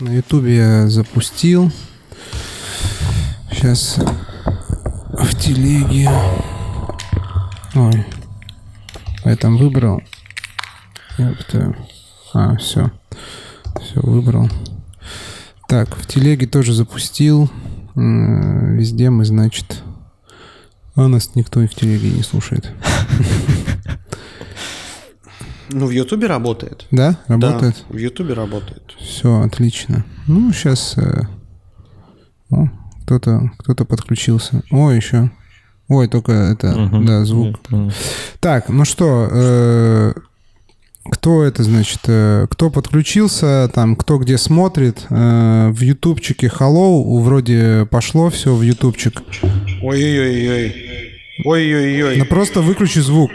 На ютубе я запустил. Сейчас в телеге. Ой. Там выбрал. Ёпта. А, все. Все, выбрал. Так, в телеге тоже запустил. Везде мы, значит... А нас никто в телеге не слушает. Ну, в Ютубе работает. Да? Работает? Да, в Ютубе работает. Все, отлично. Ну, сейчас... О, кто-то кто подключился. О, еще. Ой, только это, Мгм. да, звук. Так, ну что, э, кто это, значит, э, кто подключился, там, кто где смотрит, э, в ютубчике Hello, вроде пошло все в ютубчик. Ой-ой-ой-ой. Ой-ой-ой. Ну просто выключи звук.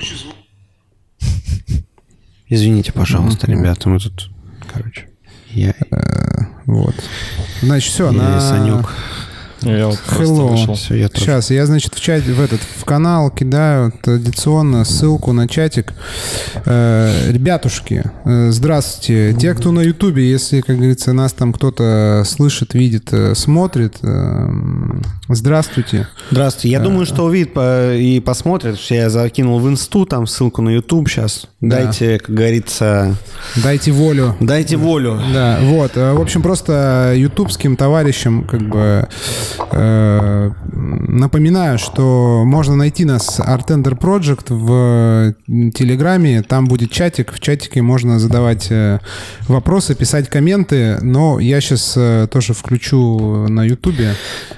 Извините, пожалуйста, ребята, мы тут, короче, я, Вот. Значит, все, на... Санек. Я вот Hello. Все, я тоже. Сейчас, я, значит, в чат, в этот, в канал кидаю традиционно ссылку на чатик. Э, ребятушки, э, здравствуйте. Те, кто на Ютубе, если, как говорится, нас там кто-то слышит, видит, э, смотрит, э, здравствуйте. Здравствуйте. Я думаю, что увидит по- и посмотрит, что я закинул в инсту там ссылку на YouTube сейчас. Да. Дайте, как говорится, Дайте волю. дайте волю. Да, вот. э, В общем, просто ютубским товарищам как бы э, напоминаю, что можно найти нас Artender Project в э, Телеграме. Там будет чатик. В чатике можно задавать э, вопросы, писать комменты. Но я сейчас тоже включу на Ютубе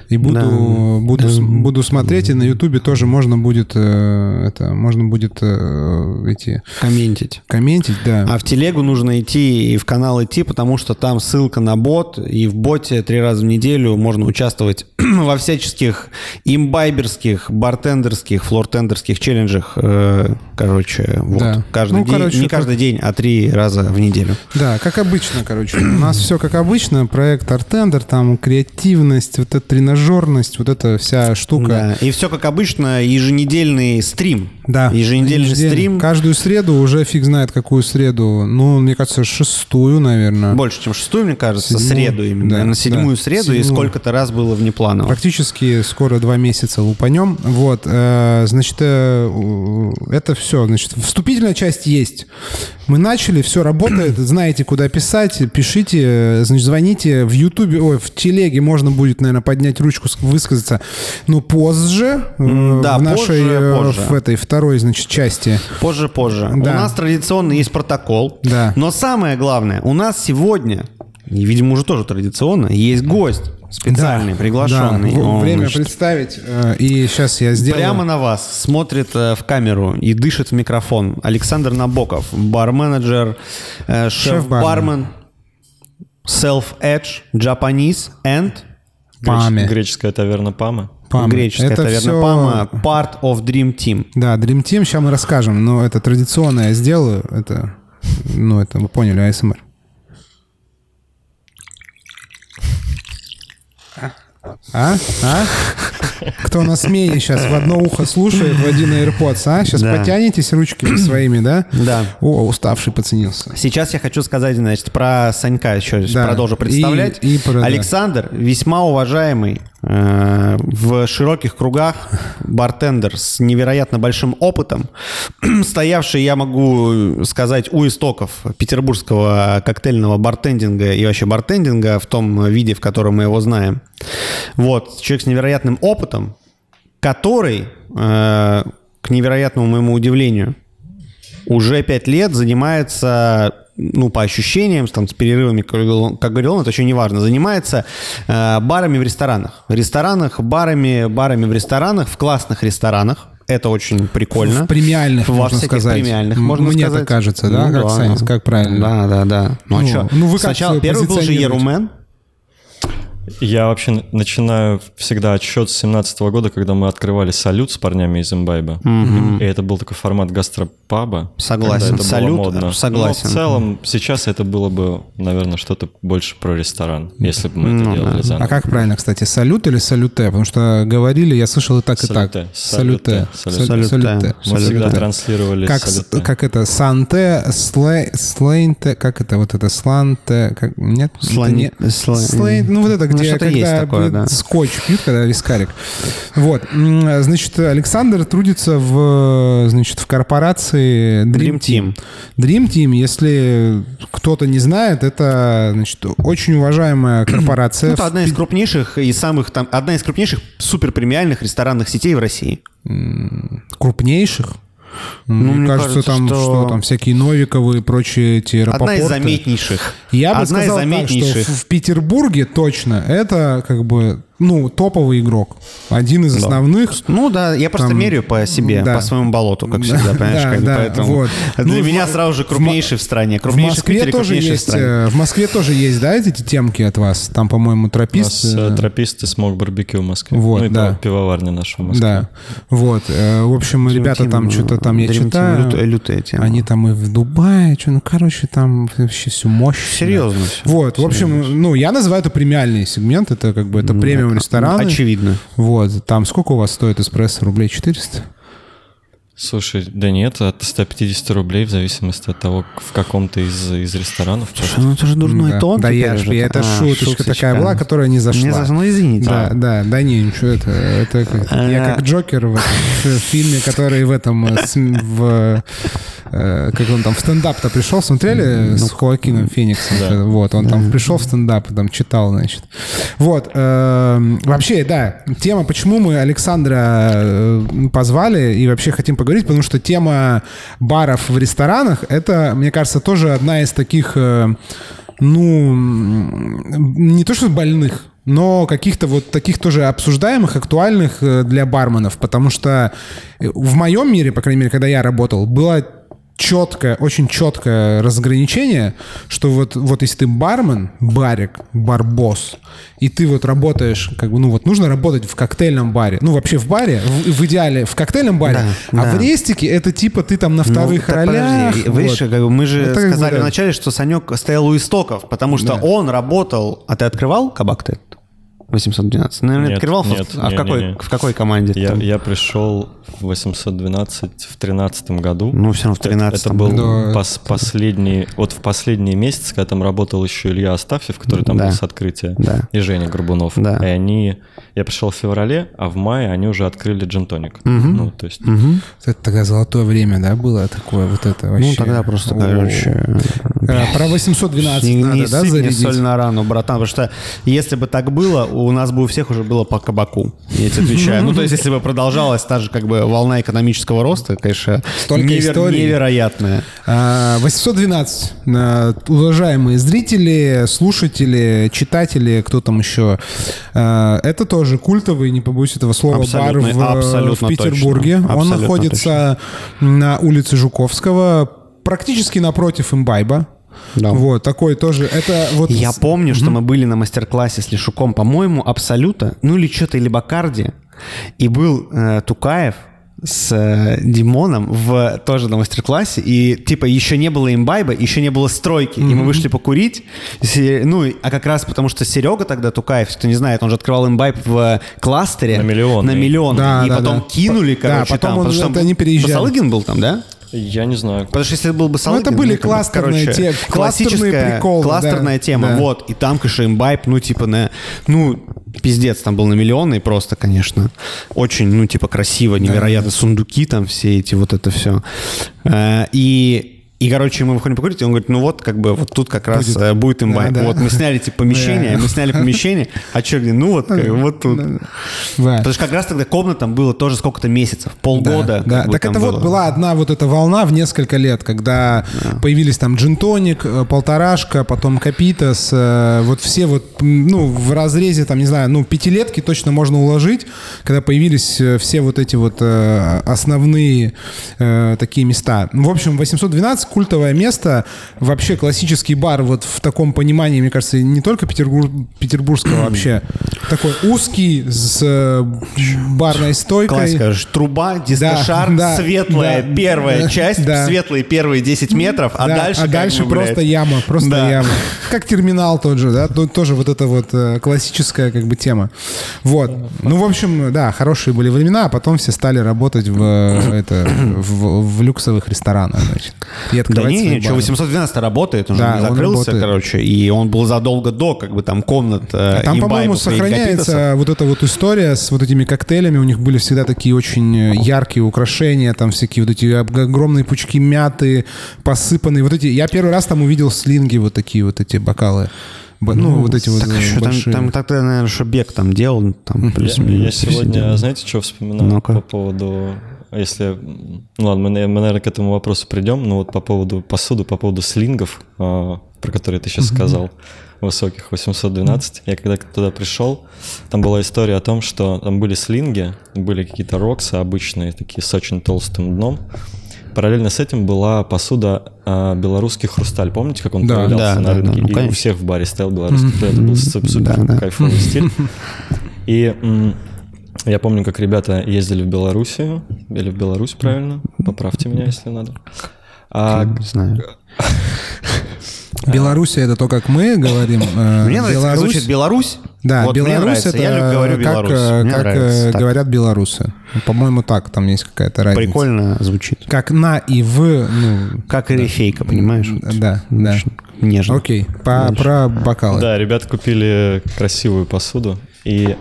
и буду, Да. буду, с- буду смотреть. И на Ютубе тоже можно будет э, это можно будет э, эти Комментить. комментить, да. А в телегу нужно идти и в канал идти, потому что там ссылка на бот, и в боте три раза в неделю можно участвовать во всяческих имбайберских, бартендерских, флортендерских челленджах. Э, Короче, вот. Да. Каждый Ну, день, короче, не как- каждый день, а три раза в неделю. Да, как обычно, короче. У нас все как обычно. Проект Артендер, там креативность, вот эта тренажерность, вот эта вся штука. Да. И все как обычно, еженедельный стрим. Да. Еженедельный Ежедельно. стрим. Каждую среду, уже фиг знает какую среду. Ну, мне кажется, шестую, наверное. Больше, чем шестую, мне кажется, Седьмую. среду именно. Да, Наверное, седьмую да. среду и Седьмую. сколько-то раз было внепланово. Практически скоро два месяца лупанем. Вот, э, значит, э, это все. Значит, вступительная часть есть. Мы начали, все работает. Знаете, куда писать. Пишите, э, значит, звоните в Ютубе, ой, в Телеге можно будет, наверное, поднять ручку, ск- высказаться. Но позже, э, да, в нашей, позже, э, позже. в этой второй, значит, части. Позже, позже. Да. У нас традиционно есть протокол. Да. Но самое главное, у нас сегодня, и, видимо, уже тоже традиционно, есть гость специальный, Да, приглашенный. да. Он, время значит, представить. э, И сейчас я сделаю. Прямо на вас смотрит э, в камеру и дышит в микрофон Александр Набоков, бар-менеджер, э, шеф-бармен, self-edge, Japanese and Паме. Греческая таверна Пама. Паме. греческая Это таверна всё- Пама, part of Dream Team. Да, Dream Team, сейчас мы расскажем, но это традиционно я сделаю. Это, ну, это вы поняли, АСМР. А? А? Кто на смене сейчас в одно ухо слушает, в один AirPods, а? Сейчас Да. потянетесь ручками своими, да? Да. О, уставший поценился. Сейчас я хочу сказать, значит, про Санька еще Да. продолжу представлять. И- и про- да. Александр весьма уважаемый в широких кругах бартендер с невероятно большим опытом, стоявший, я могу сказать, у истоков петербургского коктейльного бартендинга и вообще бартендинга в том виде, в котором мы его знаем. Вот, человек с невероятным опытом, который, э, к невероятному моему удивлению, уже пять лет занимается, ну, по ощущениям, там, с перерывами, как говорил он, это очень неважно, занимается э, барами в ресторанах. В ресторанах, барами, барами в ресторанах, в классных ресторанах. Это очень прикольно. В премиальных, Во можно сказать. премиальных, можно мне сказать. так кажется, да? Ну Как, Саня, как правильно? Да, да, да. Ну, а Ну, чё? ну, вы Сначала первый был же? Ерумен. Я вообще начинаю всегда отсчет с 17 года, когда мы открывали салют с парнями из имбайба. И это был такой формат гастропаба. Согласен. когда это было Салют, модно. согласен. Но в целом сейчас это было бы, наверное, что-то больше про ресторан, если бы мы это Ну, делали А заново. как правильно, кстати, салют или салюте? Потому что говорили, я слышал и так, и так. Салюте, Салюте. салюте, Салю- салюте. салюте. Мы всегда Салюте. транслировали Как, салюте. как это, санте, слей, слейнте, как это, вот это, сланте, как, нет? Это Слани- не- сла- слейн- ну вот это, где что-то когда есть такое, да. скотч пьют, когда вискарик. Вот, значит, Александр трудится в, значит, в корпорации Dream Dream Team. Team. Dream Team, если кто-то не знает, это, значит, очень уважаемая корпорация. Ну, это одна из крупнейших и самых там одна из крупнейших суперпремиальных ресторанных сетей в России. крупнейших. Ну, мне, кажется, кажется, там что- что там всякие Новиковы и прочие эти Одна из заметнейших. Я бы одна сказал из так, заметнейших. что в, в Петербурге точно это как бы ну топовый игрок, один из основных. Ну да, я просто Там, меряю по себе, да. по своему болоту, как всегда, понимаешь, Да, как да, поэтому вот. для Ну, меня в- сразу же в крупнейший в стране, В крупнейший в Москве Питере, тоже крупнейший в есть, стране. э, в Москве тоже есть, да, эти темки от вас? Там, по-моему, У нас тропист. э, э, трописты смог барбекю в Москве. Вот, ну и да. пивоварня наша в Москве. Да, вот. В общем, ребята там что-то там я Dream Team читаю. лютая- тема. Они там и в Дубае, что, ну, короче, там вообще все мощно. Серьезно всё. Вот, в общем, ну, я называю это премиальный сегмент, это как бы, это премиум рестораны. Очевидно. Вот, там сколько у вас стоит эспрессо? Рублей 400? Слушай, да нет, от 150 рублей в зависимости от того, в каком то из, из ресторанов. Слушай, ну это же дурной да. тон Да я, ж- уже. я- это А, шуточка, такая была, которая не зашла. Не зашла, ну извините. Да, да, да не, ничего, это, это как, я А. как Джокер в, этом, в фильме, который в этом, э, в, э, как он там, в стендап-то пришел, смотрели с Хоакином Фениксом? Да. Вот, он там пришел в стендап, там читал, значит. Вот, эм, вообще, да, тема, почему мы Александра э, позвали и вообще хотим поговорить, потому что тема баров в ресторанах, это, мне кажется, тоже одна из таких, э, ну, не то что больных, но каких-то вот таких тоже обсуждаемых, актуальных для барменов, потому что в моем мире, по крайней мере, когда я работал, было четкое, очень четкое разграничение, что вот, вот если ты бармен, барик, барбос, и ты вот работаешь, как бы, ну вот нужно работать в коктейльном баре, ну вообще в баре, в, в идеале в коктейльном баре, Да, а да. в рестике это типа ты там на вторых Ну, ролях. подожди, вот. Видишь, как бы мы же Это как бы, сказали да. вначале, что Санек стоял у истоков, потому что Да. он работал... А ты открывал кабак-то этот? 812. Наверное, Нет, открывал? в- нет, а в не, какой, не, не. в какой команде? Я, там? я пришел в 812 в 13 году. Ну, все равно в Это- 13 Это был Да. пос- последний, вот в последние месяцы, когда там работал еще Илья Астафьев, который там Да. был с открытия, Да. и Женя Горбунов. Да. И они, я пришел в феврале, а в мае они уже открыли джентоник. Ну, то есть, Это тогда золотое время, да, было такое вот это вообще. Ну, тогда просто, короче... Э, Про 812 Не, надо, не да, зарядить? соль на рану, братан, потому что если бы так было, у нас бы у всех уже было по кабаку, я тебе отвечаю. Ну, то есть, если бы продолжалась та же как бы волна экономического роста, конечно, Столько невер- историй. невероятная. А, 812. А, Уважаемые зрители, слушатели, читатели, кто там еще. а, Это тоже культовый, не побоюсь этого слова, бар Абсолютно- в, абсолютно в Петербурге. точно. Он находится на улице Жуковского, практически напротив имбайба. Да. Вот, такой тоже. Это вот... Я помню, что мы были на мастер-классе с Лешуком, по-моему, Абсолюта, ну или что-то, или Бакарди, и был э, Тукаев с э, Димоном в, тоже на мастер-классе, и типа еще не было имбайба, еще не было стройки, и мы вышли покурить, ну, а как раз потому что Серега тогда, Тукаев, кто не знает, он же открывал имбайб в кластере. На Миллионной. На миллион. Да, и да, потом да. кинули, Да, короче, потом там. он- потому что это они переезжали. Басалыгин был там, да? Я не знаю. Потому что если это был бы Салыгин... это были как бы, кластерные короче, те- классическая приколы, да. кластерная тема. Да. Вот. И там, конечно, имбайб, ну, типа, на... Ну, пиздец, там был на миллионный просто, конечно. Очень, ну, типа, красиво, невероятно. Сундуки там все эти, вот это все. И... И, короче, мы выходим покурить, и он говорит, ну вот, как бы, вот тут как раз Будет. э, будет имбайб. Да, да. Вот, мы сняли, типа, помещение, Да. мы сняли помещение, а что, где, ну вот, как вот тут. Да. Потому что как раз тогда комнатам было тоже сколько-то месяцев, полгода. Да, бы, так это вот было. была одна вот эта волна в несколько лет, когда появились там джинтоник, э, полторашка, потом капитас, э, вот все вот, ну, в разрезе там, не знаю, ну, пятилетки точно можно уложить, когда появились э, все вот эти вот основные такие места. В общем, 812 сейчас культовое место, вообще классический бар, вот в таком понимании, мне кажется, не только петербур... петербургского вообще, такой узкий, с э, барной стойкой. Классика, труба, дискошар, да, светлая да, первая да, часть, да. светлые первые 10 метров, а Да, дальше а дальше бы, просто блядь, яма, просто Да. яма. Как терминал тот же, да, тоже вот эта вот э, классическая как бы тема. Вот. Ну, в общем, да, хорошие были времена, а потом все стали работать в, э, это, в, в люксовых ресторанах, значит. И Да открывать не, свои не, что бары. 812 работает, он же Да, не он закрылся, работает. короче, и он был задолго до, как бы там комнат э, Там, по-моему, сохраняется вот эта вот история с вот этими коктейлями. У них были всегда такие очень э, яркие украшения, там всякие вот эти ог- огромные пучки мяты, посыпанные. Вот эти. Я первый раз там увидел слинги, вот такие вот эти бокалы. Б- Ну, вот эти вот Так, э, что там, большие. там тогда, наверное, Шобек там делал, там Я, плюс-минус. я сегодня, делали. знаете, что вспоминаю Ну-ка. по поводу... Если... Ну ладно, мы, мы, наверное, к этому вопросу придем, но вот по поводу посуды, по поводу слингов, а, про которые ты сейчас сказал, высоких 812. Я когда туда пришел, там была история о том, что там были слинги, были какие-то роксы обычные, такие с очень толстым дном. Параллельно с этим была посуда а, белорусский хрусталь. Помните, как он Да, появлялся да, на да, рынке? да, ну, И у конечно. всех в баре стоял белорусский. Это был суп- супер Да, да. кайфовый стиль. И я помню, как ребята ездили в Белоруссию, или в Беларусь, правильно? Поправьте меня, если надо. А, Не знаю. Белоруссия это то, как мы говорим. э, Мне нравится, как звучит Беларусь. Да, вот Беларусь это Я люблю, говорю как, Беларусь. э, Мне как, нравится э, так. говорят белорусы. По-моему, так, там есть какая-то разница. Прикольно звучит. Как на и в, ну, Как эрифейка, понимаешь? Вот. да, да. Очень Нежно. Окей, по, про бокалы. Да, ребята купили красивую посуду, и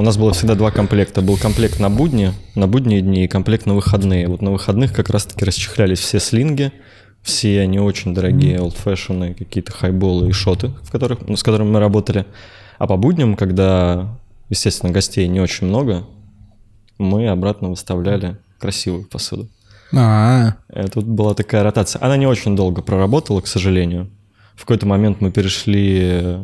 у нас было всегда два комплекта. Был комплект на будни, на будние дни и комплект на выходные. Вот на выходных как раз-таки расчехлялись все слинги, все они очень дорогие, олдфэшенные, какие-то хайболы и шоты, в которых, ну, с которыми мы работали. А по будням, когда, естественно, гостей не очень много, мы обратно выставляли красивую посуду. А, Э, Тут была такая ротация. Она не очень долго проработала, к сожалению. В какой-то момент мы перешли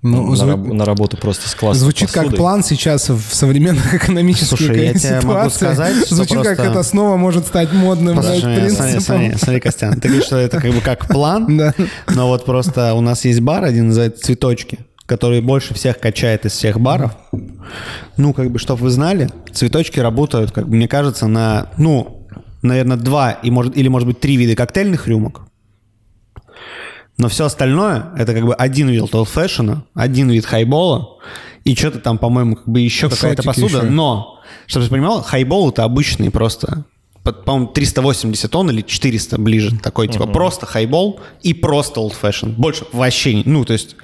Ну, на, зву- раб- на работу просто с классом. Звучит как план сейчас в современных экономических Слушай, я тебе могу ситуациях. сказать, что Звучит как просто- это снова может стать модным Послушай, смотри, принципом. смотри, смотри, Костян, ты говоришь, что это как бы как план, Да. но вот просто у нас есть бар один, называется «Цветочки», который больше всех качает из всех баров. Ну, как бы, чтобы вы знали, «Цветочки» работают, как мне кажется, на, ну, наверное, два и может, или, может быть, три вида коктейльных рюмок. Но все остальное это как бы один вид old fashion, один вид хайбола и что-то там, по-моему, как бы еще какая-то посуда. еще. Но, чтобы ты понимал, хайбол это обычный просто, по-моему, 380 тонн или 400 ближе такой, типа просто хайбол и просто old fashion. Больше вообще не, ну, то есть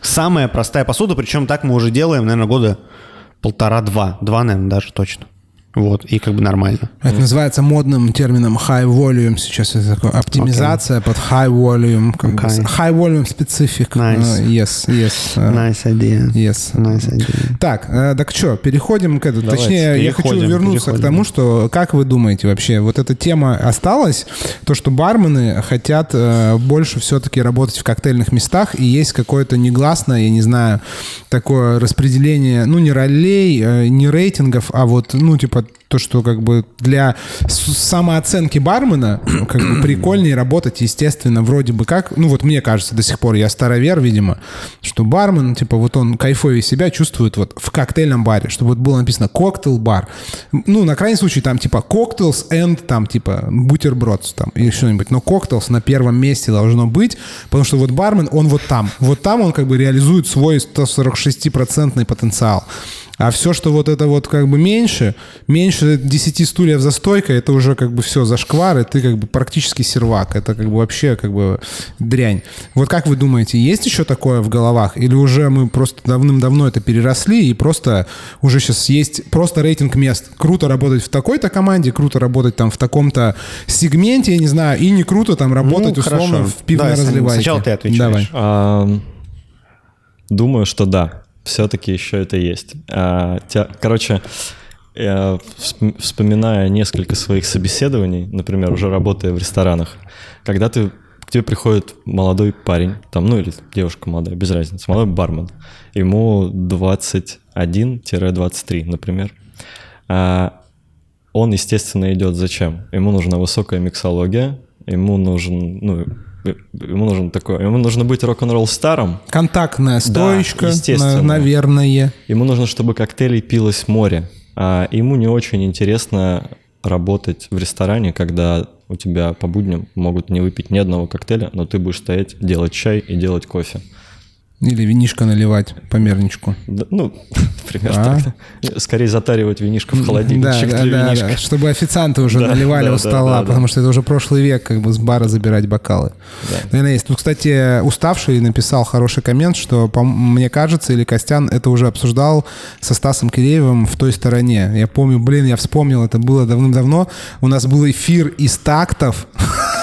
самая простая посуда, причем так мы уже делаем, наверное, года полтора-два. Два, наверное, даже точно. Вот, и как бы нормально. Это называется модным термином high volume. Сейчас это такое оптимизация под high volume. как бы. Okay. High volume specific. Nice. Uh, yes, yes. uh, Nice idea. Yes. Nice idea. Так, э, так что, переходим к этому. Давайте, Точнее, я хочу переходим, вернуться к переходим. тому, что, как вы думаете вообще, вот эта тема осталась, то, что бармены хотят э, больше все-таки работать в коктейльных местах, и есть какое-то негласное, я не знаю, такое распределение, ну, не ролей, э, не рейтингов, а вот, ну, типа, то, что как бы для самооценки бармена как бы прикольнее работать, естественно, вроде бы как, ну вот мне кажется до сих пор, я старовер, видимо, что бармен, типа вот он кайфовее себя чувствует вот в коктейльном баре, чтобы вот было написано cocktail bar. Ну, на крайний случай там типа коктейлс and там типа бутербродс там или что-нибудь, но cocktails на первом месте должно быть, потому что вот бармен, он вот там, вот там он как бы реализует свой 146% потенциал. А все, что вот это вот как бы меньше, меньше 10 стульев за стойкой, это уже как бы все зашквар, и ты как бы практически сервак. Это как бы вообще как бы дрянь. Вот как вы думаете, есть еще такое в головах? Или уже мы просто давным-давно это переросли, и просто уже сейчас есть просто рейтинг мест? Круто работать в такой-то команде, круто работать там в таком-то сегменте, я не знаю, и не круто там работать Ну, условно хорошо. в пивной Саня, разливайке. сначала ты отвечаешь. Давай. А, думаю, что да. Все-таки еще это есть. А, короче, я всп- вспоминая несколько своих собеседований, например, уже работая в ресторанах, когда ты к тебе приходит молодой парень, там, ну или девушка молодая, без разницы, молодой бармен, ему 21-23, например. А, он, естественно, идет зачем? Ему нужна высокая миксология, ему нужен, ну, ему нужен такой, ему нужно быть рок-н-ролл старом. Контактная стоечка, естественно. на- наверное. Ему нужно, чтобы коктейлей пилось море. А ему не очень интересно работать в ресторане, когда у тебя по будням могут не выпить ни одного коктейля, но ты будешь стоять, делать чай и делать кофе. Или винишко наливать по мерничку. Да, ну, например, А? так. Скорее затаривать винишко в Да, холодильничек да, для да, винишка. да, чтобы официанты уже Да, наливали да, у да, стола, да, да. потому что это уже прошлый век, как бы с бара забирать бокалы. Да. Наверное, есть. Тут, кстати, уставший написал хороший коммент, что, по- мне кажется, или Костян это уже обсуждал со Стасом Киреевым в той стороне. Я помню, блин, я вспомнил, это было давным-давно. У нас был эфир из тактов.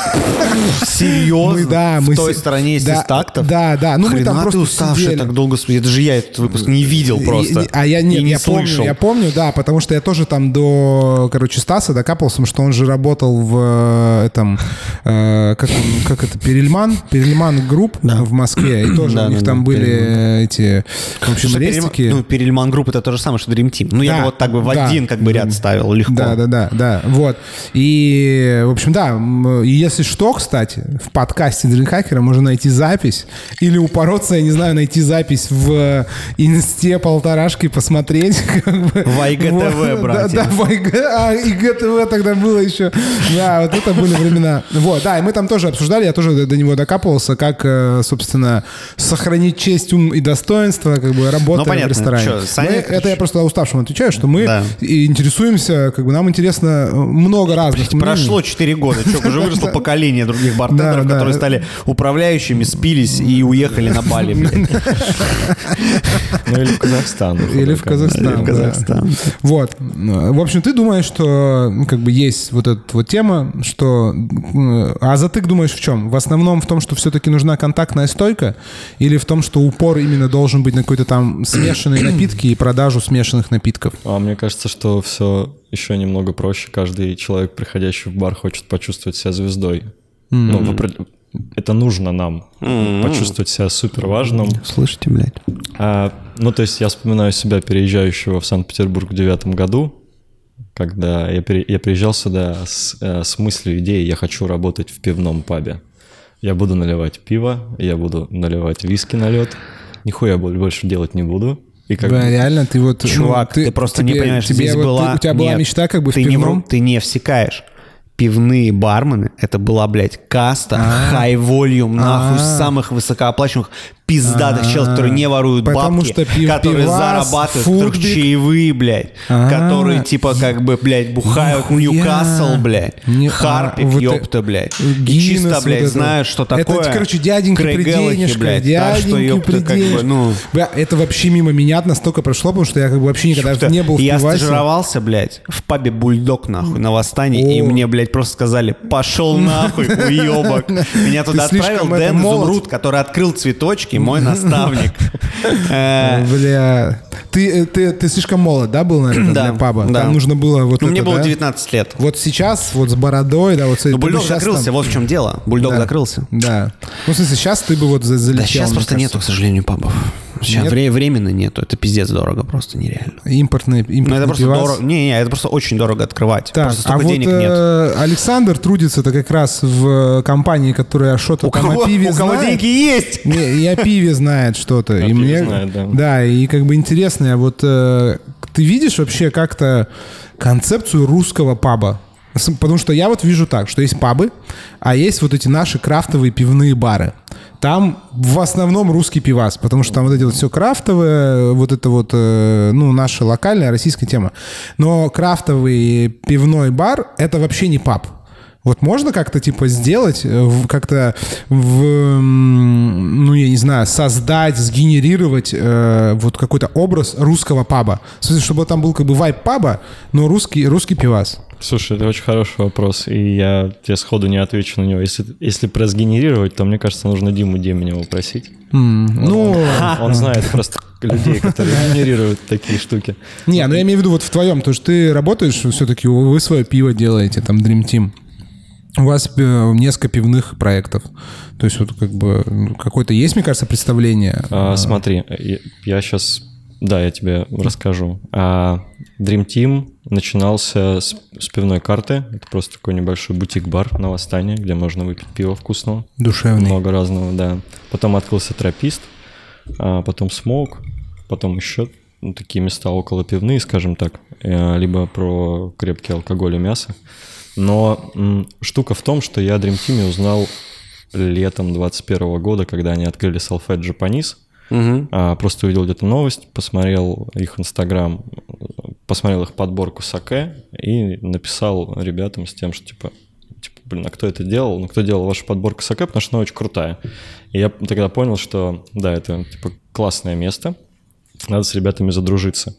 Серьезно? Мы, да, в мы той се- стороне есть да, тактов? Да, да. Ну, мы Хрена там ты просто уставший сидели. так долго смотрел. Даже я этот выпуск не видел просто. И- А я не, не я помню, слышал. я помню, да, потому что я тоже там до, короче, Стаса докапался, потому что он же работал в э, этом, э, как, он- как это, Перельман, Перельман Групп в Москве, и тоже Да, у них да, там да, были Перельман. эти, в общем, Что рестики. Перельман- Ну, Перельман Групп это то же самое, что Dream Team. Ну, я бы вот так бы в да. один как бы ряд ставил легко. Да, да, да, да, вот. И, в общем, да, если что, кстати, в подкасте Дринкхакера можно найти запись или упороться, я не знаю, найти запись в инсте полторашки, посмотреть. как бы. В Вот, братья. Да, да, в IG, а, ИГТВ тогда было еще. Да, вот это были времена. Вот, да, и мы там тоже обсуждали, я тоже до, него докапывался, как, э, собственно, сохранить честь, ум и достоинство, как бы, работая Ну, понятно, в ресторане. чё, Саня, Мы- это я просто уставшим отвечаю, что мы Да. интересуемся, как бы нам интересно э, много разных мнений. Прошло 4 года, чё, уже выросло поколение других бартендеров, Да, да. которые стали управляющими, спились и уехали на Бали. Ну или в Казахстан. Или в Казахстан. Или в да. Казахстан. Вот. В общем, ты думаешь, что ну, как бы есть вот эта вот тема, что... э, А затык думаешь в чем? В основном в том, что все-таки нужна контактная стойка? Или в том, что упор именно должен быть на какой-то там смешанные напитки и продажу смешанных напитков? А мне кажется, что все еще немного проще. Каждый человек, приходящий в бар, хочет почувствовать себя звездой. Ну, в опред- это нужно нам. Почувствовать себя супер важным. Слышите, блядь? А, ну, то есть я вспоминаю себя, переезжающего в Санкт-Петербург в девятом году, когда я, пере- я приезжал сюда с, э, с мыслью, идеей, я хочу работать в пивном пабе. Я буду наливать пиво, я буду наливать виски на лед, нихуя бо- больше делать не буду. И как Да, бы- реально, ты вот... ну, Чувак, ты, просто не тебе- понимаешь, тебе здесь вот- была... ты- У тебя была Нет, мечта как бы в ты не, пивном? вру- ты не всекаешь. Пивные бармены, это была, блядь, каста, volume, нахуй, А. самых высокооплачиваемых пиздатых А. челов, которые не воруют Потому бабки, что пив- которые пивас, зарабатывают, у которых чаевые, блядь, А. которые, типа, как бы, блядь, бухают. Ньюкасл, блядь, Не- а, Харпик, вот ёпта, блядь. И чисто, вот блядь, это. знают, что Это, такое. короче, дяденька при Крейг денежках, блядь, так что, ёпта, как бы, ну... Бля, это вообще мимо меня настолько прошло, потому что я как бы вообще никогда не был в я пивасе. стажировался, блядь, в пабе Бульдог, нахуй, на восстании, и О. мне, блядь, просто сказали, пошел нахуй, уебок. Меня туда отправил это Дэн. Изумруд, который открыл цветочки, мой наставник. Э, Бля, ты, э, ты, ты слишком молод, да, был, наверное, для паба? да. Там нужно было вот Ну, мне было да? 19 лет. Вот сейчас, вот с бородой, да, вот бы Бульдог закрылся, вот в чем дело. Бульдог закрылся. Да. Ну, в смысле, сейчас ты бы вот за- залетел, Да сейчас просто нету, к сожалению, пабов. Сейчас Нет? вре- временно нету. Это пиздец дорого, просто нереально. Импортный, импортный Ну, это просто пивас. дорого. Не-не, это просто очень дорого открывать. Так, просто а столько вот денег нет. э, Александр трудится-то как раз в э, компании, которая что-то У там кого, о пиве у кого знает. деньги есть? Не, и о пиве знает что-то. и мне, знает, да. Да, и как бы интересно, а вот э, ты видишь вообще как-то концепцию русского паба? Потому что я вот вижу так, что есть пабы, а есть вот эти наши крафтовые пивные бары. Там в основном русский пивас, потому что там вот эти вот все крафтовое, вот это вот, э, ну, наша локальная российская тема. Но крафтовый пивной бар — это вообще не паб. Вот можно как-то типа сделать, э, как-то в, ну я не знаю, создать, сгенерировать э, вот какой-то образ русского паба. В смысле, чтобы там был как бы вайп паба, но русский, русский пивас. Слушай, это очень хороший вопрос, и я тебе сходу не отвечу на него. Если, если просгенерировать, то мне кажется, нужно Диму Деменева просить. М, Ну, Он знает просто людей, которые генерируют такие штуки. не, ну я имею в виду вот в твоем, то что ты работаешь, все-таки вы свое пиво делаете, там Dream Team. У вас э, несколько пивных проектов. То есть вот как бы ну, какое-то есть, мне кажется, представление. А, смотри, я, сейчас, да, я тебе расскажу. А, Dream Team начинался с, с пивной карты. Это просто такой небольшой бутик-бар на Восстание, где можно выпить пиво вкусного. Душевный. Много разного, да. Потом открылся тропист, а потом смоук, потом еще ну, такие места около пивные, скажем так, э, либо про крепкий алкоголь и мясо. Но м, штука в том, что я о Dream Team узнал летом 21 года, когда они открыли Solfed Japanese. А, просто увидел где-то новость, посмотрел их инстаграм, посмотрел их подборку саке и написал ребятам с тем, что типа, типа, блин, а кто это делал? Ну, кто делал вашу подборку саке, потому что она очень крутая. И я тогда понял, что да, это типа классное место, надо с ребятами задружиться.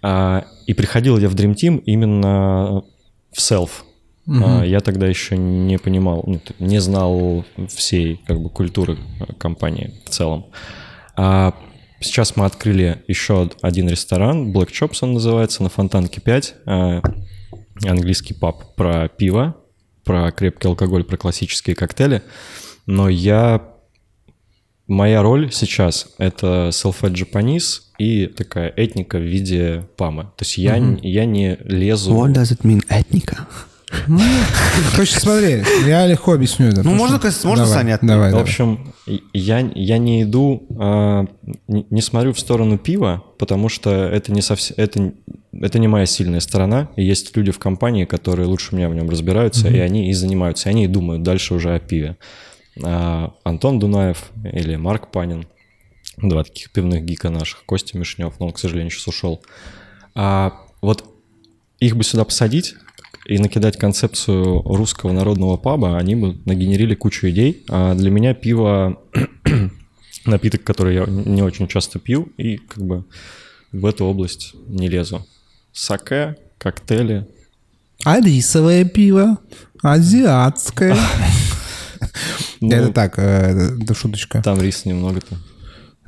А, и приходил я в Dream Team именно в Self. А, я тогда еще не понимал, не знал всей как бы культуры э, компании в целом. А сейчас мы открыли еще один ресторан, Black Chops он называется, на Фонтанке 5, а, английский паб про пиво, про крепкий алкоголь, про классические коктейли. Но я Моя роль сейчас — это self-fed Japanese и такая этника в виде памы. То есть я, н- я не лезу... What does it mean, этника? Короче, смотри, я легко объясню это. Ну, можно, что- можно, Давай, Саня, Давай, В давай. общем, я, я не иду, а, не, не смотрю в сторону пива, потому что это не совсем, это, это не моя сильная сторона. И есть люди в компании, которые лучше меня в нем разбираются, и они и занимаются, и они и думают дальше уже о пиве. А, Антон Дунаев или Марк Панин, два таких пивных гика наших, Костя Мишнев, но он, к сожалению, сейчас ушел. А вот их бы сюда посадить и накидать концепцию русского народного паба, они бы нагенерили кучу идей. А для меня пиво напиток, который я не очень часто пью, и как бы в эту область не лезу. Саке, коктейли. А рисовое пиво, азиатское. Ну, Это так, э, это шуточка. Там рис немного-то.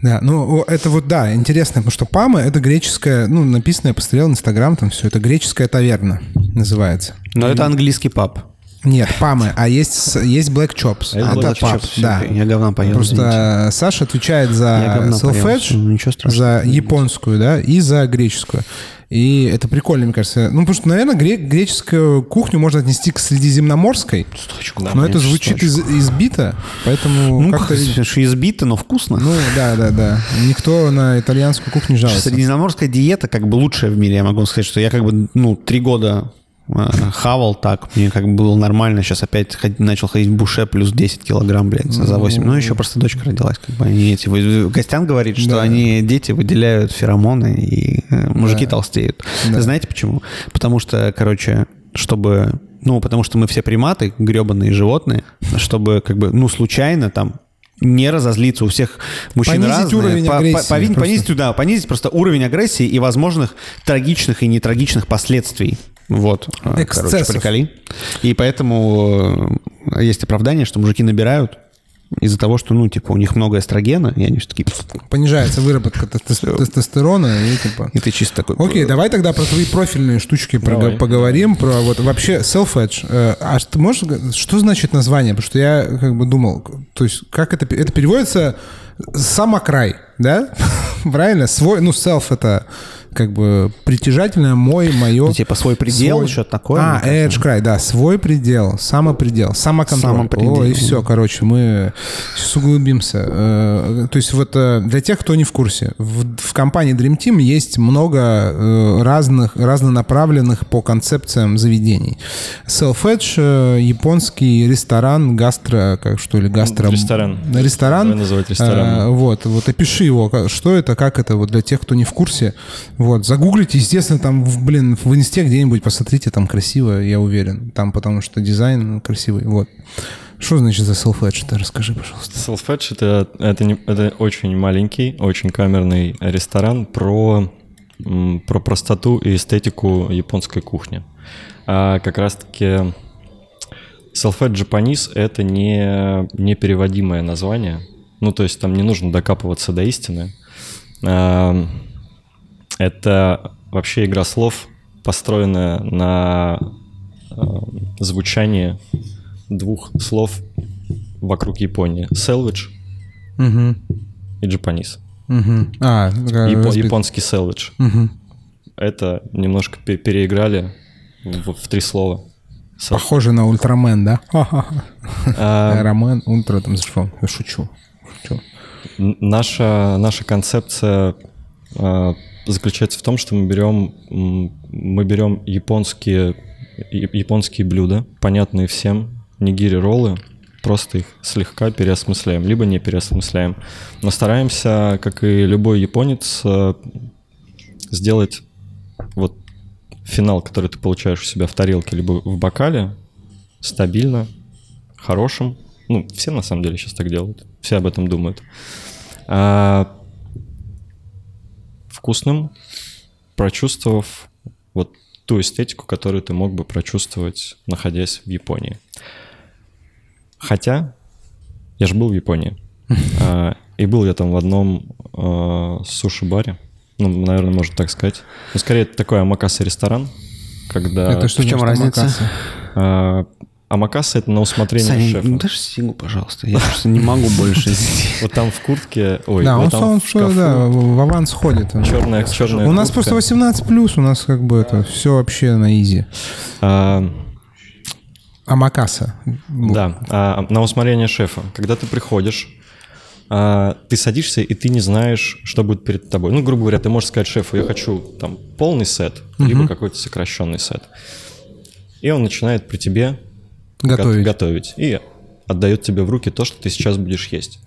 Да, ну это вот, да, интересно, потому что Пама — это греческая, ну, написано, я посмотрел Инстаграм, там все, это греческая таверна называется. Но это английский паб. Нет, Памы, а есть, есть Black Chops. А это Chops, да. Я говна поел, извините. Просто Саша отвечает за self-edge, ну, за японскую, да, и за греческую. И это прикольно, мне кажется. Ну, потому что, наверное, гре- греческую кухню можно отнести к средиземноморской, Да, но это звучит из- избито, поэтому Ну, как-то... как избито, но вкусно. Ну, да, да, да. Никто на итальянскую кухню не жалуется. Средиземноморская диета как бы лучшая в мире, я могу сказать, что я как бы, ну, три года хавал так, мне как бы было нормально, сейчас опять начал ходить в буше плюс 10 килограмм, блядь, за 8. Ну, еще просто дочка родилась, как бы они эти... Костян говорит, что Да. они, дети, выделяют феромоны, и э, мужики Да. толстеют. Да. Знаете почему? Потому что, короче, чтобы... Ну, потому что мы все приматы, гребаные животные, чтобы как бы, ну, случайно там не разозлиться. У всех мужчин Понизить разные. уровень По- по- агрессии повинить- просто. понизить, да, понизить просто уровень агрессии и возможных трагичных и нетрагичных последствий. Вот, э, короче, Эксцессов. приколи. И поэтому э, есть оправдание, что мужики набирают из-за того, что, ну, типа, у них много эстрогена, и они все такие... Понижается выработка тестос- тестостерона и типа... И ты чисто такой... Окей, давай тогда про твои профильные штучки Давай. поговорим, про вот вообще self-edge. Э, А ты можешь, что значит название? Потому что я как бы думал, то есть как это, это переводится самокрай, да? Правильно? Свой, ну, self это как бы притяжательное, мой, мое. Ну, типа, свой предел, что-то такое, А, edge край, да, свой предел, самопредел, самоконтроль. Самопредел. О, и все, короче, мы сейчас углубимся. Э, То есть вот э, для тех, кто не в курсе, в, в компании Dream Team есть много э, разных, разнонаправленных по концепциям заведений. Self-Edge, японский ресторан, гастро, как что ли, гастро... Ресторан. Ресторан. Давай называть рестораном. Э, Вот, вот опиши его, что это, как это, вот для тех, кто не в курсе. Вот, загуглите, естественно, там, блин, в инсте где-нибудь посмотрите, там красиво, я уверен. Там потому что дизайн красивый, вот. Что значит за self-edge? Ты расскажи, пожалуйста. Self-Edge это, это, не- это очень маленький, очень камерный ресторан про, про простоту и эстетику японской кухни. А как раз-таки Self-Edge Japanese — это не непереводимое название. Ну, то есть там не нужно докапываться до истины. А, Это вообще игра слов, построенная на а, звучании двух слов вокруг Японии. Salvage Угу. и Japanese. Угу. А, Япо- разбит. японский salvage. Мгм. это немножко пе- переиграли в, в три слова. Селфи. Похоже на Ультрамен, да? А, Аэромен, Ультра, там, шучу. Шучу. Наша, наша концепция э, заключается в том, что мы берем, мы берем японские, японские блюда, понятные всем, нигири роллы, просто их слегка переосмысляем, либо не переосмысляем. Но стараемся, как и любой японец, э, сделать вот финал, который ты получаешь у себя в тарелке либо в бокале, стабильно, хорошим. Ну, все на самом деле сейчас так делают. Все об этом думают. А, вкусным, прочувствовав вот ту эстетику, которую ты мог бы прочувствовать, находясь в Японии. Хотя я же был в Японии. А, И был я там в одном а, суши-баре. Ну, наверное, можно так сказать. Ну, скорее, это такой амакаса ресторан, когда... Это что в чем разница? А, Амакаса это на усмотрение Саня, шефа. ну дашь стигу, пожалуйста. Я просто не могу больше. Вот там в куртке, ой, Да, вот он, там в да, в аванс ходит. черная, черная У нас просто 18 плюс, у нас как бы это все вообще на изи. А, Амакаса. да, а, на усмотрение шефа. Когда ты приходишь, а, ты садишься, и ты не знаешь, что будет перед тобой. Ну, грубо говоря, ты можешь сказать шефу, я хочу там полный сет, либо какой-то сокращенный сет. И он начинает при тебе Готовить. готовить. И отдает тебе в руки то, что ты сейчас будешь есть.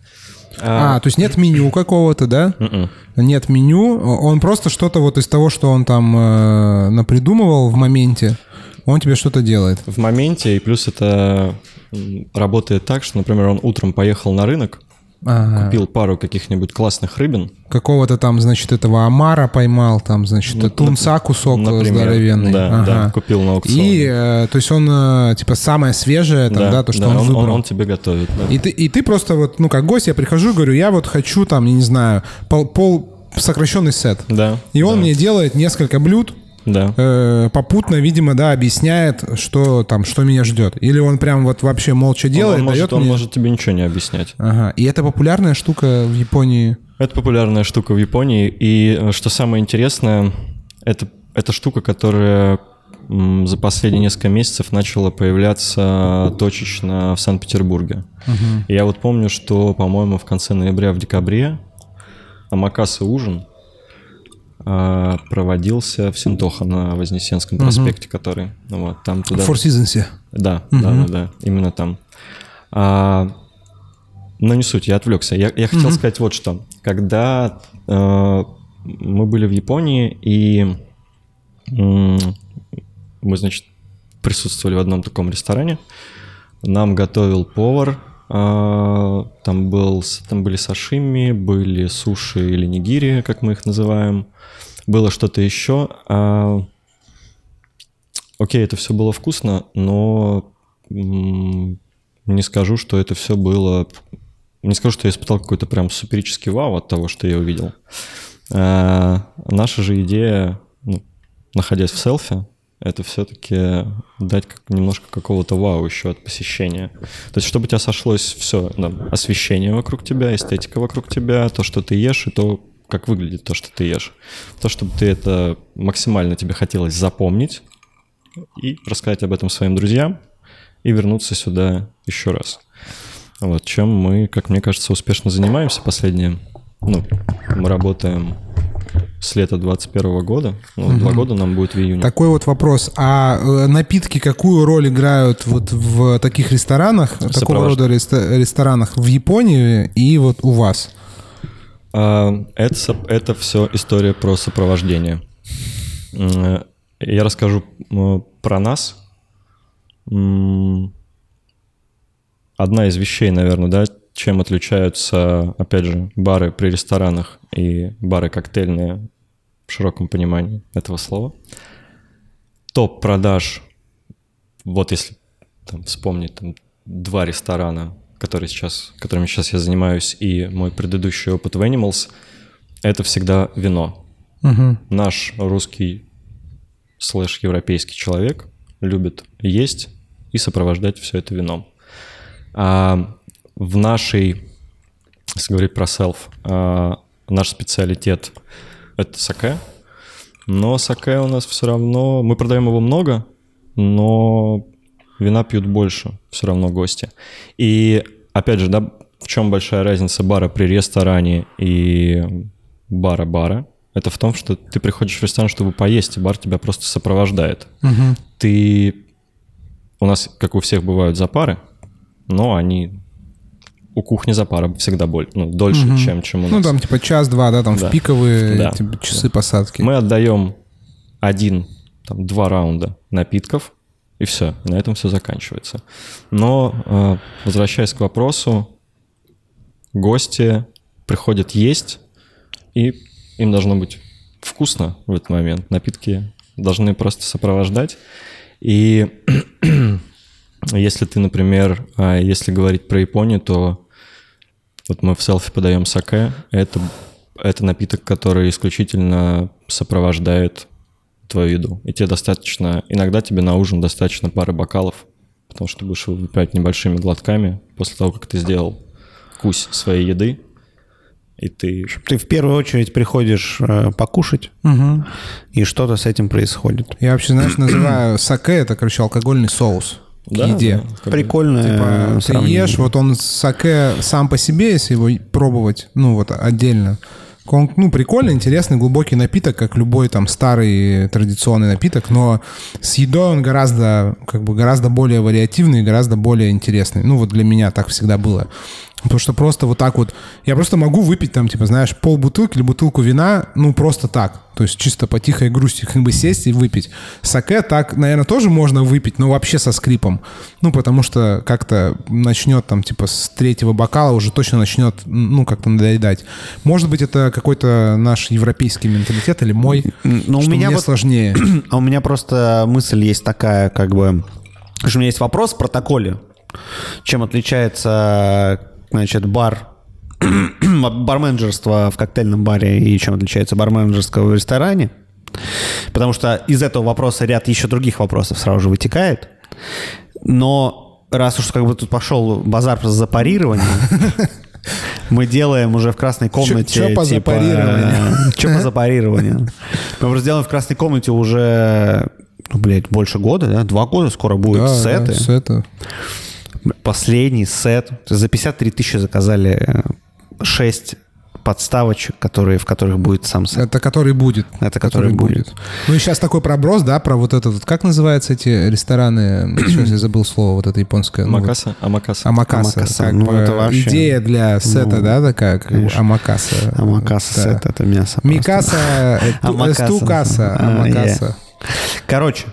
А, то есть нет меню какого-то, да? Мгм. Нет меню, он просто что-то вот из того, что он там э, напридумывал в моменте, он тебе что-то делает. в моменте, и плюс это работает так, что, например, он утром поехал на рынок, Купил пару каких-нибудь классных рыбин, Какого-то там, значит, этого омара поймал, там, значит, Ну, тунца кусок например. здоровенный. Да, Ага. да, купил на аукционе. И, э, то есть он, э, типа, самое свежее, там, да, то, что он, он, выбрал. он тебе готовит. да. И ты, и ты просто вот, ну, как гость, я прихожу и говорю, я вот хочу там, я не знаю, пол, пол сокращенный сет. Да. И он да, мне делает несколько блюд, Да. э, попутно, видимо, да, объясняет, что там, что меня ждет. Или он прям вот вообще молча делает, он, дает может, он мне... может тебе ничего не объяснять. Ага. И это популярная штука в Японии. Это популярная штука в Японии. И э, что самое интересное, это, это штука, которая за последние несколько месяцев начала появляться точечно в Санкт-Петербурге. И Я вот помню, что, по-моему, в конце ноября, в декабре Амакаса ужин проводился в Синтоха на Вознесенском проспекте, который, ну вот, там туда... Four Seasons. Да, да, да, да, именно там. А, но не суть, я отвлекся. Я, я хотел сказать вот что. Когда э, мы были в Японии, и м, мы, значит, присутствовали в одном таком ресторане, нам готовил повар, а, там, был, там были сашими, были суши или нигири, как мы их называем, было что-то еще. а, Окей, это все было вкусно, но не скажу, что это все было... Не скажу, что я испытал какой-то прям суперический вау от того, что я увидел. А, наша же идея, ну, находясь в селфи, это все-таки дать как, немножко какого-то вау еще от посещения. То есть, чтобы у тебя сошлось все, освещение вокруг тебя, эстетика вокруг тебя, то, что ты ешь, и то, как выглядит то, что ты ешь. То, чтобы ты это максимально тебе хотелось запомнить, и рассказать об этом своим друзьям и вернуться сюда еще раз. Вот, чем мы, как мне кажется, успешно занимаемся последние... Ну, мы работаем с лета 21 года. Ну, два года нам будет в июне. Такой вот вопрос. А э, напитки какую роль играют вот в таких ресторанах, такого Сопровож- рода реста- ресторанах в Японии и вот у вас? А, Это, это все история про сопровождение. М, Я расскажу про нас. Одна из вещей, наверное, да, чем отличаются, опять же, бары при ресторанах и бары коктейльные в широком понимании этого слова. Топ продаж, вот если там, вспомнить там, два ресторана, которые сейчас, которыми сейчас я занимаюсь, и мой предыдущий опыт в Animals, это всегда вино. Мгм. Наш русский слэш европейский человек любит есть и сопровождать все это вином. А в нашей, если говорить про селф, а, наш специалитет — это саке. Но саке у нас все равно... Мы продаем его много, но вина пьют больше все равно гости. И опять же, да, в чем большая разница бара при ресторане и бара-бара? Это в том, что ты приходишь в ресторан, чтобы поесть, и бар тебя просто сопровождает. Мгм. Ты... У нас, как у всех, бывают запары, но они... У кухни запара всегда боль, ну, дольше, Мгм. чем, чем у нас. Ну, там, типа, час-два, да, там Да. в пиковые Да. типа, часы посадки. Мы отдаем один, там, два раунда напитков, и все, на этом все заканчивается. Но, э, возвращаясь к вопросу, гости приходят есть, и им должно быть вкусно в этот момент. Напитки должны просто сопровождать. И если ты, например, а, если говорить про Японию, то вот мы в селфи подаем саке. Это, это напиток, который исключительно сопровождает твою еду. И тебе достаточно, иногда тебе на ужин достаточно пары бокалов, потому что ты будешь выпивать небольшими глотками после того, как ты сделал кусь своей еды, и ты... Ты в первую очередь приходишь э, покушать, Мгм. и что-то с этим происходит. Я вообще, знаешь, называю саке, это, короче, алкогольный соус Да, еде. да, Прикольно. Типа, ты ешь, вот он саке сам по себе, если его пробовать, ну, вот отдельно, он, ну, прикольный, интересный, глубокий напиток, как любой там старый традиционный напиток, но с едой он гораздо, как бы, гораздо более вариативный, гораздо более интересный. Ну, вот для меня так всегда было. Потому что просто вот так вот... Я просто могу выпить там, типа, знаешь, пол бутылки или бутылку вина, ну, просто так. То есть чисто по тихой грусти как бы сесть и выпить. Саке так, наверное, тоже можно выпить, но вообще со скрипом. Ну, потому что как-то начнет там, типа, с третьего бокала уже точно начнет, ну, как-то надоедать. Может быть, это какой-то наш европейский менталитет или мой, Но у что меня мне вот- сложнее. А у меня просто мысль есть такая, как бы... что У меня есть вопрос в протоколе. Чем отличается, значит, бар барменджерство в коктейльном баре и чем отличается барменджерство в ресторане. Потому что из этого вопроса ряд еще других вопросов сразу же вытекает. Но раз уж как бы тут пошел базар за запарирование, мы делаем уже в красной комнате... чё по типа, запарированию? Что по запарированию? Мы просто делаем в красной комнате уже, ну, блядь, больше года, да? Два года скоро будет Да, да, сеты. Последний сет. За 53 тысячи заказали 6 подставочек, которые, в которых будет сам сет. Это который будет. Это который будет. Ну и сейчас такой проброс, да, про вот этот, вот, как называются эти рестораны, сейчас я забыл слово, вот это японское. ну, вот, Амакаса? Амакаса. Амакаса. Амакаса, как ну, бы это вообще- идея для сета, Ну, да, такая, как конечно. Амакаса. Амакаса Да. сет, это мясо. Микаса, э, Амакаса. э, стукаса, А, Амакаса. Короче,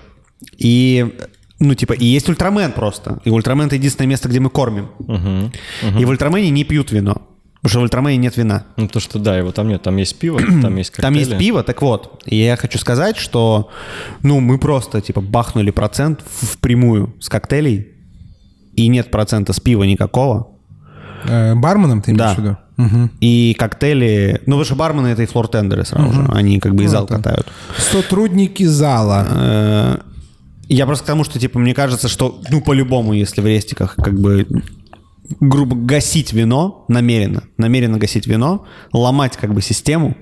и ну, типа, и есть ультрамен просто. И ультрамен — это единственное место, где мы кормим. Мгм. И в ультрамене не пьют вино. Потому что в ультрамене нет вина. Ну, то, что да, его там нет. Там есть пиво, там есть Там коктейли. есть пиво, так вот. И я хочу сказать, что, ну, мы просто, типа, бахнули процент в- впрямую с коктейлей, и нет процента с пива никакого. Э, Барменом ты имеешь Да. в виду? Мгм. И коктейли... Ну, выше бармены — это и флор-тендеры сразу же. Они как бы и зал катают. Сотрудники зала. Я просто к тому, что, типа, мне кажется, что, ну, по-любому, если в рестиках, как бы, грубо гасить вино намеренно, намеренно гасить вино, ломать, как бы, систему,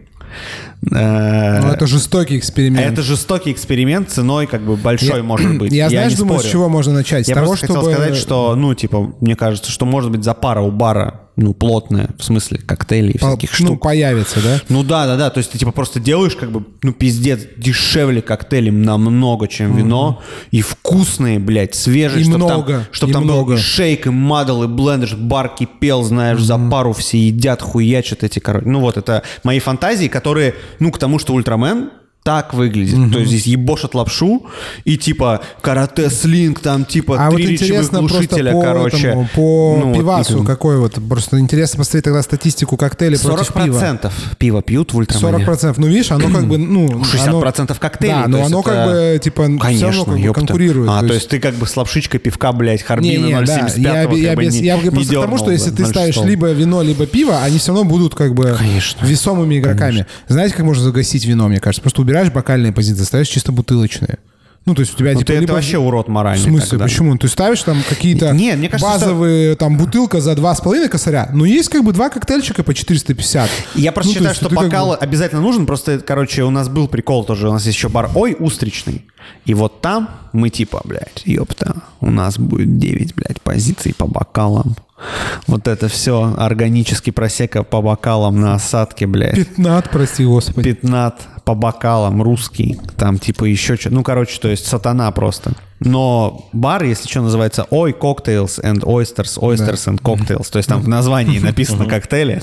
э, Ну, это жестокий эксперимент. это жестокий эксперимент ценой, как бы, большой, Я- может быть. Я, знаешь, не думаю, с спорю. чего можно начать? С Я того, просто хотел чтобы... сказать, что, ну, типа, мне кажется, что, может быть, запара у бара, ну, плотная, в смысле, коктейлей и по- всяких ну, штук. появится, да? Ну да, да, да. То есть ты типа просто делаешь как бы, ну пиздец, дешевле коктейли намного, чем вино. И вкусные, блядь, свежие. И чтоб много, Там, чтоб и там был много. и шейк, и мадл, и блендер, бар кипел, знаешь, за пару все едят, хуячат эти, короче. Ну вот это мои фантазии, которые, ну к тому, что Ультрамен так выглядит. То есть здесь ебошат лапшу и типа карате слинг, там типа А вот три речевых интересно просто глушителя, по, короче. этому, по Ну, вот пивасу этому. какой вот. Просто интересно посмотреть тогда статистику коктейлей против пива. 40% пива пьют в Ультрамене. 40%. Ну, видишь, оно как бы, ну... 60% оно- коктейлей, Да, то но есть оно это- как бы, типа, все Конечно, равно как бы конкурирует. А, то есть ты как бы с лапшичкой пивка, блядь, Харбина Не-не, да, 075 я, как я, бы без- не- я не просто к тому, дёрнул что если ты 0,6. ставишь либо вино, либо пиво, они все равно будут как бы Конечно. весомыми игроками. Знаете, как можно загасить вино, мне кажется? Просто убираешь бокальные позиции, ставишь чисто бутылочные. Ну, то есть у тебя Ну, типа ты это либо- вообще урод моральный В смысле, тогда. почему? Ты ставишь там какие-то Не, мне кажется, базовые, там, бутылка за 2,5 косаря, но есть как бы два коктейльчика по 450. Я просто Ну, считаю, есть что ты как бокал бы- обязательно нужен. Просто, короче, у нас был прикол тоже. У нас есть еще бар «Ой, устричный». И вот там мы типа, блядь, ёпта, у нас будет 9, блядь, позиций по бокалам. Вот это все органический просека по бокалам на осадке, блядь. Пятнат, прости господи. Пятнат по бокалам, русский, там типа еще что Ну, короче, то есть сатана просто. Но бар, если что, называется «Ой, cocktails and oysters, oysters and cocktails». То есть там в названии написано «коктейли».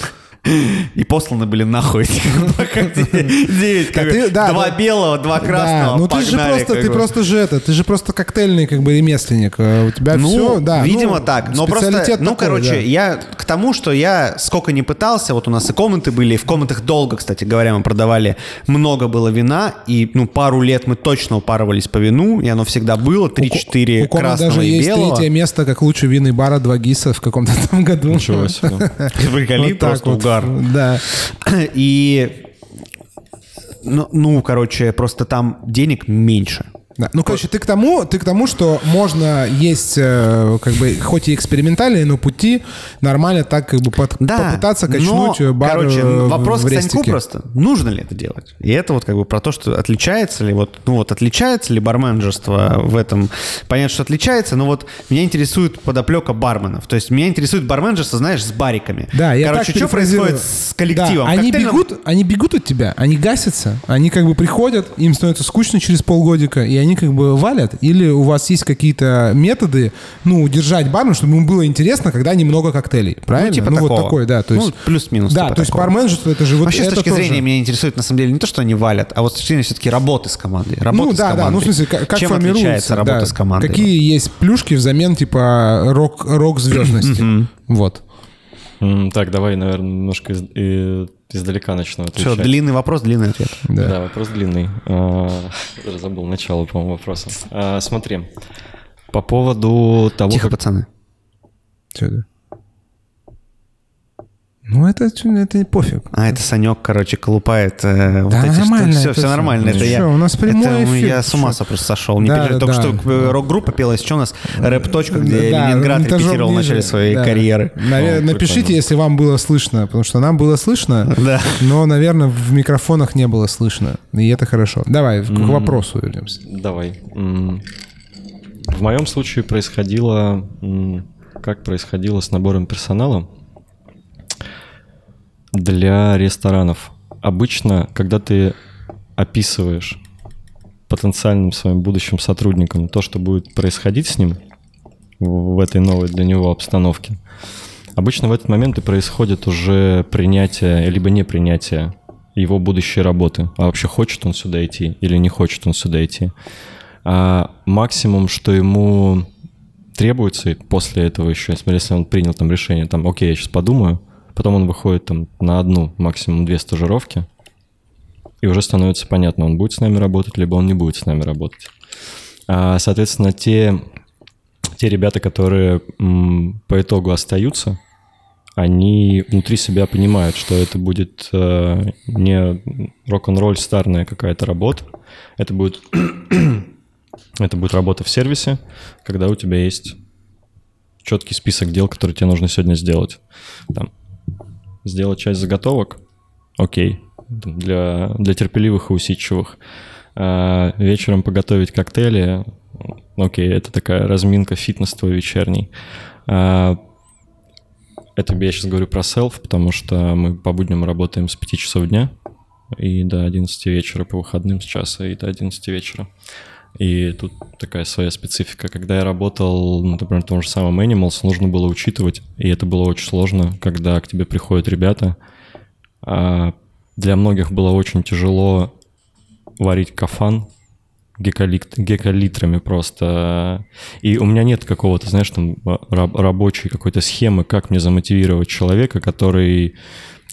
И посланы были нахуй эти девять, да, два белого, два красного, ну ты же просто, ты просто же это, ты же просто коктейльный как бы ремесленник. Э, У тебя Ну, все, да. видимо ну, так. Но просто, ну, короче, я к тому, что я сколько не пытался, вот у нас и комнаты были, в комнатах долго, кстати говоря, мы продавали, много было вина, и, ну, пару лет мы точно упарывались по вину, и оно всегда было, У 3-4 Кома красного даже и есть белого. третье место, как лучший винный бар от Вагиса в каком-то там году. Ничего себе. Приколи, просто вот. Угар. Да. И, ну, ну, короче, просто там денег меньше. Да. Ну, короче, ты к тому, ты к тому, что можно есть, э, как бы, хоть и экспериментальные, но пути нормально так как бы под- Да, попытаться качнуть но, бар короче, э, в- вопрос в к Саньку просто, нужно ли это делать? И это вот как бы про то, что отличается ли вот, ну вот отличается ли барменджерство в этом? Понятно, что отличается, но вот меня интересует подоплека барменов. То есть меня интересует барменджерство, знаешь, с бариками. Да, я Короче, так что происходит с коллективом? Да, они бегут, они бегут от тебя, они гасятся, они как бы приходят, им становится скучно через полгодика, и они как бы валят. Или у вас есть какие-то методы, ну, удержать бармен, чтобы ему было интересно, когда немного коктейлей, правильно? Ну, типа вот такого. такой, да. То Ну, есть, плюс-минус Да, типа то есть такого. барменджерство это же вот Вообще, с это точки тоже. зрения, меня интересует, на самом деле, не то, что они валят, а вот с точки зрения все-таки работы с командой. Работа Ну с да, да, командой. ну в смысле, как, как Чем формируется отличается работа да. с командой? Какие есть плюшки взамен типа рок, рок-звездности. Вот. Так, давай, наверное, немножко издалека начну отвечать. длинный вопрос, длинный ответ. Да. Да, вопрос длинный. А, Даже забыл начало, по-моему, вопроса. А, Смотри, по поводу того, Тихо, как... пацаны. Чё это? Ну, это, это пофиг. А, это Санек, короче, колупает э, вот Да эти нормально, Все, это все нормально. Ну это я, у нас прямой это эфир, Я с ума чё? просто сошел. Не Да, переживай. да, Только да. что э, рок-группа пелась. Что у нас? Рэп-точка, где Да, Ленинград репетировал в начале своей Да. карьеры. Наве- О, Напишите, прикольно. если вам было слышно, потому что нам было слышно, Да. но, наверное, в микрофонах не было слышно. И это хорошо. Давай, к вопросу вернемся. Давай. М, В моем случае происходило... Как происходило с набором персонала для ресторанов? Обычно, когда ты описываешь потенциальным своим будущим сотрудникам то, что будет происходить с ним в этой новой для него обстановке, обычно в этот момент и происходит уже принятие, либо не принятие его будущей работы. А вообще хочет он сюда идти или не хочет он сюда идти. А максимум, что ему требуется после этого еще, если он принял там решение, там, окей, я сейчас подумаю, потом он выходит там на одну, максимум две стажировки, и уже становится понятно, он будет с нами работать, либо он не будет с нами работать. А, соответственно, те, те ребята, которые м, по итогу остаются, они внутри себя понимают, что это будет э, не рок-н-ролл старная какая-то работа, это будет, это будет работа в сервисе, когда у тебя есть четкий список дел, которые тебе нужно сегодня сделать. Там, сделать часть заготовок, окей, для, для терпеливых и усидчивых. А вечером поготовить коктейли, окей, это такая разминка, фитнес твой вечерний. А это я сейчас говорю про селф, потому что мы по будням работаем с 5 часов дня и до 11 вечера, по выходным с часа и до 11 вечера. И тут такая своя специфика. Когда я работал, ну, например, в том же самом Animals, нужно было учитывать, и это было очень сложно, когда к тебе приходят ребята. А для многих было очень тяжело варить кафан гекалит, гекалитрами просто. И у меня нет какого-то, знаешь, там раб- рабочей какой-то схемы, как мне замотивировать человека, который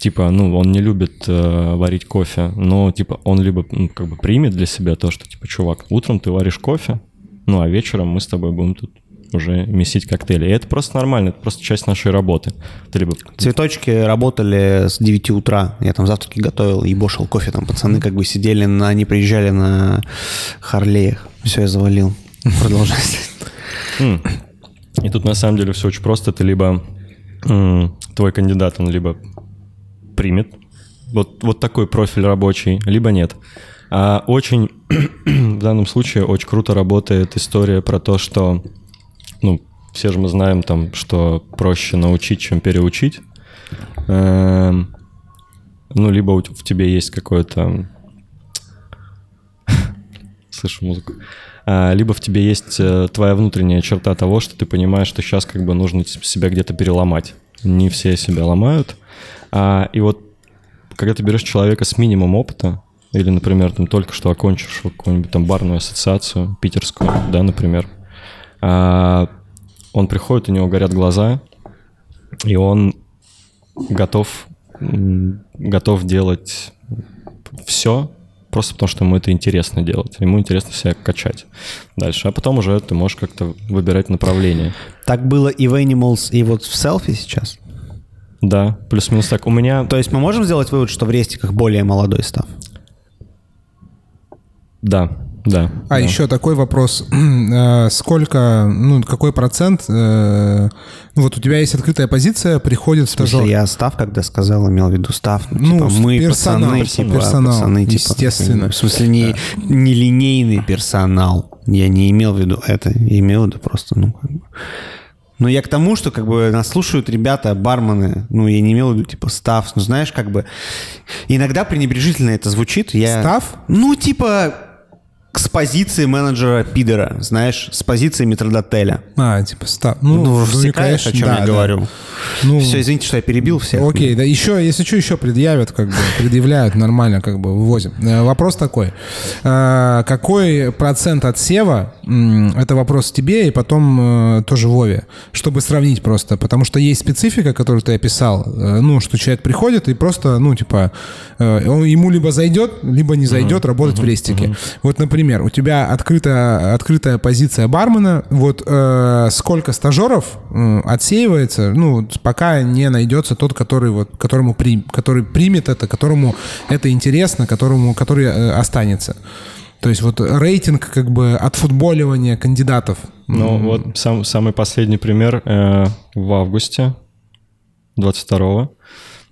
типа, ну, он не любит э, варить кофе, но, типа, он либо, ну, как бы примет для себя то, что, типа, чувак, утром ты варишь кофе, ну, а вечером мы с тобой будем тут уже месить коктейли. И это просто нормально, это просто часть нашей работы. Ты либо Цветочки работали с 9 утра. Я там завтраки готовил и бошил кофе. Там пацаны как бы сидели, на, они приезжали на Харлеях. Все, я завалил. Продолжайте. М. И тут на самом деле все очень просто. Ты либо твой кандидат, он либо примет вот, вот такой профиль рабочий, либо нет. А очень в данном случае очень круто работает история про то, что ну, все же мы знаем там, что проще научить, чем переучить. Эм, ну, либо в тебе есть какое-то... Слышу музыку. А, либо в тебе есть э, твоя внутренняя черта того, что ты понимаешь, что сейчас как бы нужно себя где-то переломать. Не все себя ломают. А, и вот когда ты берешь человека с минимум опыта, или, например, там только что окончишь какую-нибудь там барную ассоциацию питерскую, да, например, а, он приходит, у него горят глаза, и он готов, готов делать все, просто потому что ему это интересно делать. Ему интересно себя качать дальше. А потом уже ты можешь как-то выбирать направление. Так было и в Animals, и вот в селфи сейчас. Да, плюс-минус так. У меня... То есть мы можем сделать вывод, что в рестиках более молодой став? Да, да. А да. еще такой вопрос. Э, Сколько, ну, какой процент... э, Ну, вот у тебя есть открытая позиция, приходит стажер. что я став, когда сказал, имел в виду став. Ну, типа, мы персонал, пацаны, персонал, типа, персонал, пацаны, типа, естественно. В смысле, не, не линейный персонал. Я не имел в виду это. Я имел в виду просто, ну, как бы... Но я к тому, что как бы нас слушают ребята, бармены, ну, я не имел в виду, типа, став, ну, знаешь, как бы... Иногда пренебрежительно это звучит. Я... Став? Ну, типа, с позиции менеджера пидора, знаешь, с позиции метродотеля. А, типа, ста... Ну, Ну, ну, всекаешь, о чем да, я да. говорю. Ну, Все, извините, что я перебил всех. Окей, да, еще, если что, еще предъявят, как бы, предъявляют нормально, как бы, вывозим. Э, Вопрос такой. Э, Какой процент отсева, это вопрос тебе и потом э, тоже Вове, чтобы сравнить просто, потому что есть специфика, которую ты описал, ну, что человек приходит и просто, ну, типа, ему либо зайдет, либо не зайдет работать в рестике. Вот, например, у тебя открыта, открытая позиция бармена, вот э, сколько стажеров э, отсеивается, ну, пока не найдется тот, который вот, которому при, который примет это, которому это интересно, которому, который э, останется. То есть вот рейтинг как бы отфутболивания кандидатов. Ну, вот сам, самый последний пример э, в августе 22-го.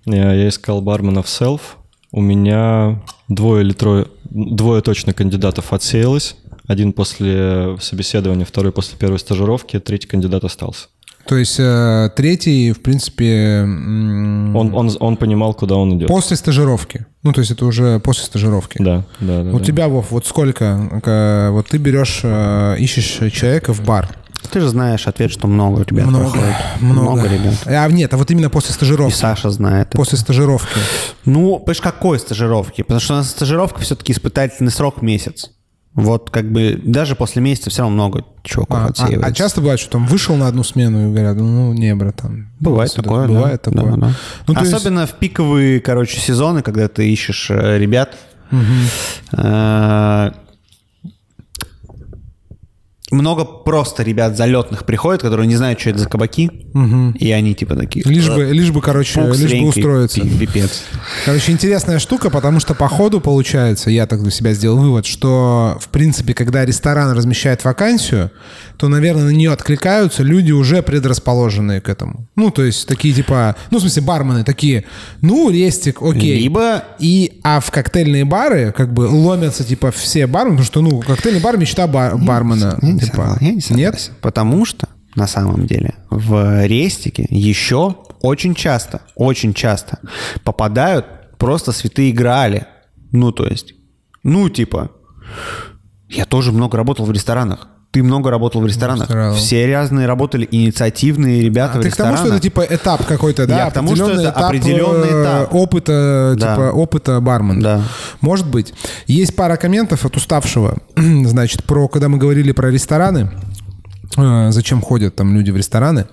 Я, я искал бармена в селф. У меня двое или трое, двое точно кандидатов отсеялось. Один после собеседования, второй после первой стажировки, третий кандидат остался. То есть э, третий, в принципе, Он, он, он понимал, куда он идет. после стажировки. Ну, то есть это уже после стажировки. Да, да, да. У да. тебя, Вов, вот сколько, э, вот ты берешь, э, ищешь человека в бар. Ты же знаешь ответ, что много ребят Много, проходит. много. ребят. А нет, а вот именно после И стажировки. Саша знает. это. После стажировки. Ну, понимаешь, какой стажировки? Потому что у нас стажировка все-таки испытательный срок месяц. Вот как бы даже после месяца все равно много чуваков А, а- отсеивается. а часто бывает, что там вышел на одну смену и говорят, ну, не, братан. Бывает сюда. такое, да. Бывает такое. Да, да. Ну, то есть- Особенно в пиковые, короче, сезоны, когда ты ищешь э, ребят. Э, Много просто ребят залетных приходят, которые не знают, что это за кабаки, и они типа такие... Лишь бы, лишь бы, короче, «Пук лишь бы устроиться. пи- Пипец. Короче, интересная штука, потому что по ходу получается, я так для себя сделал вывод, что, в принципе, когда ресторан размещает вакансию, то, наверное, на нее откликаются люди уже предрасположенные к этому. Ну, то есть такие типа, ну, в смысле, бармены такие, ну, рестик, окей. Либо И, а в коктейльные бары как бы ломятся, типа, все бармены, потому что, ну, коктейльный бар — мечта бар- бармена. Я не Типа, согласен, я не согласен. Нет? Потому что, на самом деле, в рестике еще очень часто, очень часто попадают просто святые грали. Ну, то есть, ну, типа, я тоже много работал в ресторанах. Ты много работал в ресторанах. ресторанах. Все разные работали инициативные ребята А в ты к тому, ресторанах. что это типа этап какой-то, да? Я к тому, что это определенный э, этап. Опыта, Да. типа, опыта бармена. Да. Может быть. Есть пара комментов от уставшего, значит, про, когда мы говорили про рестораны. Э, зачем ходят там люди в рестораны.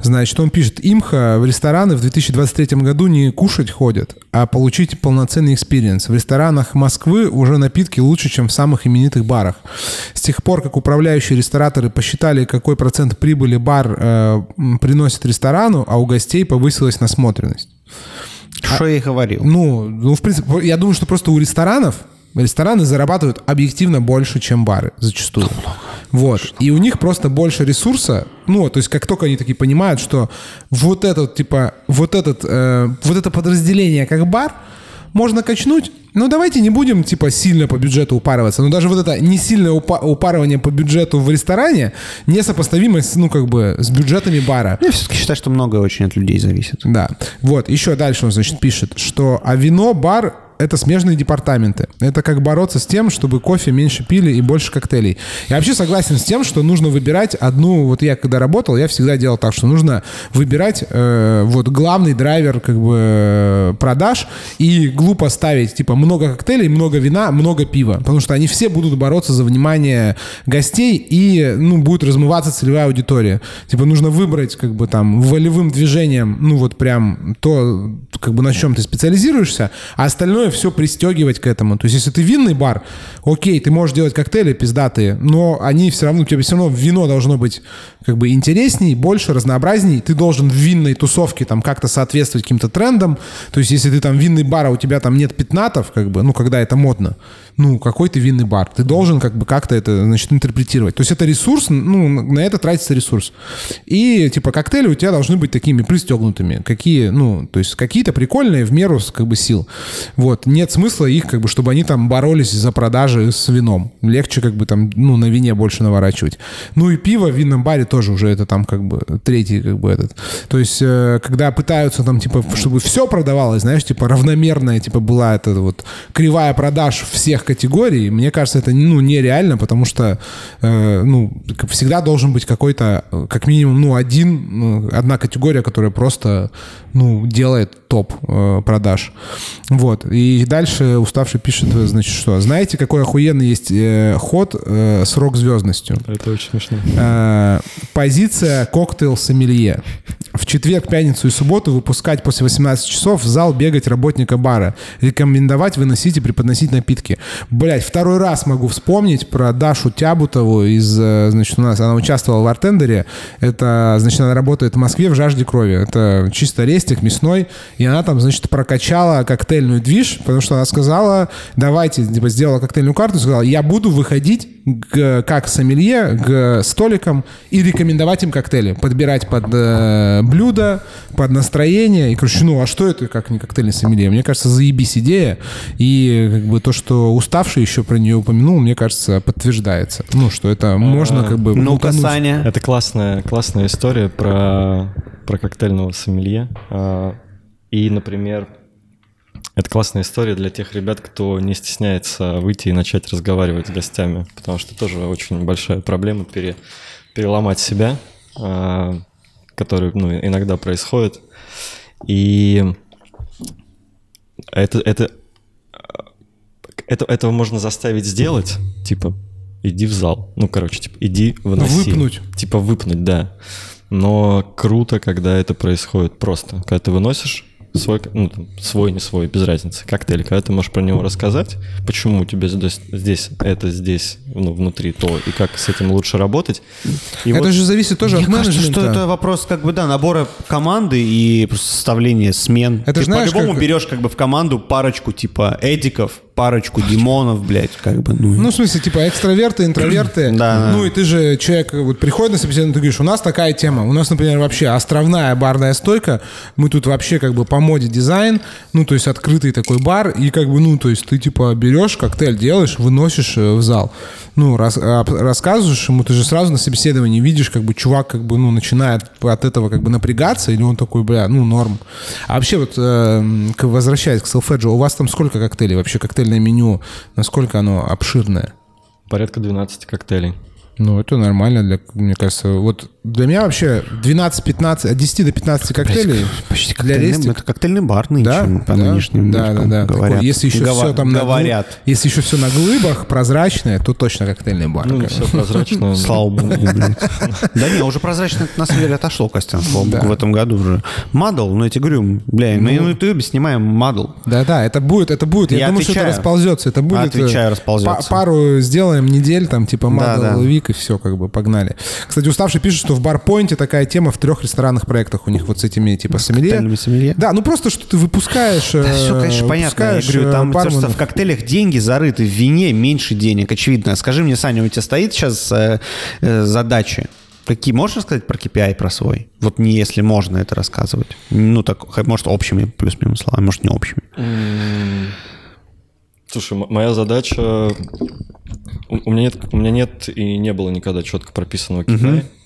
Значит, он пишет, имхо в рестораны в 2023 году не кушать ходят, а получить полноценный experience. В ресторанах Москвы уже напитки лучше, чем в самых именитых барах. С тех пор, как управляющие рестораторы посчитали, какой процент прибыли бар э, приносит ресторану, а у гостей повысилась насмотренность. Что я и говорил. Ну, ну, в принципе, я думаю, что просто у ресторанов рестораны зарабатывают объективно больше, чем бары зачастую. Вот. И у них просто больше ресурса. Ну, то есть как только они такие понимают, что вот этот, типа, вот этот, э, вот это подразделение как бар можно качнуть, ну давайте не будем, типа, сильно по бюджету упарываться. Но даже вот это не сильное упа- упарывание по бюджету в ресторане несопоставимо с, ну, как бы, с бюджетами бара. Я все-таки считаю, что многое очень от людей зависит. Да. Вот, еще дальше он, значит, пишет, что а вино, бар это смежные департаменты. Это как бороться с тем, чтобы кофе меньше пили и больше коктейлей. Я вообще согласен с тем, что нужно выбирать одну... Вот я когда работал, я всегда делал так, что нужно выбирать э, вот главный драйвер как бы э, продаж и глупо ставить типа много коктейлей, много вина, много пива. Потому что они все будут бороться за внимание гостей и ну, будет размываться целевая аудитория. Типа нужно выбрать как бы там волевым движением, ну вот прям то, как бы на чем ты специализируешься, а остальное все пристегивать к этому. То есть если ты винный бар, окей, ты можешь делать коктейли пиздатые, но они все равно, у тебя все равно вино должно быть как бы интересней, больше, разнообразней. Ты должен в винной тусовке там как-то соответствовать каким-то трендам. То есть если ты там винный бар, а у тебя там нет пятнатов, как бы, ну, когда это модно, ну, какой ты винный бар? Ты должен как бы как-то это, значит, интерпретировать. То есть это ресурс, ну, на это тратится ресурс. И, типа, коктейли у тебя должны быть такими пристегнутыми. Какие, ну, то есть какие-то прикольные в меру, как бы, сил. Вот. Нет смысла их, как бы, чтобы они там боролись за продажи с вином. Легче, как бы, там, ну, на вине больше наворачивать. Ну и пиво в винном баре тоже уже это там, как бы, третий, как бы, этот. То есть, э, когда пытаются там, типа, чтобы все продавалось, знаешь, типа, равномерная, типа, была эта вот кривая продаж всех категорий, мне кажется, это, ну, нереально, потому что, э, ну, всегда должен быть какой-то, э, как минимум, ну, один, ну, одна категория, которая просто, ну, делает топ э, продаж. Вот. И дальше уставший пишет, э, значит, что? Знаете, какой охуенный есть э, ход э, с рок-звездностью? Это очень смешно. Э, позиция коктейл сомелье. В четверг, пятницу и субботу выпускать после 18 часов в зал бегать работника бара. Рекомендовать выносить и преподносить напитки. Блять, второй раз могу вспомнить про Дашу Тябутову из, э, значит, у нас, она участвовала в артендере. Это, значит, она работает в Москве в жажде крови. Это чисто рестик мясной. И она там, значит, прокачала коктейльную движ, потому что она сказала, давайте, типа, сделала коктейльную карту, сказала, я буду выходить к- как сомелье к столикам и рекомендовать им коктейли. Подбирать под э, блюдо, под настроение. И, короче, ну, а что это как не коктейльный сомелье? Мне кажется, заебись идея. И как бы то, что уставший еще про нее упомянул, мне кажется, подтверждается. Ну, что это можно как бы... Утонуть. Саня. Это классная, классная история про, про коктейльного сомелье. А, И, например, это классная история для тех ребят, кто не стесняется выйти и начать разговаривать с гостями, потому что тоже очень большая проблема пере, переломать себя, а, который ну, иногда происходит. И это, это, это, этого можно заставить сделать, типа, иди в зал. Ну, короче, типа, иди выноси. Выпнуть. Типа выпнуть, да. Но круто, когда это происходит просто. Когда ты выносишь свой, ну, там, свой, не свой, без разницы, коктейль, когда ты можешь про него рассказать, почему у тебя здесь, здесь это, здесь, ну, внутри то, и как с этим лучше работать. И Это вот- же зависит тоже Мне от кажется, менеджмента. что это вопрос как бы, да, набора команды и составления смен. Это Ты по-любому как- берешь как бы в команду парочку типа Эдиков, парочку Димонов, блядь, как бы, ну... Ну, в смысле, типа, экстраверты, интроверты. Да. Ну, и ты же человек, вот приходит на собеседование, ты говоришь, у нас такая тема. У нас, например, вообще островная барная стойка. Мы тут вообще как бы по моде дизайн. Ну, то есть открытый такой бар. И как бы, ну, то есть ты типа берешь коктейль, делаешь, выносишь э, в зал. Ну, рас- а, рассказываешь ему, ты же сразу на собеседовании видишь, как бы чувак как бы, ну, начинает от этого как бы напрягаться, или он такой, бля, ну, норм. А вообще вот, э, возвращаясь к Селфеджу, у вас там сколько коктейлей? Вообще коктейльное меню, насколько оно обширное? Порядка 12 коктейлей. Ну, это нормально для, мне кажется. Вот для меня вообще 12-15, от 10 до 15 коктейлей Почти для рестик. это коктейльный бар нынче, Да, по да, нынешним да, да, да. говорят. Такой, если еще Гова- все там на говорят. если еще все на глыбах прозрачное, то точно коктейльный бар. Ну, все прозрачно. Слава богу. Да не, уже прозрачно на самом деле отошло, Костян, слава богу, в этом году уже. Мадл, ну я тебе говорю, бля, мы на ютубе снимаем мадл. Да, да, это будет, это будет. Я, думаю, что это расползется. Это будет. э, Отвечаю, па- расползется. пару сделаем недель, там, типа да. Week, и все, как бы погнали. Кстати, уставший пишет, что в Барпойнте такая тема в трех ресторанных проектах у них вот с этими, типа, сомелье. коктейльными сомелье? Да, ну просто, что ты выпускаешь. Да все, конечно, понятно. Я говорю, там то, что в коктейлях деньги зарыты, в вине меньше денег, очевидно. Скажи мне, Саня, у тебя стоит сейчас э, э, задачи? Какие можешь рассказать про KPI про свой? Вот не если можно это рассказывать. Ну, так, может, общими плюс-минус словами, может, не общими. Слушай, моя задача... У у меня нет, у меня нет и не было никогда четко прописанного KPI. А,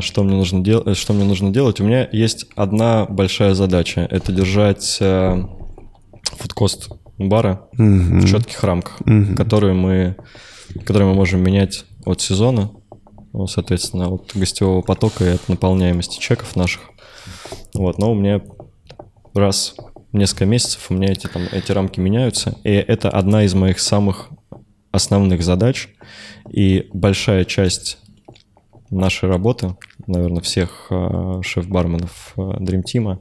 Что мне, нужно дел... э, что мне нужно делать? У меня есть одна большая задача. Это держать э, фудкост бара в четких рамках, которые, мы, которые мы можем менять от сезона, ну, соответственно, от гостевого потока и от наполняемости чеков наших. Вот, но у меня раз в несколько месяцев у меня эти, там, эти рамки меняются, и это одна из моих самых основных задач, и большая часть нашей работы, наверное, всех э, шеф-барменов э, Dream Team,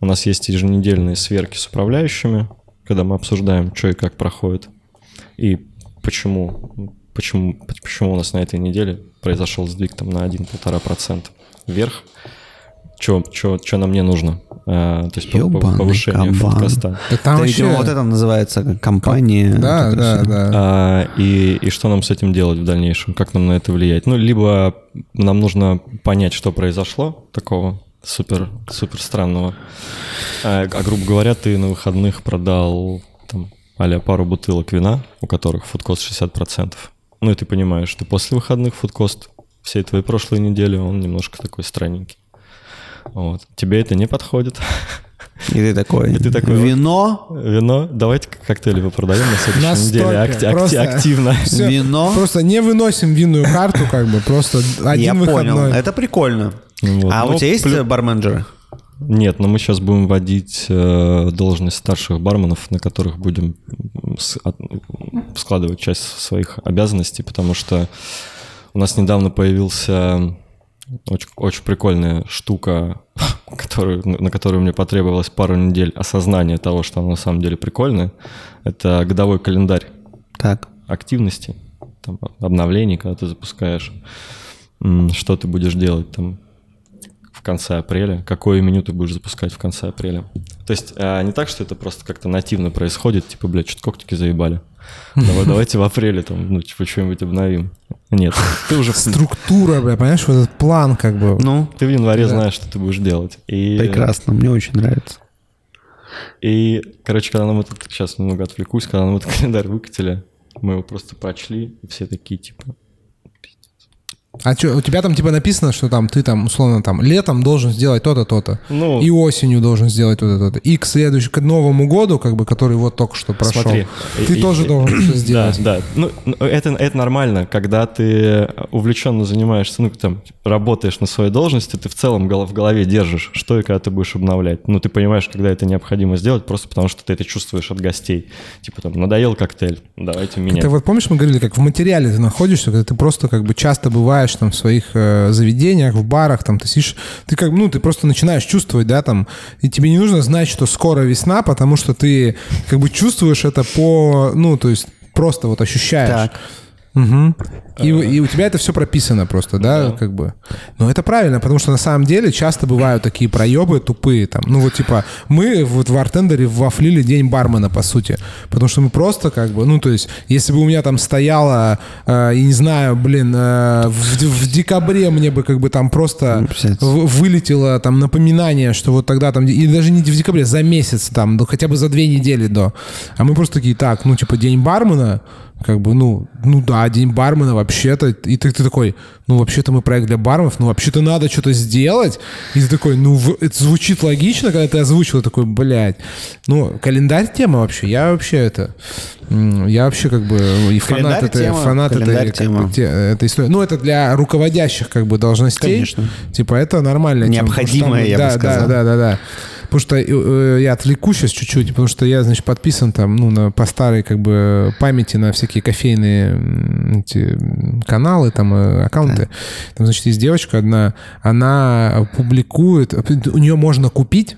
у нас есть еженедельные сверки с управляющими, когда мы обсуждаем, что и как проходит, и почему, почему, почему у нас на этой неделе произошел сдвиг там на 1-1,5% вверх, что нам не нужно. А, то есть Ёбаный повышение кабан. фудкоста. Да там вообще... видимо, вот это называется компания. Да, вот да, всё. да. А, и, и что нам с этим делать в дальнейшем? Как нам на это влиять? Ну, либо нам нужно понять, что произошло такого супер, супер странного. А, а, грубо говоря, ты на выходных продал там, а пару бутылок вина, у которых фудкост 60%. Ну, и ты понимаешь, что после выходных фудкост всей твоей прошлой недели, он немножко такой странненький. Вот. Тебе это не подходит. И ты такой, И ты такой, вино, Вино, давайте коктейли попродаем на следующей Настолько, неделе акти- акти- просто- активно. Всё, вино. Просто не выносим винную карту, как бы, просто один я выходной. понял, это прикольно. Вот. А Ну, у тебя есть плю- барменджеры? Нет, но мы сейчас будем вводить э, должность старших барменов, на которых будем с- от- складывать часть своих обязанностей, потому что у нас недавно появился очень, очень прикольная штука, которую, на которую мне потребовалось пару недель осознания того, что она на самом деле прикольная. Это годовой календарь Так. активности, там, обновлений, когда ты запускаешь, что ты будешь делать там в конце апреля, какое меню ты будешь запускать в конце апреля. То есть а, не так, что это просто как-то нативно происходит, типа, блядь, что-то коктики заебали. Давай, давайте в апреле там, ну, типа, что-нибудь обновим. Нет, ты уже Структура, бля, понимаешь, вот этот план, как бы. Ну, ты в январе знаешь, что ты будешь делать. И, прекрасно, мне очень нравится. И, короче, когда нам этот, сейчас немного отвлекусь, когда нам этот календарь выкатили, мы его просто прочли, и все такие, типа, А что, у тебя там типа написано, что там ты там, условно, там летом должен сделать то-то, то-то. ну, И осенью должен сделать то-то, то-то. И к следующему, к Новому году, как бы, который вот только что прошел, Смотри, ты и- тоже и- должен что сделать. Да, да. Ну, ну, это, это нормально, когда ты увлеченно занимаешься, ну, там, работаешь на своей должности, ты в целом в голове держишь, что и когда ты будешь обновлять. Ну, ты понимаешь, когда это необходимо сделать, просто потому что ты это чувствуешь от гостей. Типа, там, надоел коктейль, давайте менять. Ты вот помнишь, мы говорили, как в материале ты находишься, когда ты просто как бы часто бываешь там в своих э, заведениях, в барах, там ты сидишь, ты как, ну, ты просто начинаешь чувствовать, да, там, и тебе не нужно знать, что скоро весна, потому что ты как бы чувствуешь это по, ну, то есть просто вот ощущаешь. Так. Мгм. И, и у тебя это все прописано просто, да, как бы. Но это правильно, потому что на самом деле часто бывают такие проебы тупые там. Ну вот типа мы вот в артендере вафлили день бармена, по сути. Потому что мы просто как бы, ну то есть, если бы у меня там стояло, э, я не знаю, блин, э, в, в декабре мне бы как бы там просто в- вылетело там напоминание, что вот тогда там, и даже не в декабре, за месяц там, ну хотя бы за две недели до. А мы просто такие, так, ну типа день бармена, Как бы, ну, ну да, день бармена вообще-то. И ты, ты такой, ну вообще-то мы проект для барменов, ну вообще-то надо что-то сделать. И ты такой, ну в- это звучит логично, когда ты озвучил, такой, блядь. Ну, календарь тема вообще. Я вообще это... Я вообще как бы и фанат этой, тема, фанат этой, как бы, тема. те- этой истории. Ну, это для руководящих как бы должностей. Конечно. Типа это нормально. Необходимое, я бы да, сказал. Да, да, да, да. Потому что э, я отвлеку сейчас чуть-чуть, потому что я, значит, подписан там, ну, на, по старой, как бы, памяти на всякие кофейные эти, каналы, там, э, аккаунты. Там, значит, есть девочка одна, она публикует, у нее можно купить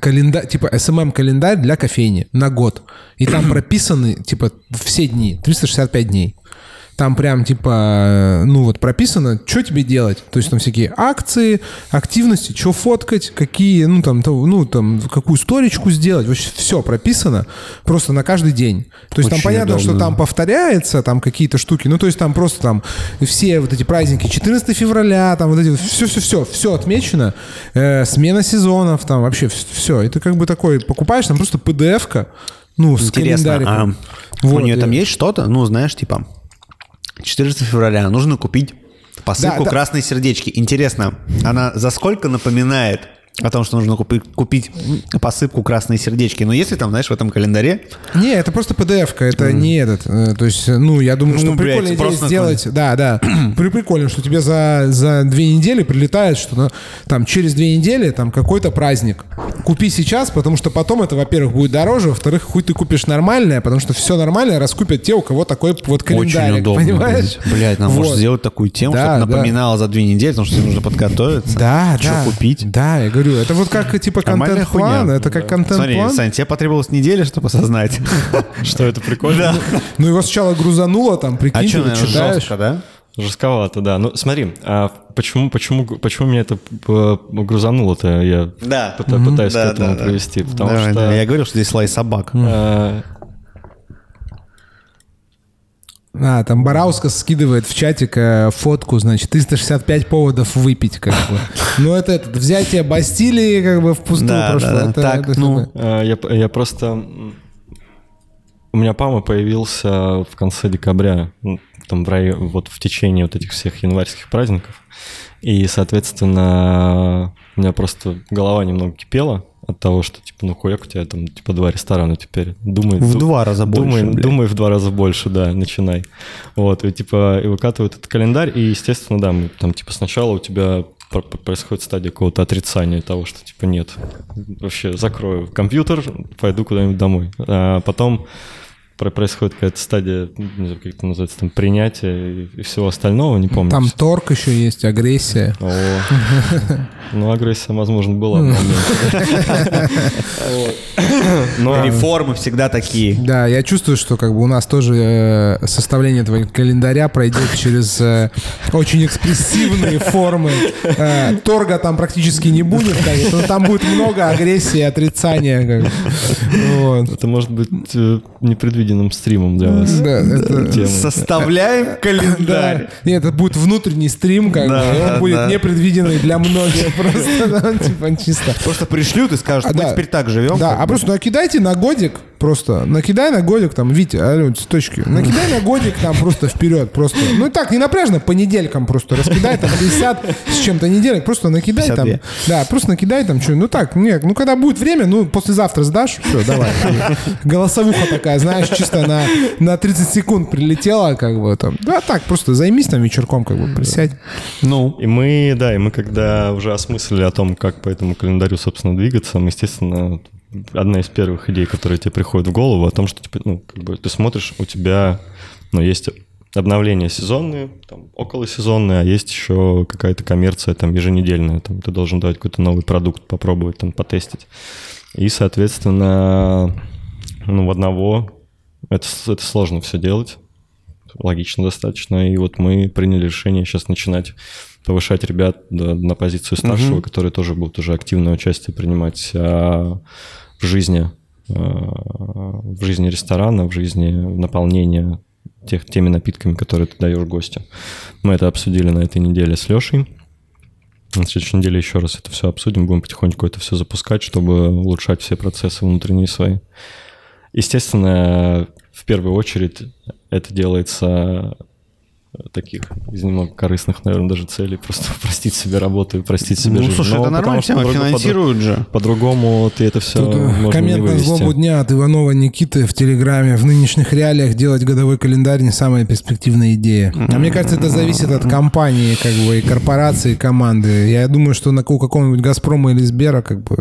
календарь, типа SMM-календарь для кофейни на год. И там прописаны, типа, все дни, 365 дней. Там прям, типа, ну вот прописано, что тебе делать. То есть там всякие акции, активности, что фоткать, какие, ну там, то- ну там, какую сторичку сделать. Вообще все прописано просто на каждый день. То есть там Очень понятно, что удобно. там повторяется, там какие-то штуки. Ну, то есть там просто там все вот эти праздники, 14 февраля, там вот эти, все-все-все, все отмечено. Э, смена сезонов, там вообще все. И ты как бы такой покупаешь, там просто PDF-ка, ну, с Интересно, а календариком. у Вот, нее и- там есть что-то, ну, знаешь, типа 14 февраля нужно купить посылку Да, да. красные сердечки. Интересно, она за сколько напоминает о том, что нужно купить, купить посыпку красные сердечки? Но если там, знаешь, в этом календаре Не, это просто PDF-ка, это не этот. э, То есть, ну, я думаю, Ну, что блядь, прикольная идея просто сделать. Да, да. При- Прикольно, что тебе за, за две недели прилетает, что ну, там через две недели там какой-то праздник. Купи сейчас, потому что потом это, во-первых, будет дороже, во-вторых, хуй ты купишь нормальное, потому что все нормальное раскупят те, у кого такой вот календарик, очень удобно. понимаешь? Блядь, Блядь, нам Вот. может сделать такую тему, Да, чтобы да. за две недели, потому что тебе нужно подготовиться. Да, Что да. купить? Да, я говорю, это вот как типа контент-план, это как Смотри, контент-план. Сань, тебе потребовалась неделя, чтобы осознать. Что это прикольно? Ну его сначала грузануло, там, А прикинь, что, ты наверное, читаешь. жестко, да? Жестковато, да. Ну, смотри, а почему, почему, почему меня это э, грузануло-то? Я Да. пыта- пытаюсь Да, к этому да, да. привести. Потому Давай, что давай. Я говорил, что здесь лай собак. э, А, там Бараускас скидывает в чатик э, фотку, значит, 365 поводов выпить, как бы. Ну, это, это взятие Бастилии, как бы, впустую Да, прошло. да, да. Это- Так, это ну, э, я, я просто... У меня Пама появился в конце декабря, там в районе, вот в течение вот этих всех январских праздников. И, соответственно, у меня просто голова немного кипела от того, что, типа, ну хуяк у тебя там, типа, два ресторана теперь. Думай, В ду- два раза больше, Думай, блядь. думай в два раза больше, да, начинай. Вот, и, типа, и выкатывают этот календарь, и, естественно, да, мы, там, типа, сначала у тебя пр- пр- происходит стадия какого-то отрицания того, что, типа, нет, вообще закрою компьютер, пойду куда-нибудь домой. А потом происходит какая-то стадия, не знаю, как это называется, там, принятия и, и всего остального, не помню. Там торг еще есть, агрессия. О, ну, агрессия, возможно, была. Но Реформы всегда такие. Да, я чувствую, что как бы у нас тоже э, составление этого календаря пройдет через э, очень экспрессивные формы. Э, торга там практически не будет, но там будет много агрессии и отрицания. это может быть э, непредвиденным стримом для вас. Да, это... Составляем Да. календарь. Нет, это будет внутренний стрим, как бы, он будет непредвиденный для многих просто, типа чисто. Просто пришлют и скажут, А, мы теперь так живем. Да, а просто накидайте на годик, просто накидай на годик, там, Витя, алло, цветочки, накидай на годик там просто вперед, просто. Ну и так, не напряжно, по неделькам просто раскидай там 50 с чем-то неделек, просто накидай там. 52. Да, просто накидай там что, ну так, не, ну когда будет время, ну послезавтра сдашь, все, давай. Голосовуха такая, знаешь, чисто на, на 30 секунд прилетела, как бы там. Да так, просто займись там вечерком, как бы, присядь. Ну, И мы, да, и мы когда уже осмыслили о том, как по этому календарю, собственно, двигаться, мы, естественно, одна из первых идей, которые тебе приходят в голову, о том, что типа, ну, как бы ты смотришь, у тебя ну, есть обновления сезонные, там, околосезонные, а есть еще какая-то коммерция там еженедельная, там, ты должен давать какой-то новый продукт, попробовать, там, потестить. И, соответственно, ну, в одного это, это сложно все делать, логично достаточно. И вот мы приняли решение сейчас начинать повышать ребят на позицию старшего, которые тоже будут уже активное участие принимать а, в жизни, а, в жизни ресторана, в жизни наполнения тех, теми напитками, которые ты даешь гостю. Мы это обсудили на этой неделе с Лешей. На следующей неделе еще раз это все обсудим, будем потихоньку это все запускать, чтобы улучшать все процессы внутренние свои. Естественно, в первую очередь это делается таких из немного корыстных, наверное, даже целей. Просто простить себе работу и простить себе Ну, жизнь. слушай, Но это что тема, по-друг- финансируют же. По-другому ты это все Тут э, можно не коммент на злобу дня от Иванова Никиты в Телеграме. В нынешних реалиях делать годовой календарь не самая перспективная идея. А мне кажется, это зависит от компании, как бы, и корпорации, и команды. Я думаю, что на у какого-нибудь Газпрома или Сбера, как бы,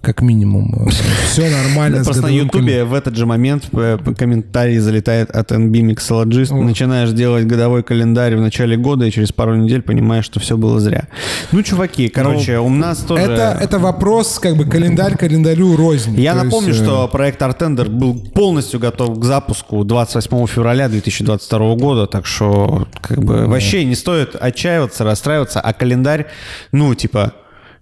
как минимум, все нормально. Просто на Ютубе в этот же момент э, комментарий залетает от NB Mixologist. Начинаешь делать годовой календарь в начале года и через пару недель понимаешь, что все было зря. Ну, чуваки, короче, у нас тоже... Это, это вопрос, как бы, календарь календарю рознь. Я напомню, есть, э, что проект Артендер был полностью готов к запуску 28 февраля 2022 года, так что как бы вообще не стоит отчаиваться, расстраиваться, а календарь, ну, типа,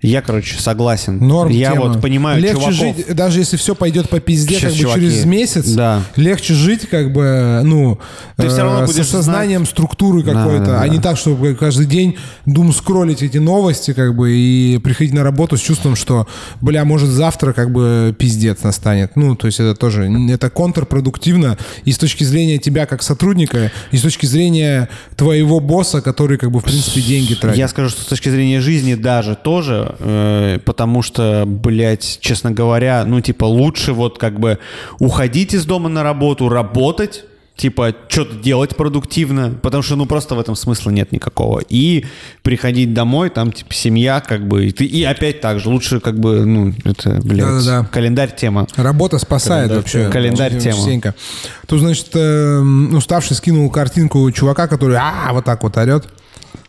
я, короче, согласен. Норм Я тема. вот понимаю Легче чуваков. жить, даже если все пойдет по пизде, Сейчас, как бы чуваки, через месяц, да. легче жить, как бы, ну, Ты всё равно будешь со сознанием структуры Да, какой-то, да, а да. не так, чтобы каждый день дум скроллить эти новости, как бы, и приходить на работу с чувством, что, бля, может завтра, как бы, пиздец настанет. Ну, то есть это тоже, это контрпродуктивно и с точки зрения тебя как сотрудника, и с точки зрения твоего босса, который, как бы, в принципе, деньги тратит. Я скажу, что с точки зрения жизни даже тоже, э, потому что, блядь, честно говоря, ну, типа, лучше вот как бы уходить из дома на работу, работать, типа, что-то делать продуктивно, потому что, ну, просто в этом смысла нет никакого. И приходить домой, там, типа, семья, как бы, и, ты, и опять так же, лучше, как бы, ну, это, блядь, Да-да-да. календарь тема. Работа спасает Календарь вообще. Календарь тема. Частенько. Тут, значит, э, уставший скинул картинку чувака, который а вот так вот орет.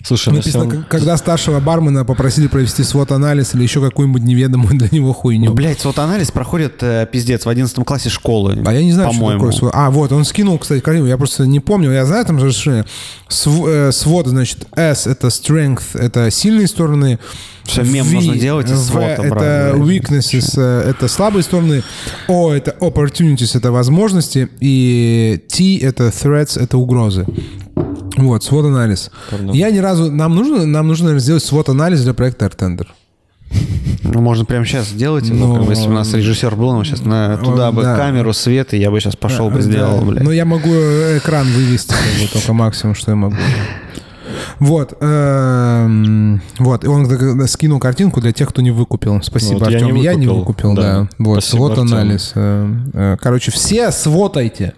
Слушай, на Написано, всем- когда старшего бармена попросили провести свод-анализ или еще какую-нибудь неведомую для него хуйню. Ну, блядь, вот анализ проходит, э, пиздец, в 11 классе школы. А я не знаю, что такое свод. А, вот, он скинул, кстати, картинку. Я просто не помню. Я знаю там разрешение. Св- э, свод, значит, S — это strength, это сильные стороны. Всё, мем V, можно делать из свода, это weaknesses, э, это слабые стороны. O — это opportunities, это возможности. И T — это threats, это угрозы. Вот, свод-анализ. Я ни разу... Нам нужно, нам нужно наверное, сделать свод-анализ для проекта Artender. Ну, можно прямо сейчас сделать Ну, как бы, если бы у нас режиссер был, он сейчас на, туда бы да. камеру, свет, и я бы сейчас пошел бы Да. сделал, блядь. Но я могу экран вывести, как бы, только максимум, что я могу. Вот, эм, вот, и он скинул картинку для тех, кто не выкупил. Спасибо, Вот я Артем. не Я не выкупил, выкупил, да. да. Вот, Спасибо, вот Артем. анализ. Э, э, Короче, все свотайте.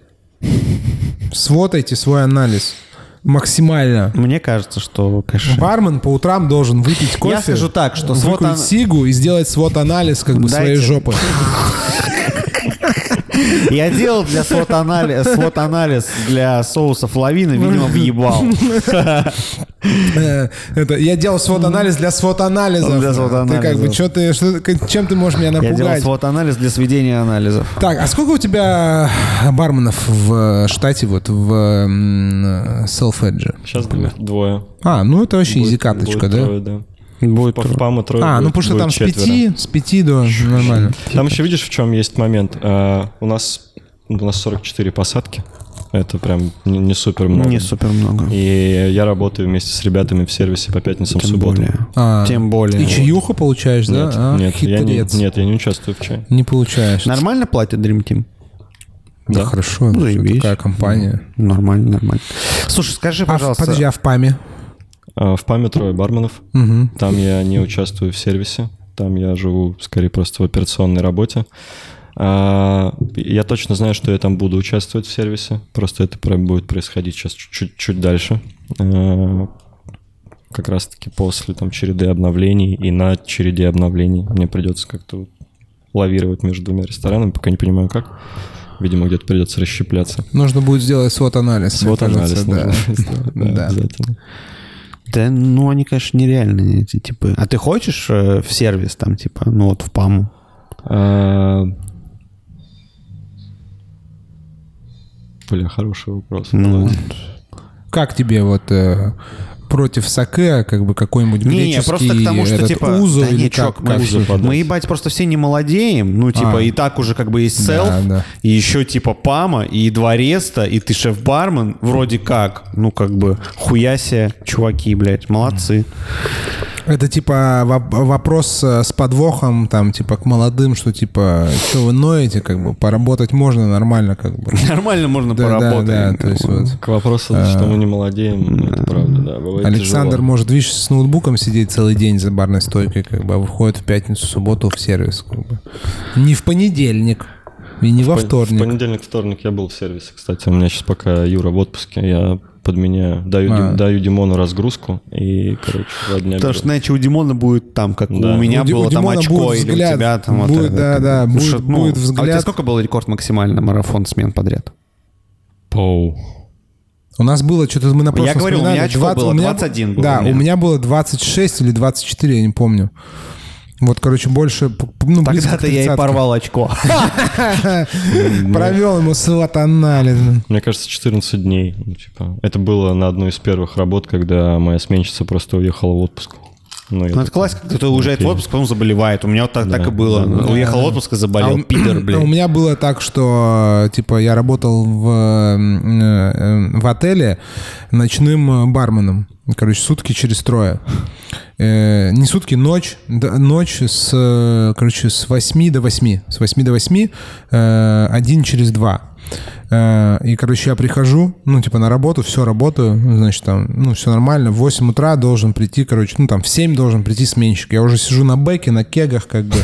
Свотайте свой анализ максимально. Мне кажется, что, конечно... Бармен по утрам должен выпить кофе, Я скажу так, что выкурить свод-ан- сигу и сделать свот-анализ как бы своей жопы. Я делал для свод-анализ, свод-анализ для соусов лавины, видимо, въебал. Э, Это, я делал свод-анализ для свод-анализа. Для Ты свод-анализов. как бы, что ты, что, ты- чем ты можешь меня Я делал напугать? свод-анализ для сведения анализов. Так, а сколько у тебя барменов в штате, вот в Self-Edge? Сейчас двое. А, ну это вообще Будет- изи-карточка, будет да? трое, да. Будет По ФПАМу трое А, ну будет- потому что там с четверо. пяти, с пяти до нормально. Там еще видишь, в чем есть момент. А, у нас у нас 44 посадки. Это прям не, не супер много. не супер много. И я работаю вместе с ребятами в сервисе по пятницам, Тем субботам. более. А, Тем более. И чаюху получаешь, да? Нет, А, нет, я не, нет, я не участвую в чае. Не получаешь. Нормально платит Dream Team? Да, Да. хорошо. Ну. Такая компания. Нормально, нормально. Слушай, скажи, А, в- пожалуйста... подожди, а в ПАМе? А, в ПАМе трое барменов. Мгм. Там я не участвую в сервисе. Там я живу скорее просто в операционной работе. А, я точно знаю, что я там буду участвовать в сервисе. Просто это будет происходить сейчас чуть-чуть чуть дальше. А, как раз-таки после там череды обновлений и на череде обновлений мне придется как-то лавировать между двумя ресторанами, пока не понимаю как. Видимо, где-то придется расщепляться. Нужно будет сделать свод-анализ. мне Вот анализ кажется, нужно да. сделать, да, Да. обязательно. Да, ну, они, конечно, нереальные, эти типы. А ты хочешь э, в сервис там, типа, ну, вот в ПАМу? А, Бля, хороший вопрос. Ну, Как тебе вот э, против саке, как бы какой-нибудь Не, не, просто к тому, что этот типа, узо да или не, как? как? узо мы, ебать, просто все не молодеем, ну, типа, А. и так уже как бы есть селф, Да, да. и еще типа пама, и два реста, и ты шеф-бармен, вроде как, ну, как бы, хуяся, чуваки, блядь, молодцы. Это типа воп- вопрос э, с подвохом, там, типа, к молодым, что типа, что вы ноете, как бы, поработать можно нормально, как бы. Нормально можно Да, да, поработать. да, то есть вот. К вопросу, что мы не молодеем, ну, это правда, да, бывает Александр тяжело. может, видишь, с ноутбуком сидеть целый день за барной стойкой, как бы, а выходит в пятницу, субботу в сервис, как бы. Не в понедельник и не во В вторник. понедельник, вторник я был в сервисе, кстати. У меня сейчас пока Юра в отпуске. Я подменяю, даю, А. Дим- даю Димону разгрузку и, короче, два дня Потому беру. что, иначе у Димона будет там, как Да. у меня У было у там Димона очко, будет или взгляд, у тебя там вот будет, это. да, да, будет- что, ну, будет А у тебя взгляд. сколько был рекорд максимально марафон смен подряд? Пау. У нас было, что-то мы на прошлом Я говорю, у меня очко 20 было, у меня- 21 было Да, у меня. у меня было 26 или 24, я не помню. Вот, короче, больше, ну, Тогда-то я и 30. порвал очко. Провел ему сват-анализ. Мне кажется, 14 дней. Ну, типа, это было на одной из первых работ, когда моя сменщица просто уехала в отпуск. Ну, Ну, это классика, когда кто уезжает в отпуск, потом заболевает. У меня вот так, так Да, и было. да, да. Уехал в отпуск и А заболел. у- Пидор, а У меня было так, что, типа, я работал в, э, э, в отеле ночным э, барменом. Короче, сутки через трое. Э, не сутки, ночь. да, ночь с, короче, с 8 до 8. С 8 до 8. э, один через два. Э, И, короче, я прихожу, ну, типа, на работу, все, работаю, значит, там, ну, все нормально. В 8 утра должен прийти, короче, ну, там, в 7 должен прийти сменщик. Я уже сижу на бэке, на кегах, как бы,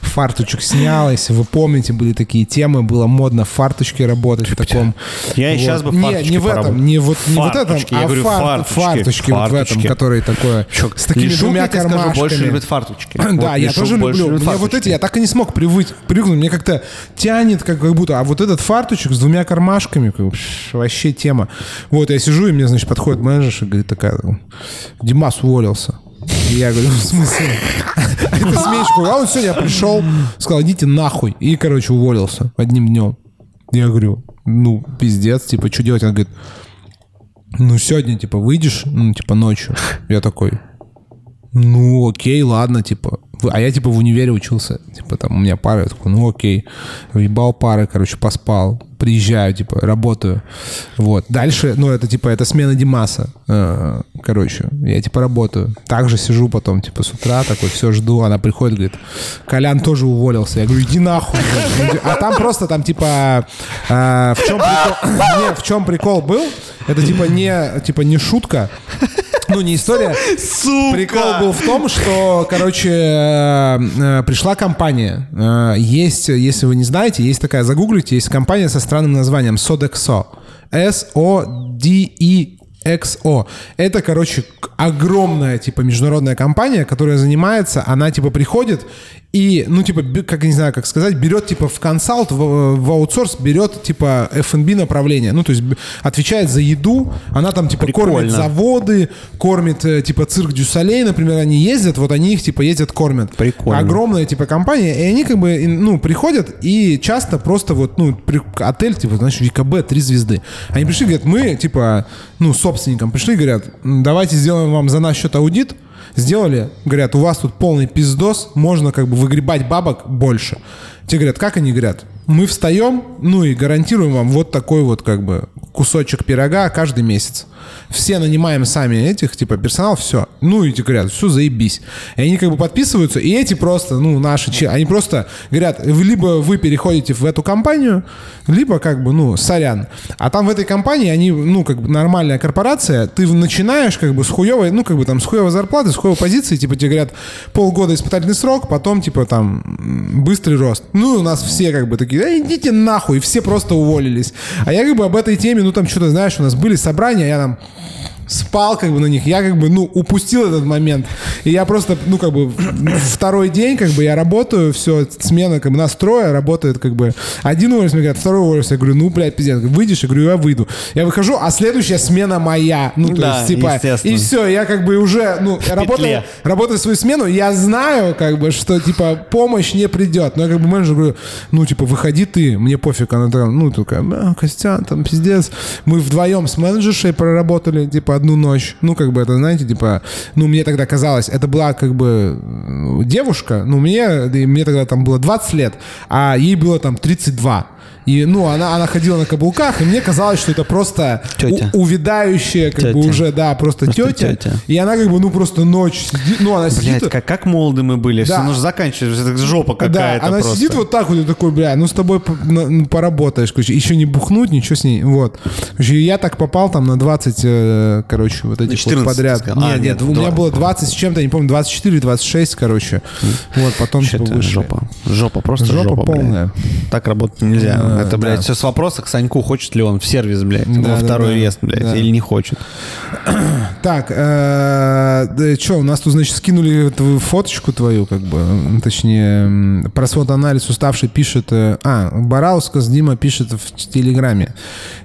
фарточек снял, если вы помните, были такие темы, было модно в фарточке работать в таком. Я и сейчас бы в не, не в этом, не вот, не вот этом, я а говорю, фар- фарточки, фарточки вот в этом, фарточки. который такой, Чё, с такими Лешук, двумя тебе скажу, кармашками. больше любит фарточки. Да, Вот я тоже люблю. Мне вот эти, я так и не смог привыкнуть. Мне как-то тянет, как, как будто, а вот этот фарточек с двумя кармашками, бы, пш, вообще тема. Вот, я сижу, и мне, значит, подходит менеджер и говорит такая, Димас уволился. И я говорю, в смысле? А это сменщик. А он сегодня пришел, сказал, идите нахуй. И, короче, уволился одним днем. Я говорю, ну, пиздец, типа, что делать? Он говорит, ну, сегодня, типа, выйдешь, ну, типа, ночью. Я такой, ну, окей, ладно, типа. А я, типа, в универе учился. Типа, там, у меня пары. Я такой, ну, окей. Въебал пары, короче, поспал. Приезжаю, типа, работаю. Вот. Дальше, ну, это, типа, это смена Димаса. Э, Короче, я, типа, работаю. Также сижу потом, типа, с утра такой, все жду. Она приходит, говорит, Колян тоже уволился. Я говорю, иди нахуй. А там просто, там, типа, э, в чем прикол? Не, в чем прикол был? Это, типа, не, типа, не шутка. Ну, не история. Сука! Прикол был в том, что, короче, э, э, пришла компания. Э, Есть, если вы не знаете, есть такая, загуглите, есть компания со странным названием Sodexo. S-O-D-E-X-O. Это, короче, огромная, типа, международная компания, которая занимается, она, типа, приходит и, ну, типа, как, не знаю, как сказать, берет, типа, в консалт, в, в аутсорс, берет, типа, F&B направление. Ну, то есть отвечает за еду, она там, типа, кормит Прикольно. заводы, кормит, э, типа, цирк Дюсалей, например, они ездят, вот они их, типа, ездят, кормят. Прикольно. Огромная, типа, компания, и они, как бы, ну, приходят, и часто просто вот, ну, при- отель, типа, знаешь, ВКБ, три звезды. Они пришли, говорят, мы, типа, ну, собственникам пришли, говорят, «М, давайте сделаем вам за наш счет аудит, Сделали, говорят, у вас тут полный пиздос, можно как бы выгребать бабок больше. Те говорят, как они говорят? Мы встаем, ну и гарантируем вам вот такой вот как бы кусочек пирога каждый месяц. Все нанимаем сами этих, типа, персонал, все. Ну и говорят, все, заебись. И они как бы подписываются, и эти просто, ну, наши, они просто говорят, либо вы переходите в эту компанию, либо как бы, ну, сорян. А там в этой компании, они, ну, как бы нормальная корпорация, ты начинаешь как бы с хуевой, ну, как бы там с хуевой зарплаты, с хуевой позиции, типа тебе говорят, полгода испытательный срок, потом, типа, там, быстрый рост. Ну, у нас все как бы такие, да идите нахуй, все просто уволились. А я как бы об этой теме, ну, там что-то, знаешь, у нас были собрания, я там спал как бы на них. Я как бы, ну, упустил этот момент. И я просто, ну, как бы, второй день, как бы, я работаю, все, смена, как бы, нас трое, работает, как бы, один уволился, мне говорят, второй уволился. Я говорю, ну, блядь, пиздец. Выйдешь? Я говорю, я выйду. Я выхожу, а следующая смена моя. Ну, то Да, есть, типа, и все, я как бы уже, ну, работаю, работаю свою смену, я знаю, как бы, что, типа, помощь не придет. Но я как бы менеджеру говорю, ну, типа, выходи ты, мне пофиг. Она такая, ну, такая, «А, Костян, там, пиздец. Мы вдвоем с менеджершей проработали, типа, одну ночь. Ну, как бы, это, знаете, типа, ну, мне тогда казалось, это была, как бы, девушка, ну, мне, мне тогда там было 20 лет, а ей было там 32. И, ну, она, она ходила на каблуках, и мне казалось, что это просто Тетя. у- увядающая, как бы Тетя. уже, да, просто, Просто тетя. тетя. И она как бы, ну, просто ночь сидит, ну, она Блядь, сидит... как, как молоды мы были. Все Да. нужно заканчивать. Это жопа Да, какая-то она просто. сидит вот так вот и такой, бля, ну с тобой ну, поработаешь, короче, еще не бухнуть, ничего с ней, вот. Короче, я так попал там на 20, э, короче, вот этих 14 вот подряд. Нет, А, нет, нет, у меня было 20 с чем-то, не помню, 24 или 26, короче. Вот, потом типа жопа. Жопа, просто Жопа жопа, полная. Так работать нельзя. Это, блядь, да. все с вопроса к Саньку, хочет ли он в сервис, блядь, Да, во да, второй да. рест, блядь, Да. или не хочет. Так, что, у нас тут, значит, скинули твою фоточку твою, как бы, точнее, про свод-анализ уставший пишет, э, а, Бараускас Дима пишет в Телеграме.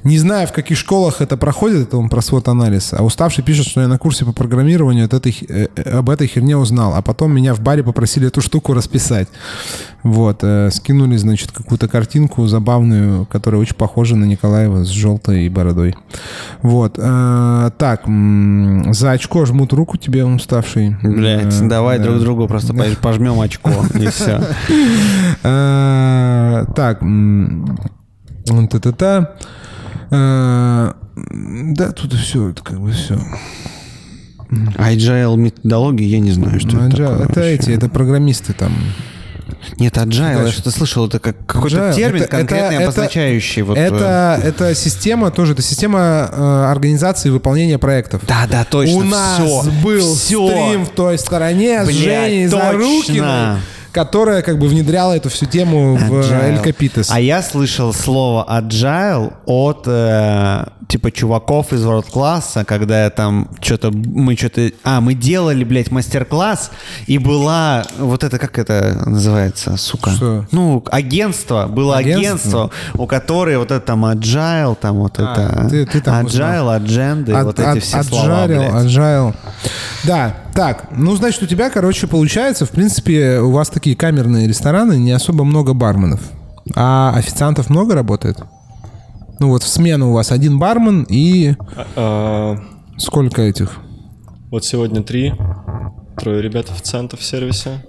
Не знаю, в каких школах это проходит, это он про свод-анализ, а уставший пишет, что я на курсе по программированию от этой, э, э, об этой херне узнал, а потом меня в баре попросили эту штуку расписать. Вот, э, скинули, значит, какую-то картинку забавную, которая очень похожа на Николаева с желтой бородой. Вот, э, так, за очко жмут руку тебе, уставший. Блядь, Э, давай да. друг другу просто по- пожмем очко, и все. Э, Так, та-та-та. Э, Да, тут все, это как бы все. Agile методологии, я не знаю, что это такое. Это вообще. эти, это программисты там. Нет, agile, я что-то слышал, это как какой-то термин это- конкретный, это- обозначающий вот... э, Это, это система тоже, это система э, организации выполнения проектов. Да, да, точно, У нас всё, был всё. стрим в той стороне с Блядь, Женей точно. Зарукиной, которая как бы внедряла эту всю тему в Agile. Эль Капитес. А я слышал слово agile от э, типа чуваков из World класса, когда я там что-то мы что-то, а мы делали, блядь, мастер-класс и была вот это как это называется, сука, Что? ну агентство, было Агентство? агентство, у которой вот это там agile, там вот А, это ты- ты там agile, адженды, От- вот эти от- все слова, отжарил, блядь. отжарил. Да, так, ну, значит, у тебя, короче, получается, в принципе, у вас такие камерные рестораны, не особо много барменов. А официантов много работает? Ну, вот в смену у вас один бармен и А, сколько этих? вот сегодня три, трое ребят официантов в сервисе.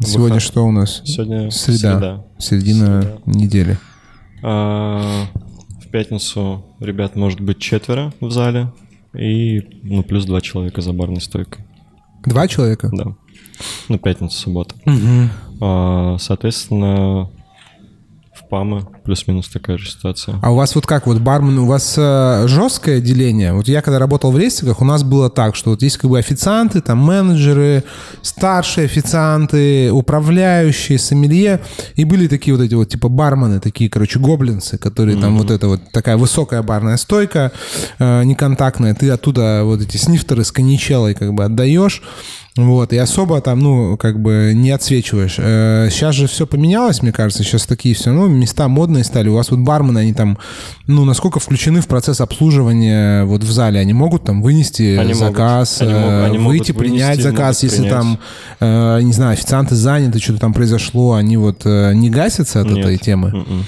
Сегодня что у нас? Сегодня Среда. среда. Середина Среда. недели. А, в пятницу ребят может быть четверо в зале и ну плюс два человека за барной стойкой. Два человека? Да. Ну, пятница, суббота. А, соответственно, в ПАМы плюс-минус такая же ситуация. А у вас вот как, вот бармен, у вас э, жесткое деление? Вот я когда работал в рестиках, у нас было так, что вот есть как бы официанты, там менеджеры, старшие официанты, управляющие, сомелье, и были такие вот эти вот типа бармены, такие, короче, гоблинцы, которые там вот это вот такая высокая барная стойка, э, неконтактная, ты оттуда вот эти снифтеры с коньячелой как бы отдаешь, вот, и особо там, ну, как бы не отсвечиваешь. Э, Сейчас же все поменялось, мне кажется, сейчас такие все, ну, места модные стали. У вас вот бармены, они там, ну, насколько включены в процесс обслуживания вот в зале? Они могут там вынести Они могут. заказ, Они могут- э, они могут выйти, принять вынести, заказ, могут если принять. там, э, не знаю, официанты заняты, что-то там произошло, они вот э, не гасятся от Нет. этой темы? Мгм.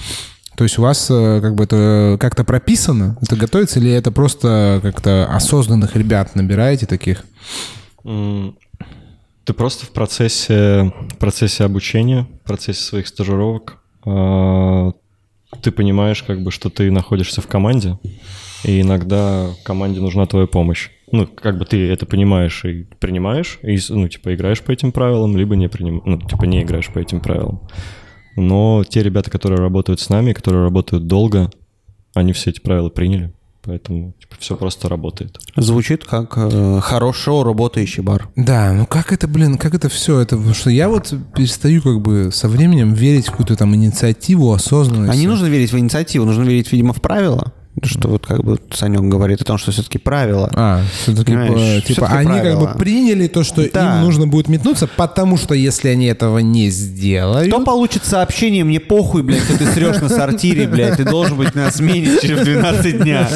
То есть у вас э, как бы это как-то прописано, это готовится, или это просто как-то осознанных ребят набираете таких? Ты просто в процессе, в процессе обучения, в процессе своих стажировок, а, ты понимаешь, как бы, что ты находишься в команде, и иногда команде нужна твоя помощь. Ну, как бы ты это понимаешь и принимаешь, и, ну, типа, играешь по этим правилам, либо не приним... ну, типа, не играешь по этим правилам. Но те ребята, которые работают с нами, которые работают долго, они все эти правила приняли, поэтому типа, все просто работает. Звучит как э, хорошо работающий бар. Да, ну как это, блин, как это все? Это потому что я вот перестаю как бы со временем верить в какую-то там инициативу, осознанность. А не нужно верить в инициативу, нужно верить, видимо, в правила. Что вот как бы Санек говорит о том, что все-таки правила. А, все-таки, Понимаешь, типа, всё-таки они правила. как бы приняли то, что Да. им нужно будет метнуться, потому что если они этого не сделают... Кто получит сообщение, мне похуй, блядь, что ты срешь на сортире, блядь, ты должен быть на смене через 12 дня.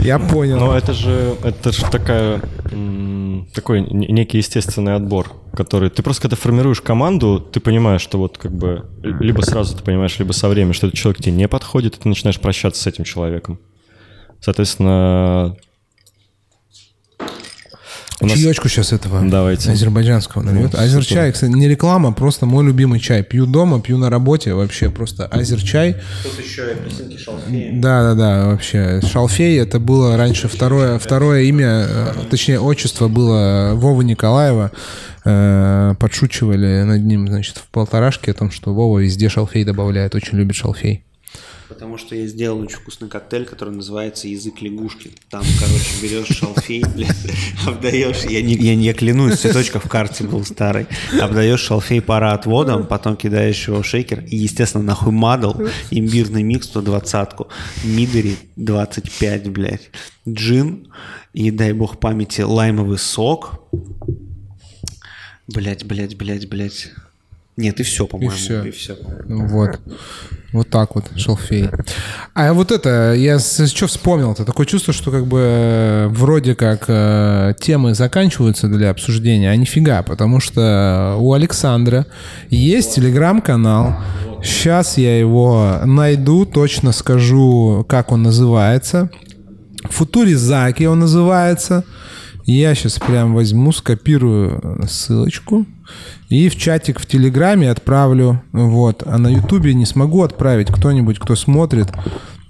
Я понял. Но это же, это же такая, такой не- некий естественный отбор, который... Ты просто когда формируешь команду, ты понимаешь, что вот как бы... Либо сразу ты понимаешь, либо со временем, что этот человек тебе не подходит, и ты начинаешь прощаться с этим человеком. Соответственно, У нас- Чаечку сейчас этого. Давайте. Азербайджанского нальет. Ну, Азерчай, кстати, не реклама, просто мой любимый чай. Пью дома, пью на работе, вообще просто азерчай. Тут еще апельсинки шалфеи. Да, да, да, вообще. Шалфей это было раньше второе, второе имя, э, точнее, отчество было Вова Николаева. Э, Подшучивали над ним, значит, в полторашке о том, что Вова везде шалфей добавляет, очень любит шалфей. Потому что я сделал очень вкусный коктейль, который называется «Язык лягушки». Там, короче, берешь шалфей, обдаешь, я, не, я, клянусь, цветочка в карте был старый, обдаешь шалфей пароотводом, потом кидаешь его в шейкер и, естественно, нахуй мадал, имбирный микс 120-ку, мидери 25, блядь, джин и, дай бог памяти, лаймовый сок. Блядь, блядь, блядь, блядь. Нет, и все, по-моему. всё. И все. Ну Вот. Вот так вот, шалфей. А вот это, я что вспомнил-то? Такое чувство, что как бы э, вроде как э, темы заканчиваются для обсуждения, а нифига, потому что у Александра есть телеграм-канал. Сейчас я его найду, точно скажу, как он называется. Футуризаки он называется. Я сейчас прям возьму, скопирую ссылочку и в чатик в Телеграме отправлю. Вот. А на Ютубе не смогу отправить. Кто-нибудь, кто смотрит,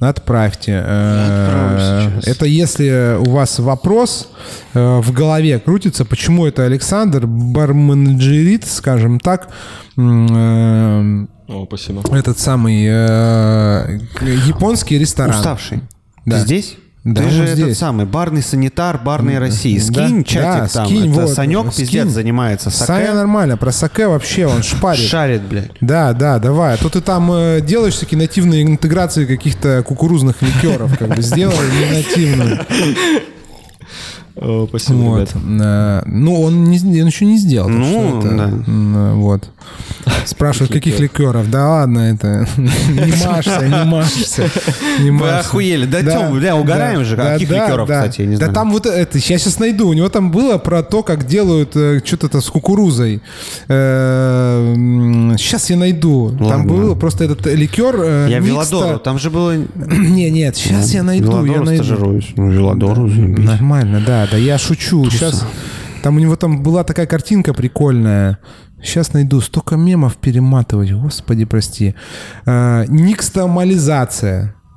отправьте. Э. Это если у вас вопрос э, в голове крутится, почему это Александр Барменджерит, скажем так, м, О, спасибо. э, этот самый э, японский ресторан. Уставший. Да. Ты здесь? Да, Ты же этот здесь. самый барный санитар барной России. Да, Скинь да, чатик там. скинь, Это вот, Санек скинь. пиздец занимается. Саня Саке нормально, про саке вообще он шпарит. шарит, блядь. Да, да, давай. А то ты там э, делаешь всякие нативные интеграции каких-то кукурузных ликеров, как бы сделай не нативную. О, спасибо, Вот. ребята. Э, Ну, он, не, он еще не сделал. Ну, это, да. э, Вот. Спрашивают, каких ликеров? Да ладно, это... Не машься, не машься. Не Вы охуели. Да, Тём, бля, угораем да, же. да, Каких да, ликеров, да. кстати, я не Да знаю. там вот это, я сейчас найду. У него там было про то, как делают э, что-то с кукурузой. Сейчас я найду. Там было просто этот ликер. э, Я Велодору. Там же было... Не, нет, сейчас я найду, я Велодору найду. стажируюсь. Ну, Велодору. Нормально, да, да, я шучу. Сейчас там у него там была такая картинка прикольная. Сейчас найду. Столько мемов перематывать. Господи, прости. А,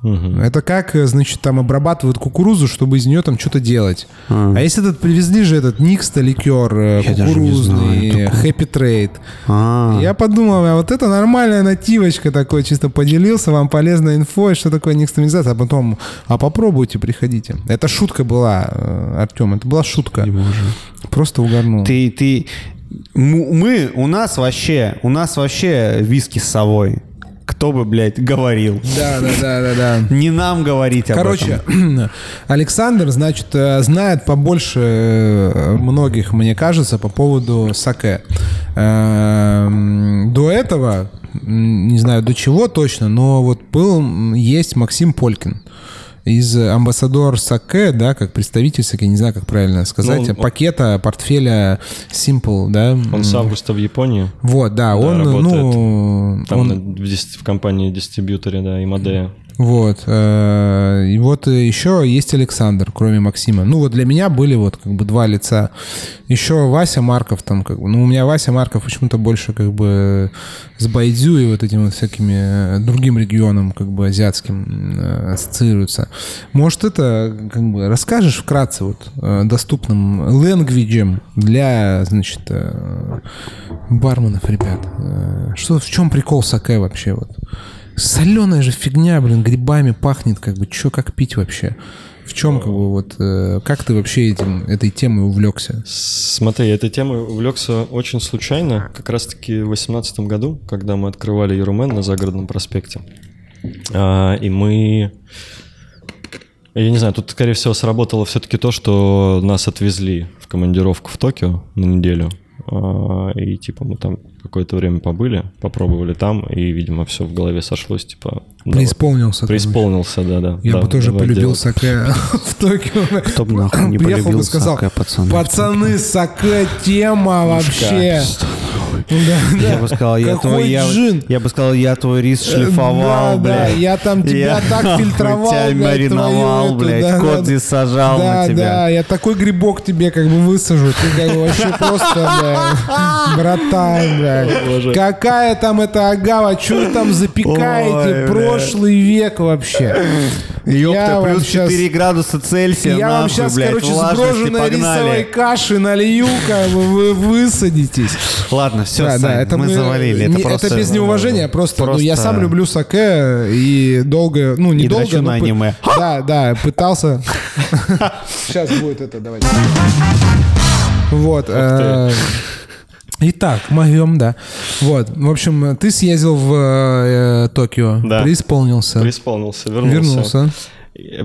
Никстомализация. Это как, э, значит, там обрабатывают кукурузу, чтобы из нее там что-то делать. А, если этот привезли же этот Никста ликер э, Я не кукурузный, Happy Trade. А, Я подумал, а вот это нормальная нативочка такой, чисто поделился вам полезной инфой, что такое никстомизация, а потом, а попробуйте, приходите. Это шутка была, э, Артем, это была шутка. Просто угорнул. Ты, ты... Мы, у нас вообще, у нас вообще виски с совой. Кто бы, блядь, говорил. Да, да, да, да, да. Не нам говорить об Короче, этом. Александр, значит, э, знает побольше э, многих, мне кажется, по поводу саке. Эм, До этого, не знаю до чего точно, но вот был, есть Максим Полькин из амбассадор Саке, да, как представитель Саке, не знаю, как правильно сказать, Ну, он- пакета, портфеля Simple, да. Он с августа в Японии. Вот, да, он, работает. ну, Там он, в, в компании-дистрибьюторе, да, Имадея. Вот. э, И вот э, еще есть Александр, кроме Максима. Ну вот для меня были вот как бы два лица. Еще Вася Марков там как бы. Ну у меня Вася Марков почему-то больше как бы с Байдзю и вот этим вот всякими э, другим регионом как бы азиатским ассоциируется. Может это как бы расскажешь вкратце вот доступным ленгвиджем для, значит, барменов, ребят. Что, в чем прикол саке вообще вот? Соленая же фигня, блин, грибами пахнет, как бы, чё, как пить вообще? В чем, как бы, вот, э, как ты вообще этим, этой темой увлекся? Смотри, этой темой увлекся очень случайно, как раз-таки в 2018 году, когда мы открывали Ерумен на Загородном проспекте. А, и мы... Я не знаю, тут, скорее всего, сработало все-таки то, что нас отвезли в командировку в Токио на неделю. А, И, типа, мы там какое-то время побыли, попробовали там, и, видимо, все в голове сошлось, типа... Преисполнился. короче. Преисполнился, да-да. Я да, бы тоже полюбил делать. саке в Токио. Кто бы нахуй не Приехал полюбил бы сказал, саке, пацаны. пацаны, саке тема вообще. Да, Я да. бы сказал, я твой, я, бы сказал, я твой рис шлифовал, Да, да, блядь. я там тебя так фильтровал, тебя блядь, мариновал, блядь, да, кот да. здесь сажал да, на тебя. да, я такой грибок тебе как бы высажу. Ты как бы вообще просто, братан, блядь. Какая там эта агава, что вы там запекаете? Ой, Прошлый век вообще. Ёпта, Я вам плюс щас- 4 градуса Цельсия, Я вам нахуй, сейчас, блядь, короче, сброженной рисовой каши налью, как вы высадитесь. Ладно, все, Да, да, это мы, завалили. Это, не- просто, это без неуважения, просто, ну, я просто- сам люблю саке и долго, ну не И долго, но аниме. Да, да, пытался. Сейчас будет это, давайте. Вот. Э, Итак, моем, да. Вот, в общем, ты съездил в э, Токио, Да. преисполнился, Преисполнился, вернулся. вернулся.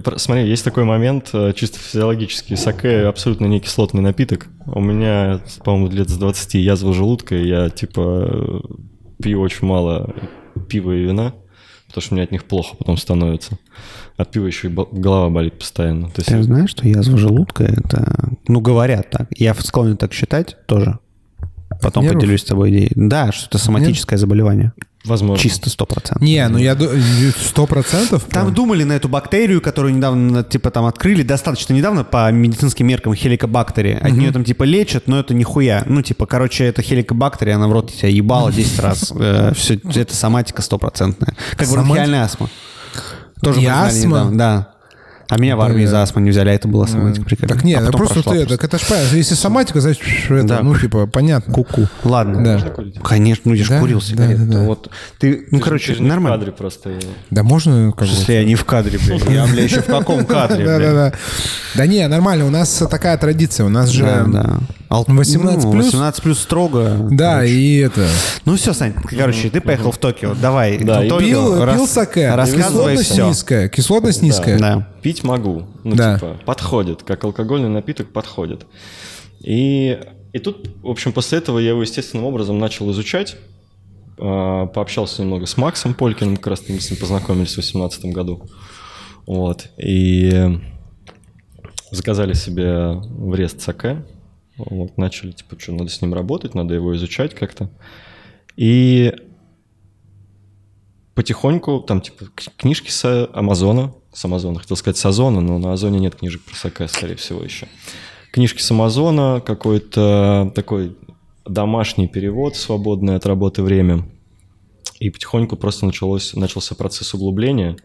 Про- Смотри, есть такой момент, э, чисто физиологический. Саке абсолютно не кислотный напиток. У меня, по-моему, лет с 20 язва желудка, и я, типа, э, пью очень мало пива и вина, потому что мне от них плохо потом становится. От пива еще и голова болит постоянно. То есть Ты знаешь, что язва желудка это... Ну, говорят так. Я склонен так считать тоже. Потом нервов? поделюсь с тобой идеей. Да, что это соматическое заболевание. возможно. Чисто сто процентов. Не, ну я ду- сто процентов. Там думали на эту бактерию, которую недавно, типа, там открыли, достаточно недавно по медицинским меркам хеликобактерии. От нее там, типа, лечат, но это нихуя. Ну, типа, короче, это хеликобактерия, она в рот тебя ебала 10 раз. Все, это соматика стопроцентная. Как бронхиальная астма. Тоже И астма? Да. А меня в армии за астму не взяли, а это была соматика. прикольно. Так нет, А ну просто ты, так это ж понятно. Если соматика, значит, это, Да. ну, типа, понятно. Ку-ку. Ладно. Да. Конечно, ну я же Да, курил да, сигареты. да, да. Вот ты, ну, Ты короче, ты не в нормально. кадре просто. Да можно как бы... Если я не в кадре, блядь. Я, бля, еще в каком кадре, Да, да, да. Да не, нормально, у нас такая традиция, у нас же... Да, да. Ал- 18 ну, плюс? 18 плюс строго. Да, и это... Ну все, Сань, короче, ты поехал в Токио. Давай. Да, в и Пил, пил саке, Рассказывай кислотность все. низкая, кислотность низкая. Да. Пить могу. Ну, Да. типа, подходит. Как алкогольный напиток подходит. И, и тут, в общем, после этого я его естественным образом начал изучать. А, Пообщался немного с Максом Полькиным, как раз мы с ним познакомились в 2018 году. Вот. И заказали себе в Рест саке. Вот, начали, типа, что, надо с ним работать, надо его изучать как-то. И потихоньку, там, типа, книжки с Амазона, с Амазона, хотел сказать с Озона, но на Озоне нет книжек про саке, скорее всего, еще. Книжки с Амазона, какой-то такой домашний перевод, свободное от работы время. И потихоньку просто началось, начался процесс углубления,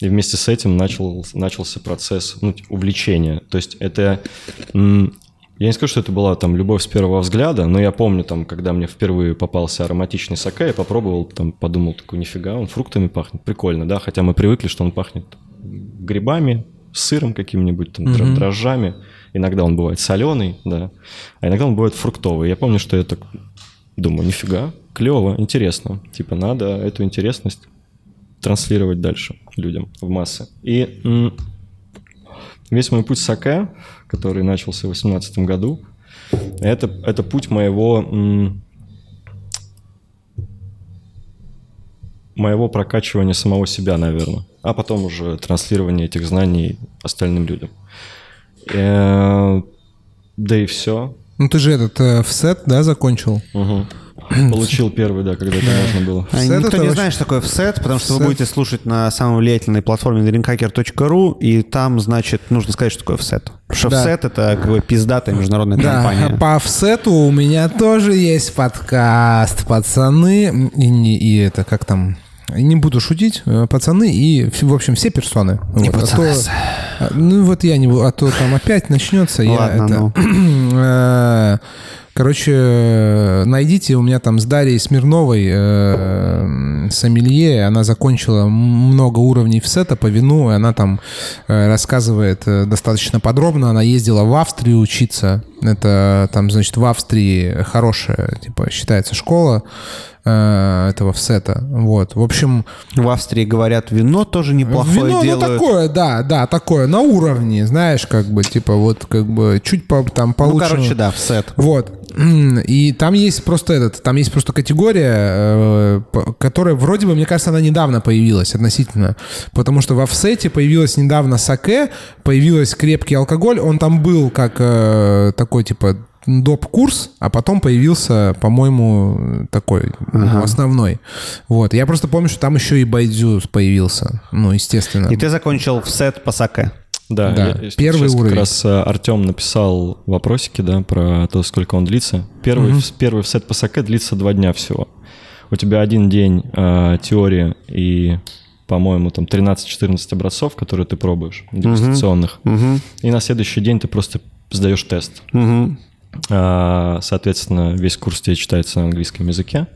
и вместе с этим начал, начался процесс ну, типа, увлечения. То есть это... я не скажу, что это была там любовь с первого взгляда, но я помню, там, когда мне впервые попался ароматичный саке, я попробовал, там, подумал, такой, нифига, он фруктами пахнет, прикольно, да, хотя мы привыкли, что он пахнет грибами, сыром каким-нибудь, там, дро- дрожжами, иногда он бывает соленый, да, а иногда он бывает фруктовый. Я помню, что я так думаю, нифига, клево, интересно, типа, надо эту интересность транслировать дальше людям в массы. И м, весь мой путь саке, который начался в 2018 году, это, это путь моего, м, моего прокачивания самого себя, наверное, а потом уже транслирование этих знаний остальным людям. Э, Да и все. Ну ты же этот э, в сет, да, закончил? Получил первый, да, когда это можно было. А Никто это не вообще- знает, что такое FSET, потому что Сет. вы будете слушать на самой влиятельной платформе drinkhacker.ru, и там, значит, нужно сказать, что такое FSET. Потому что Да. FSET — это как бы пиздатая международная Да, компания. по офсету у меня тоже есть подкаст, пацаны, и, не- и это, как там, не буду шутить, э, пацаны и, в общем, все персоны. Вот, а то- а, ну вот я не буду, а то там опять начнется. я Ладно, это, ну. э, Короче, найдите у меня там с Дарьей Смирновой э, сомелье. Она закончила много уровней в сета по вину. И она там э, рассказывает э, достаточно подробно. Она ездила в Австрию учиться. Это там, значит, в Австрии хорошая, типа, считается школа э, этого всета. Вот. В общем, В Австрии, говорят, вино тоже неплохое Вино, ну, делают. такое, да, да, такое, на уровне, знаешь, как бы, типа, вот, как бы, чуть по, там ну, получше. короче, да, FSET. Вот. И там есть просто этот, там есть просто категория, э, которая вроде бы, мне кажется, она недавно появилась относительно. Потому что в офсете появилась недавно саке, появилась крепкий алкоголь, он там был как э, такой, типа, доп. курс, а потом появился, по-моему, такой ну, основной. Вот. Я просто помню, что там еще и Байдзю появился. Ну, естественно. И ты закончил в сет по саке. Да, Да, я- первый сейчас уровень. Как раз э, Артем написал вопросики, да, про то, сколько он длится. Первый, в- первый в сет по саке длится два дня всего. У тебя один день э, теории и, по-моему, там 13-14 образцов, которые ты пробуешь, дегустационных. И на следующий день ты просто сдаешь тест. А, Соответственно, весь курс тебе читается на английском языке.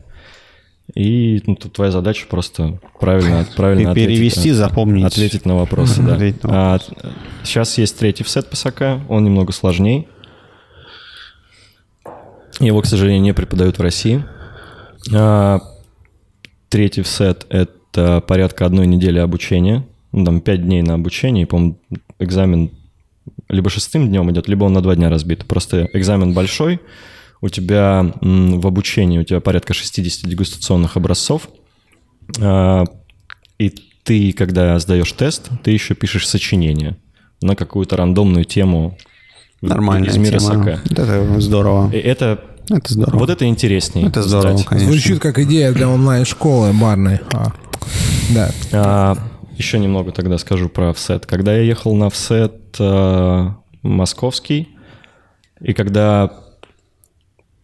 И ну, тут твоя задача просто правильно, правильно перевести, ответить, на- запомнить. ответить на вопросы. Да. А, сейчас есть третий сет ПСК, он немного сложней. Его, к сожалению, не преподают в России. А, третий сет — это порядка одной недели обучения. Ну, там пять дней на обучение. И, по-моему, экзамен либо шестым днем идет, либо он на два дня разбит. Просто экзамен большой, у тебя в обучении у тебя порядка 60 дегустационных образцов, А, и ты, когда сдаешь тест, ты еще пишешь сочинение на какую-то рандомную тему Нормально. из мира саке. Это здорово. И это, Это здорово. вот это интереснее. Это здорово, сдать. конечно. Звучит как идея для онлайн-школы барной. А, Да. А, еще немного тогда скажу про офсет. Когда я ехал на офсет а, московский, и когда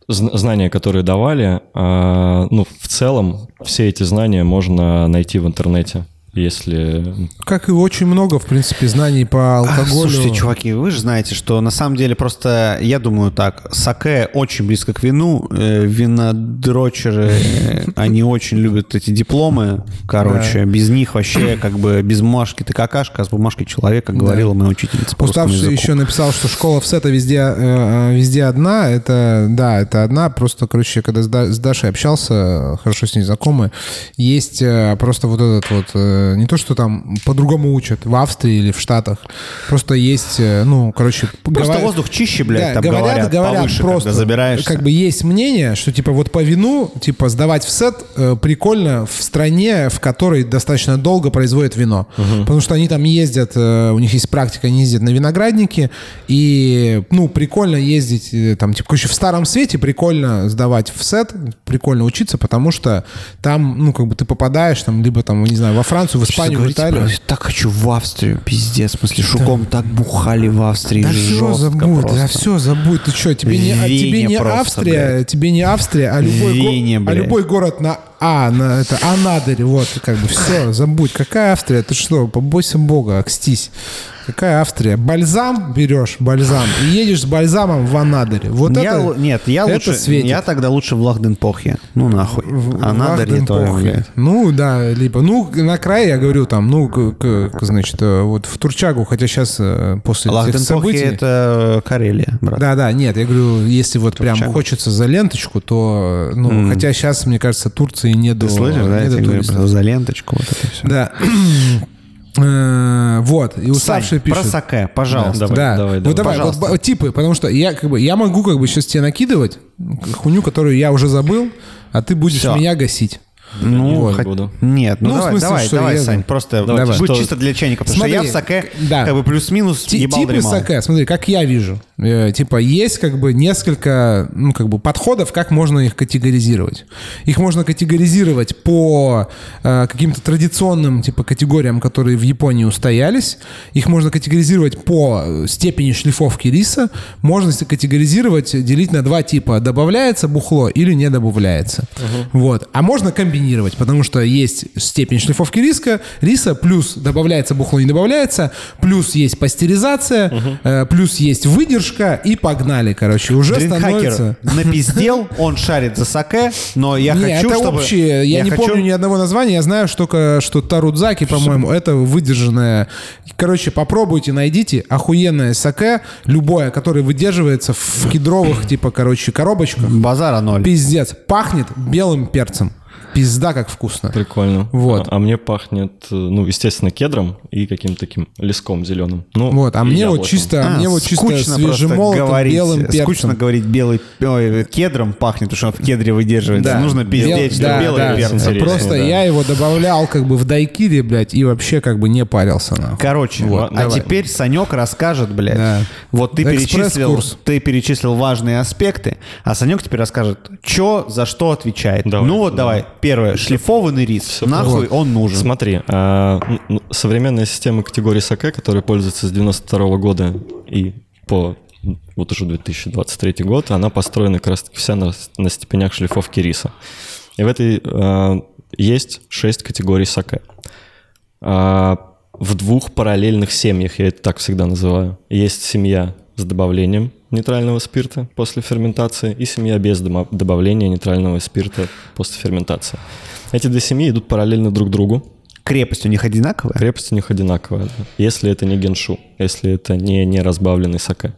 зн- знания, которые давали, а, ну, в целом, все эти знания можно найти в интернете, если... Как и очень много, в принципе, знаний по А, алкоголю. Слушайте, чуваки, вы же знаете, что на самом деле просто, я думаю так, саке очень близко к вину, э, винодрочеры, э, они очень любят эти дипломы, короче, без них вообще как бы без бумажки ты какашка, а с бумажкой человек, как говорила моя учительница Уставший еще написал, что школа в сета везде, э, э, везде одна. Это, да, это одна. Просто, короче, когда с, Да- с Дашей общался, хорошо с ней знакомы, есть просто вот этот вот, не то, что там по-другому учат в Австрии или в Штатах. Просто есть, э, ну, короче... Просто говоря- воздух чище, блядь, Да, там говорят, повыше, просто, когда забираешься. как бы есть мнение, что типа вот по вину, типа сдавать в сет э, прикольно в стране, в которой достаточно долго производят вино. Потому что они там ездят, э, у них есть практика, они ездят на виноградники, и, ну, прикольно ездить, э, там, типа, короче, в Старом Свете прикольно сдавать в сет, прикольно учиться, потому что там, ну, как бы ты попадаешь, там, либо там, не знаю, во Францию, в Испанию, в Италию. Так хочу в Австрию, пиздец. В смысле, шуком так бухали в Австрии. Да все забудь, да просто. все забудь. Ты что, тебе не, тебе Вене не просто, Австрия, блядь. тебе не Австрия, а любой, В го- Вене, а любой город на А, на это Анадырь, вот, как бы все, забудь. Какая Австрия? Ты что, побойся Бога, окстись. Какая Австрия? Бальзам берешь, бальзам, и едешь с бальзамом в Анадырь. Вот Я это, нет, я это лучше, светит. я тогда лучше в Лахденпохе. Ну нахуй. А надо ли то, Вахденпохе. блядь. Ну, да, либо, ну, на крае, я говорю, там, ну, к- к- значит, э, вот в Турчагу, хотя сейчас после этих событий... это Карелия, брат. Да, да, нет, я говорю, если вот прям Турчак. хочется за ленточку, то, ну, хотя сейчас, мне кажется, Турции не до, Ты слышишь, да? не Я тебе говорю про за ленточку вот это все. Да. Э, Вот, и уставшие про пишут. саке, пожалуйста. Давай, да, давай, вот давай. давай, вот Пожалуйста. б- типы, потому что я как бы я могу как бы сейчас тебе накидывать хуйню, которую я уже забыл, а ты будешь Всё. меня гасить. Ну, Вот. хот- буду. Нет, ну, Ну, в давай, смысле, давай, давай, я- Сань, просто Давай. Что- чисто для чайника, потому Смотри, что я в саке да. как бы плюс-минус ебал типы дремал. саке, смотри, как я вижу. Э, типа есть как бы несколько ну, как бы подходов, как можно их категоризировать. Их можно категоризировать по э, каким-то традиционным типа категориям, которые в Японии устоялись. Их можно категоризировать по степени шлифовки риса. Можно категоризировать, делить на два типа. Добавляется бухло или не добавляется. Вот. А можно комбинировать, потому что есть степень шлифовки риска, риса, плюс добавляется бухло, не добавляется, плюс есть пастеризация, э, плюс есть выдержка, и погнали, короче. Уже Дринхакер становится... напиздел, он шарит за саке, но я не, хочу, это чтобы... общее. Я, не хочу- помню ни одного названия. Я знаю только, что Тарудзаки, по-моему, это выдержанное. Короче, попробуйте, найдите охуенное саке, любое, которое выдерживается в кедровых, типа, короче, коробочках. Базара ноль. Пиздец. Пахнет белым перцем. Пизда как вкусно. Прикольно. Вот. А, а мне пахнет, э, ну, естественно, кедром и каким-то таким леском зеленым. Ну, Вот, а мне вот яблоком. чисто, А, мне вот чисто скучно просто свежемолотым говорить, белым перцем. Скучно говорить белый ой, кедром пахнет, потому что он в кедре выдерживается. Да. Нужно пиздеть, Бел- да, белый да. перец. Просто да. я его добавлял как бы в дайкири, блядь, и вообще как бы не парился нахуй. Короче, Вот, а давай. теперь Санек расскажет, блядь. Да. Вот ты перечислил, ты перечислил важные аспекты, а Санек теперь расскажет, что за что отвечает. Давай, ну вот давай. Первое, шлифованный рис. Всё Нахуй он нужен. Смотри, а, н- н- современная система категории саке, которая пользуется с 92 года и по вот уже 2023 год, она построена как раз таки вся на, на степенях шлифовки риса. И в этой а, есть 6 категорий саке. А, в двух параллельных семьях, я это так всегда называю. Есть семья с добавлением нейтрального спирта после ферментации и семья без добавления нейтрального спирта после ферментации. Эти две семьи идут параллельно друг другу. Крепость у них одинаковая? Крепость у них одинаковая, да. если это не геншу, если это не, не разбавленный саке.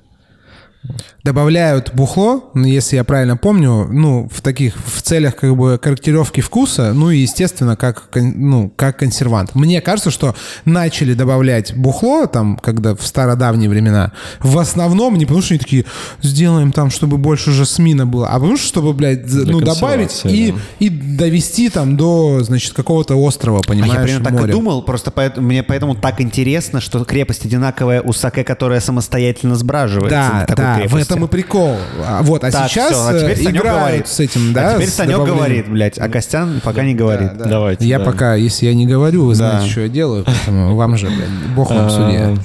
Добавляют бухло, ну, если я правильно помню, ну, в таких, в целях как бы корректировки вкуса, ну и, естественно, как, ну, как консервант. Мне кажется, что начали добавлять бухло, там, когда в стародавние времена, в основном не потому, что они такие, сделаем там, чтобы больше жасмина было, а потому что, чтобы, блядь, Для ну, добавить и, да. и довести там до, значит, какого-то острова, А понимаешь, я примерно так и моря. думал, просто поэтому, мне поэтому так интересно, что крепость одинаковая у саке, которая самостоятельно сбраживается. Да, до да, в крепости. этом и прикол. А, Вот, а Так, сейчас всё, а теперь э, Санек играют говорит. с этим, да? А теперь Санек говорит, блядь, а Костян пока не говорит. Да. Давайте. Я да. пока, если я не говорю, вы Да. знаете, что я делаю, поэтому вам же, блядь, бог вам А, судья.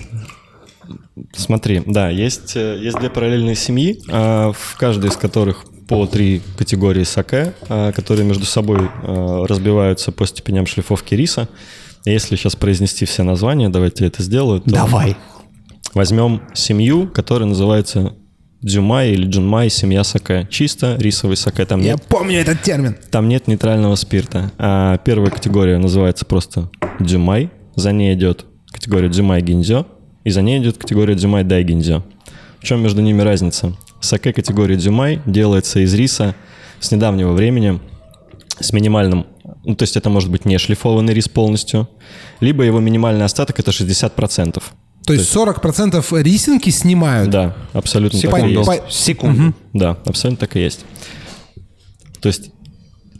Смотри, да, есть, э, есть две параллельные семьи, а, в каждой из которых по три категории саке, которые между собой а, разбиваются по степеням шлифовки риса. Если сейчас произнести все названия, давайте я это сделаю. то Давай. Возьмем семью, которая называется Дзюмай или Джунмай, семья саке. Чисто рисовый саке. Там Я нет помню этот термин. Там нет нейтрального спирта. А первая категория называется просто дзюмай. За ней идет категория дзюмай гиндзё. И за ней идет категория дзюмай дай гиндзё. В чем между ними разница? Саке категории дзюмай делается из риса с недавнего времени с минимальным... Ну, то есть это может быть не шлифованный рис полностью, либо его минимальный остаток это 60%. То есть 40% рисинки снимают. Да, абсолютно так и Секунду. есть. Секунду. Да, абсолютно так и есть. То есть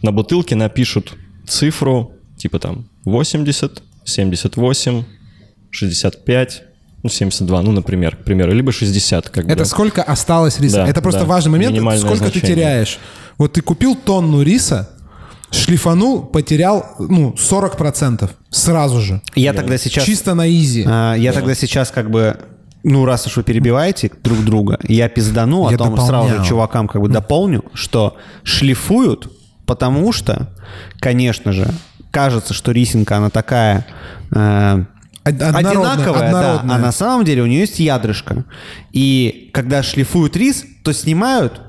на бутылке напишут цифру типа там 80, 78, 65, ну 72, ну, например, к примеру, либо 60, как бы. Это сколько осталось риса? Да, Это просто да. важный момент, сколько ты значение. теряешь. Вот ты купил тонну риса, шлифанул, потерял, ну, 40% сразу же. Я тогда сейчас... Чисто на изи. а, я тогда сейчас как бы... Ну, раз уж вы перебиваете друг друга, я пиздану, Я а потом сразу же чувакам как бы дополню, что шлифуют, потому что, конечно же, кажется, что рисинка, она такая... э, Од- однородная, одинаковая, да, а на самом деле у нее есть ядрышко. И когда шлифуют рис, то снимают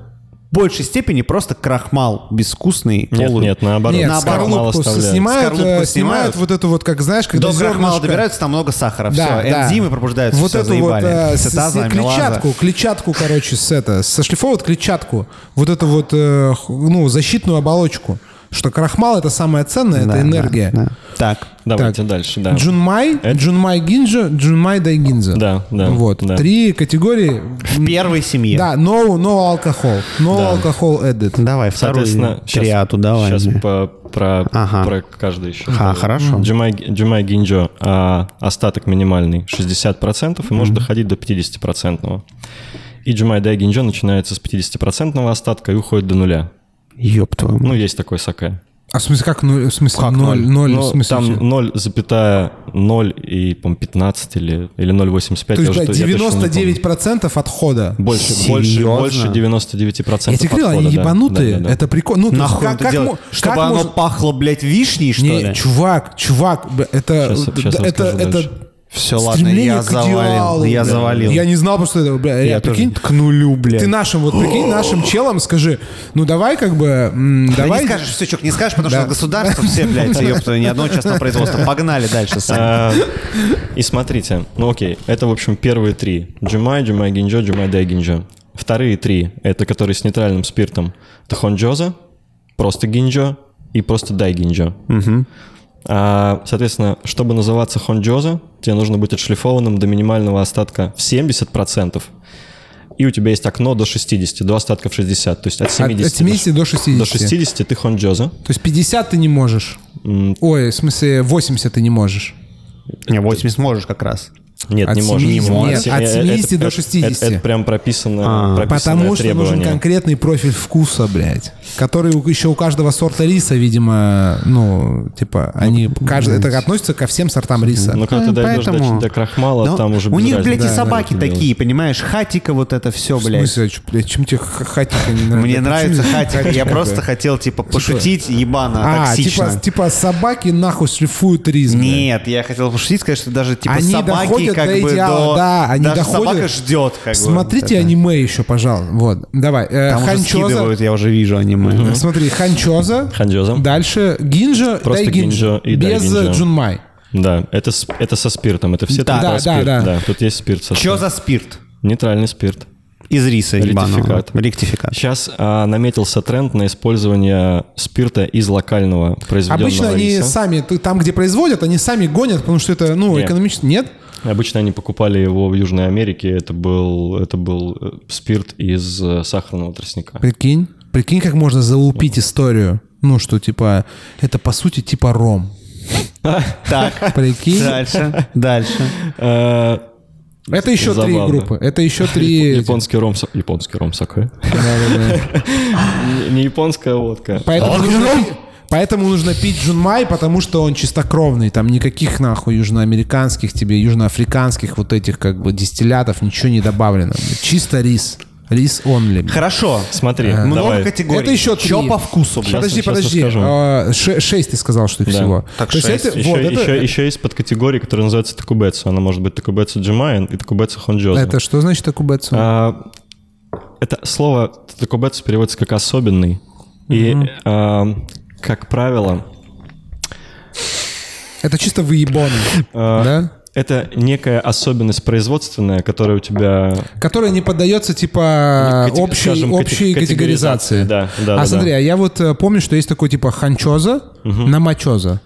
большей степени просто крахмал безвкусный. Нет, полу- нет, наоборот. Нет, наоборот, скорлупку снимают, Скорлупку э, снимают. снимают вот эту вот, как знаешь, когда До крахмала зернышко- добираются, там много сахара. Да, все, да. энзимы пробуждаются, Вот все, эту вот заебали. э, с- Цитаза, с- клетчатку, клетчатку, короче, с это, сошлифовывают клетчатку, вот эту вот, э, ну, защитную оболочку, что крахмал это самое ценное, Да, это энергия. да, да. Так. Давайте Так. дальше, да. Джунмай, Это- Джунмай Гинджо, Джунмай Дайгинджо. Да, да, Вот. да. Три категории. В первой семье. Да, no, no alcohol. No Да. alcohol added. Давай, вторую Соответственно, триаду давай. Сейчас мне. по, про, Ага. про каждый еще. Ага, хорошо. Джунмай, Джунмай Гинджо, а, остаток минимальный 60% и может доходить до 50%. И Джумай Дай Гинджо начинается с 50% остатка и уходит до нуля. Ёб твою. мать. Ну, есть такой саке. А в смысле, как ноль? В смысле, Как ноль? ноль? Ноль, Ну, в смысле, там чё? 0,0 и, по 15 или, или 0,85. То есть, помню. 99% отхода. Больше, больше, Серьезно? больше 99% Я тебе говорил, они отхода, да. ебанутые. Да, да, да. Это прикольно. Ну, Нахуй как, это как делать? мо- Чтобы как оно можно- пахло, блядь, вишней, что Не, ли? чувак, чувак, это, Щас- щас это, расскажу это, дальше. Все, ладно, я завалил. идеалу, Я бля. завалил. Я не знал просто это, бля, Я я, тоже прикинь, к нулю, блядь. ты нашим, вот прикинь, нашим челам скажи, ну давай как бы, м, Да давай... не скажешь, сучок, не скажешь, потому Да. что государство все, блядь, ёпта, ни одно частное производство. Погнали дальше, Сань. А, И смотрите, ну окей, это, в общем, первые три. Джумай, Джумай Гинджо, Джумай Дай Гинджо. Вторые три, это которые с нейтральным спиртом. Это Хонджоза, просто Гинджо и просто дай гинджо. Соответственно, чтобы называться хонджоза, тебе нужно быть отшлифованным до минимального остатка в 70%. И у тебя есть окно до 60, до остатка в 60. То есть от 70, От 70 до 60. до 60 ты хонджоза. То есть 50 ты не можешь. М, Ой, в смысле 80 ты не можешь. Не, 80 можешь как раз. Нет, От не можешь. 70 Не нет, от Это- 70 до это- 60. Это, это прям прописано, А. прописанное Потому что нужен конкретный профиль вкуса, блядь. Который еще у каждого сорта риса, видимо, ну, типа, они... каждый, это относится ко всем сортам риса. Ну, когда ты дойдешь поэтому- до, до крахмала, Ну, там уже у них, блядь, разницы. и собаки Да, да, такие, понимаешь? Хатика вот это все, В блядь. смысле, а чё, блядь, чем тебе хатика не нравится? Мне нравится хатика. Я просто хотел, типа, пошутить ебано, А, токсично. типа, типа собаки нахуй шлифуют рис. Нет, я хотел пошутить, сказать, что даже типа собаки доходят как до бы идеала, до... да, они даже доходят. собака ждет, как бы. Смотрите вот это. аниме еще, пожалуйста. Вот, давай. Э, Там уже ханчоза. скидывают, я уже вижу аниме. Смотри, ханчоза. Ханчоза. Дальше гинджа, Просто гинджа и Без гинджа. джунмай. Да, это, это со спиртом. Это все Да, да, про спирт. да, да. тут есть спирт со Что за спирт? Нейтральный спирт. Из риса. Ректификат. Ректификат. Сейчас а, наметился тренд на использование спирта из локального произведенного Обычно они риса. сами, ты- там, где производят, они сами гонят, потому что это, ну, Нет. экономически... Нет? Обычно они покупали его в Южной Америке. Это был, это был э, спирт из э, сахарного тростника. Прикинь. Прикинь, как можно залупить историю. Ну, что, типа, это, по сути, типа ром. Так, Прикинь. дальше, дальше. Э, Это еще три группы. Это еще три... Японский ром, японский ром саке. Не- японская водка. Поэтому пи- поэтому нужно пить джунмай, потому что он чистокровный. Там никаких нахуй южноамериканских тебе, южноафриканских вот этих как бы дистиллятов ничего не добавлено. Чисто рис. Рис only. Хорошо. Смотри, Много давай. категорий. Это еще три. Чё по вкусу, блядь? Подожди, щас подожди. А, ше- Шесть ты сказал, что их Да. всего. Так, То есть шесть. это, Еще, вот, это, еще, еще есть подкатегория, которая называется такубецу. Она может быть такубецу джимайн и такубецу хонджоза. это что значит такубецу? А, это слово такубецу переводится как особенный. И, а, как правило, Это чисто выебоны. а, Да? это некая особенность производственная, которая у тебя Которая не поддается, типа, Кати- общей, скажем, общей категоризации. категоризации, да, да, а да, смотри, да. а я вот э, помню, что есть такой, типа, ханчоза, намачоза.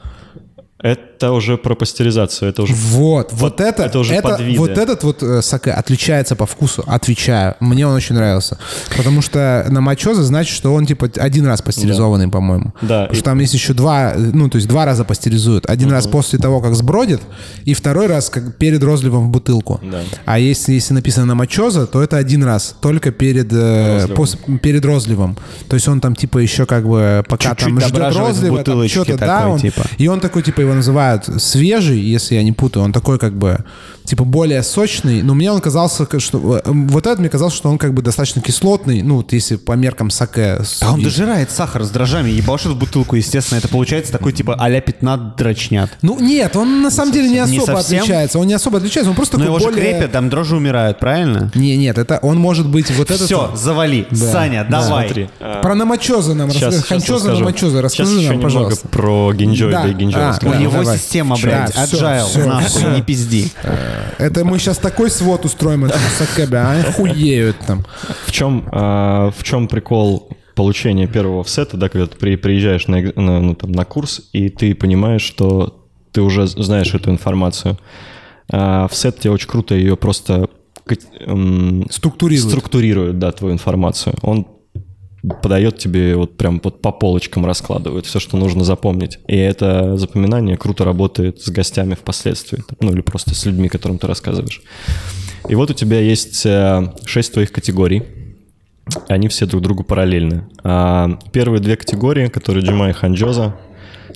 это уже про пастеризацию, это уже Вот, вот, это, это уже подвиды. вот этот вот э, саке отличается по вкусу, отвечаю. Мне он очень нравился. Потому что на мачоза значит, что он типа один раз пастеризованный, по-моему. Да, Потому и- что там есть еще два, ну, то есть два раза пастеризуют. Один раз после того, как сбродит, и второй раз как перед розливом в бутылку. Да. А если, если написано на мачоза, то это один раз, только перед, э, Розливом. пос- перед розливом. То есть он там типа еще как бы пока Чуть-чуть там ждет розлива, что-то, да, он- типа. и он такой, типа, его называют свежий, если я не путаю. Он такой, как бы, типа, более сочный. Но мне он казался, что... э, Вот этот мне казалось, что он, как бы, достаточно кислотный. Ну, вот если по меркам саке. А он дожирает сахар с дрожжами, ебашит в бутылку, естественно. Это получается такой типа а-ля 15 дрочнят. Ну, нет, он на самом деле не Не особо совсем? отличается. Он не особо отличается, он просто Но такой его же более... крепят, там дрожжи умирают, правильно? Не, нет, это он может быть вот этот... Все, завали. Саня, Да. давай. Смотри. а, Про намачоза нам Сейчас, расскажи. Ханчоза, намачоза. Расскажи Сейчас еще нам, немного пожалуйста. про гинджой, Да. да, и гинджой А. У Да, него давай. Система, Да, блядь, всё, agile, нахуй, не пизди. Это мы сейчас такой свод устроим, саке, бля, они хуеют там. В чем, а, в чем прикол получения первого офсета, да, когда ты при- приезжаешь на, на, ну, там, на курс, и ты понимаешь, что ты уже знаешь эту информацию. А, офсет тебе очень круто ее просто Структурирует. структурирует, да, твою информацию. Он подает тебе вот прям вот по полочкам раскладывает все, что нужно запомнить. И это запоминание круто работает с гостями впоследствии. Ну или просто с людьми, которым ты рассказываешь. И вот у тебя есть э, шесть твоих категорий. Они все друг другу параллельны. А первые две категории, которые Джима и Ханджоза,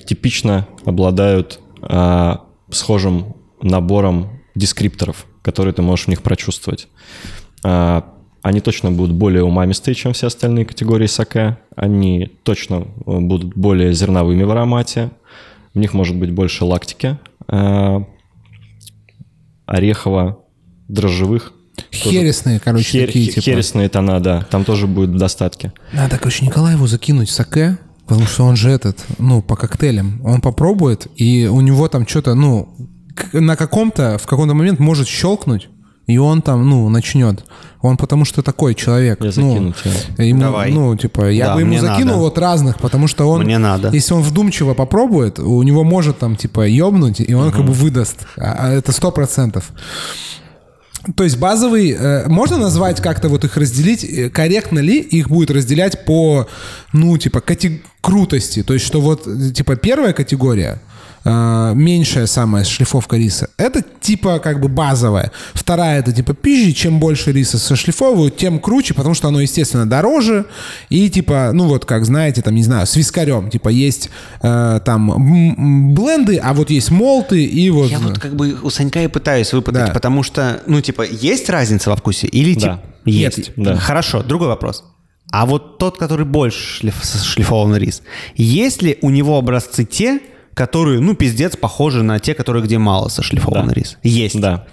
типично обладают а, схожим набором дескрипторов, которые ты можешь в них прочувствовать. Они точно будут более умамистые, чем все остальные категории саке. Они точно э, будут более зерновыми в аромате. В них может быть больше лактики. а, орехово-дрожжевых. Тоже- Хересные, короче, Хер- такие, типа. Хересные тона, да. Там тоже будет в достатке. Надо, короче, Николаеву закинуть саке, потому что он же этот, ну, по коктейлям. Он попробует, и у него там что-то, ну, на каком-то, в какой-то момент может щелкнуть, и он там, ну, начнет. Он потому что такой человек. Я ну, закину тебе. Ему, Давай. ну, типа, я Да, бы ему закинул надо. вот разных, потому что он... Мне надо. Если он вдумчиво попробует, у него может там, типа, ёбнуть, и он как бы выдаст. А- а это сто процентов. То есть базовый, э, можно назвать как-то вот их разделить, э, корректно ли их будет разделять по, ну, типа, кати- крутости? То есть, что вот, типа, первая категория, э, меньшая самая шлифовка риса, это типа как бы базовая. Вторая это типа пизжи, чем больше риса сошлифовывают, тем круче, потому что оно, естественно, дороже. И типа, ну вот как знаете, там, не знаю, с вискарем, типа есть э, там бленды, а вот есть молты и вот... Я вот как бы у Санька и пытаюсь выпытать, Да. потому что, ну, типа, есть разница во вкусе или Да. типа есть? Да. Хорошо, другой вопрос. А вот тот, который больше шлиф- шлифованный рис, есть ли у него образцы те, которые, ну, пиздец, похожи на те, которые где мало сошлифованный Да. рис? Есть. Да.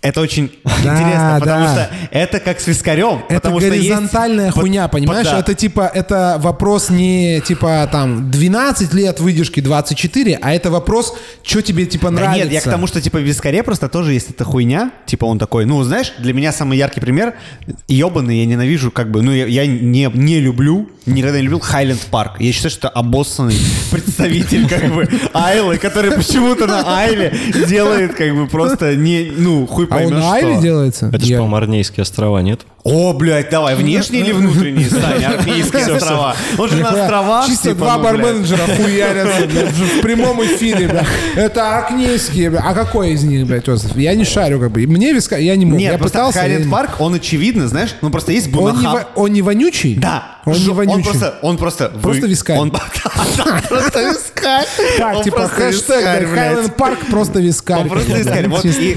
Это очень интересно, потому да. что это как с вискарем. Это есть- горизонтальная Под- хуйня, понимаешь? под- да. Это типа, это вопрос не типа там 12 лет выдержки 24, а это вопрос, что тебе типа Да нравится. нет, я к тому, что типа в вискаре просто тоже есть эта хуйня. Типа он такой, ну, знаешь, для меня самый яркий пример, ебаный, я ненавижу, как бы, ну, я, я не, не люблю, никогда не любил Хайленд Парк. Я считаю, что это обоссанный представитель, как бы, Айлы, который почему-то на Айле делает, как бы, просто не, ну, хуй А он поймешь на что. делается? Это же, Я- по-моему, Арнейские острова, нет? О, блядь, давай, внешние или внутренние, Стань, Армейские острова. Он же на островах. Чисто типа, два ну, блядь. барменеджера хуярятся блядь, в прямом эфире, бля. Это акнейские, бля. А какой из них, блядь, Осип? Я не шарю, как бы. Мне виска, я не мог. Нет, я просто пытался. я Хайленд не- Парк, он очевидно, знаешь, ну просто есть Он не, Бунахаб. во- он не вонючий? Да. Он не Ж- вонючий. просто, он просто... Просто вы- вискарь. Он просто вискарь. Так, Он типа хэштег. Хайленд Парк просто вискарь. Он просто вискарь. Вот и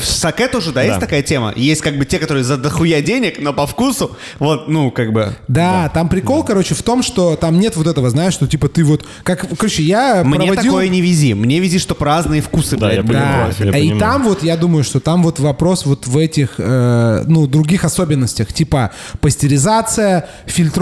в саке тоже, да, есть такая тема. Есть как бы те, которые за дохуя денег, но по вкусу, вот, ну, как бы... Да, там прикол, короче, в том, что там нет вот этого, знаешь, что типа ты вот, как, короче, я Мне такое не вези. Мне вези, что разные вкусы, Да, блядь, я были. и там вот, я думаю, что там вот вопрос вот в этих, э, ну, других особенностях, типа пастеризация,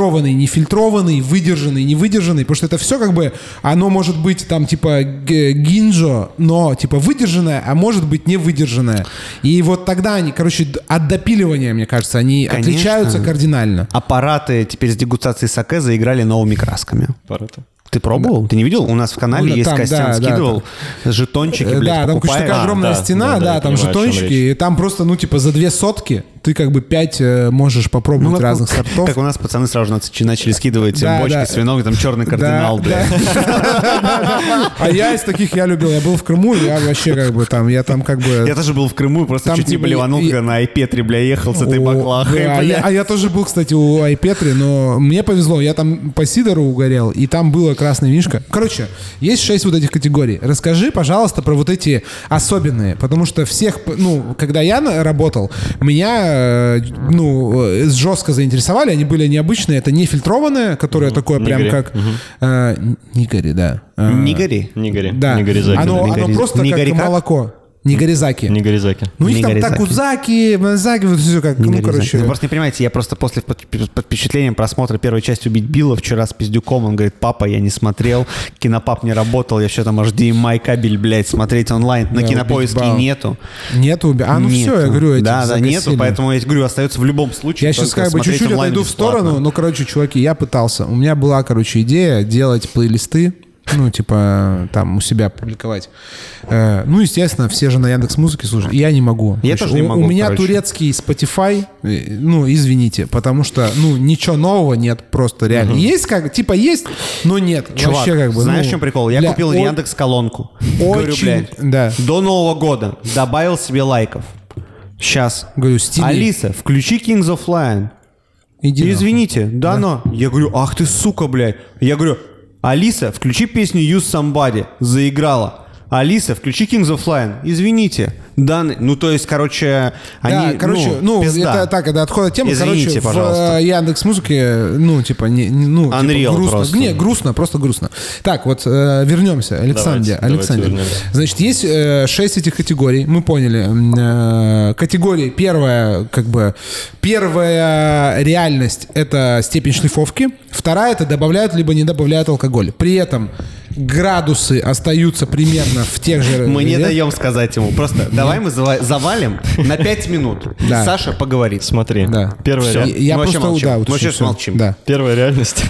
фильтрованный, нефильтрованный, выдержанный, невыдержанный, потому что это все как бы, оно может быть там типа гинджо, но типа выдержанное, а может быть не выдержанное. И вот тогда они, короче, от допиливания, мне кажется, они Конечно. отличаются кардинально. Аппараты теперь с дегустацией саке заиграли новыми красками. Аппараты. Ты пробовал? Ты не видел? У нас в канале Ну, есть там, Костян да, да, скидывал жетончики, Э, блядь, да, там короче, покупаешь. такая А, огромная да, стена, да, да, да, там понимаю, жетончики, и там просто, ну, типа, за две сотки ты как бы пять э, можешь попробовать Ну, разных как, сортов. Как у нас пацаны сразу же начали- начали скидывать Да, бочки да. с вином, и там черный кардинал, Да. А я из таких я любил. Я был в Крыму, я вообще как бы там, я там как бы... Я тоже был в Крыму просто чуть не типа блеванул, когда на Айпетре, бля, ехал с этой баклахой, а я, а я тоже был, кстати, у Айпетри, но мне повезло. Я там по Сидору угорел, и там было красное винишко. Короче, есть шесть вот этих категорий. Расскажи, пожалуйста, про вот эти особенные, потому что всех, ну, когда я работал, меня, э, ну, э, жестко заинтересовали. Они были необычные. Это нефильтрованное, которое такое прям Нигори. как... э, Нигори, да. Не гори. Не гори. Да. Не заки. Оно, Не оно просто не как? молоко. Не горизаки. Не гори заки. Ну, у них там Нигоризаки. такузаки, мазаки, вот все как, ну, короче. Вы просто не понимаете, я просто после под, под впечатлением просмотра первой части «Убить Билла» вчера с пиздюком, он говорит, папа, я не смотрел, кинопап не работал, я все там HDMI кабель, блядь, смотреть онлайн, на Да, кинопоиске нету. Нету. А ну Нету. все, я говорю, эти Да, да, нету, поэтому я говорю, остается в любом случае. Я сейчас как бы чуть-чуть отойду в сторону, но, короче, чуваки, я пытался. У меня была, короче, идея делать плейлисты, ну, типа, там, у себя публиковать. Э, ну, естественно, все же на Яндекс Музыке слушают. Я не могу. Я Короче, тоже не у- могу, У меня короче. турецкий Spotify, э, ну, извините, потому что, ну, ничего нового нет, просто реально. Есть как, типа, есть, но нет. Чувак, Вообще, как бы, знаешь, ну, в чем прикол? Я бля, купил о- Яндекс колонку. Говорю, Очень, блядь, да. до Нового года добавил себе лайков. Сейчас. Говорю, стили. Алиса, включи Kings of Lion. Иди. Извините, да, но. Я говорю, ах ты сука, блядь. Я говорю, Алиса, включи песню Use Somebody. Заиграла. Алиса, включи Kings of Lion. Извините. Данный, ну то есть, короче, Да, они, короче, ну, пизда. это так, это отход от темы. Извините, короче, пожалуйста. в Яндекс Музыке, ну, типа, не, ну, типа, грустно. просто. Не, грустно, просто грустно. Так, вот э, вернемся, Александр. Давайте, давайте Александр. вернемся. Значит, есть э, шесть этих категорий, мы поняли. Э, категории первая, как бы, первая реальность — это степень шлифовки. Вторая — это добавляют либо не добавляют алкоголь. При этом градусы остаются примерно в тех же... Мы не даем сказать ему. Просто давай мы зава- завалим на 5 минут. Саша поговорит. Смотри, первая, Всё. ре- Я Мы вообще просто, Мы сейчас молчим. Первая реальность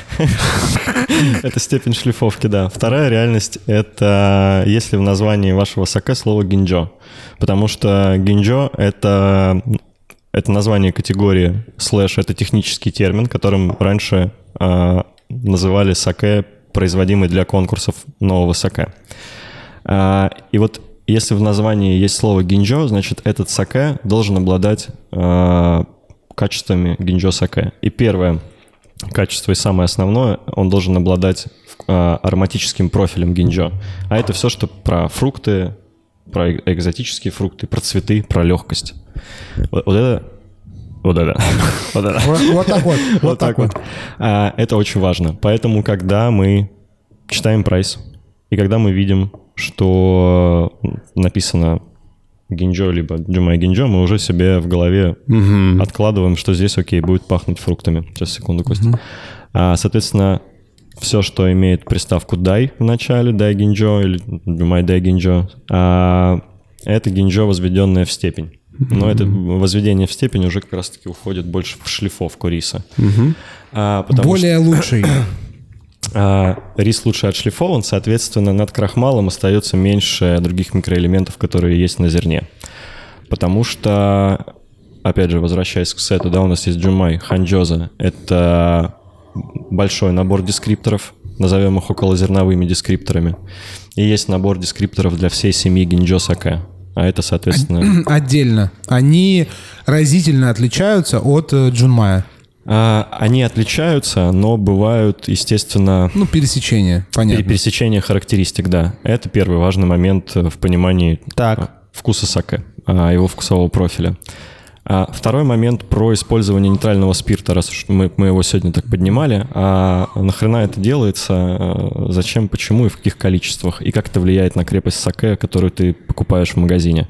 — это степень шлифовки, да. Вторая реальность — это если в названии вашего саке слово гинджо. Потому что гинджо — это, это название категории, слэш — это технический термин, которым раньше а, называли саке, производимый для конкурсов нового саке. А, и вот если в названии есть слово гинджо, значит, этот саке должен обладать а, качествами гинджо саке. И первое качество и самое основное, он должен обладать а, ароматическим профилем гинджо. А это все, что про фрукты, про экзотические фрукты, про цветы, про легкость. Вот это... Вот это. Вот это. Вот, вот так вот. Вот так вот. А, Это очень важно. Поэтому, когда мы читаем прайс, и когда мы видим, что написано гинджо, либо джумай гинджо, мы уже себе в голове откладываем, что здесь, окей, будет пахнуть фруктами. Сейчас, секунду, Костя. А, Соответственно, все, что имеет приставку дай в начале, дай гинджо или джумай дай гинджо, а, это гинджо, возведенное в степень. Но это возведение в степень уже как раз-таки уходит больше в шлифовку риса. А, потому что- Более лучший. а, рис лучше отшлифован, соответственно, над крахмалом остается меньше других микроэлементов, которые есть на зерне. Потому что, опять же, возвращаясь к сету, да, у нас есть джумай, ханджоза. Это большой набор дескрипторов, назовем их околозерновыми дескрипторами. И есть набор дескрипторов для всей семьи гинджо саке. А это, соответственно... Отдельно. Они разительно отличаются от э, Джунмая. а, Они отличаются, но бывают, естественно, Ну, пересечение, Пере- понятно. Пересечение характеристик, да. Это первый важный момент э, в понимании Так. а, вкуса саке, а, его вкусового профиля. А Второй момент про использование нейтрального спирта, раз уж мы, мы его сегодня так поднимали. А нахрена это делается, а, зачем, почему и в каких количествах, и как это влияет на крепость саке, которую ты покупаешь в магазине.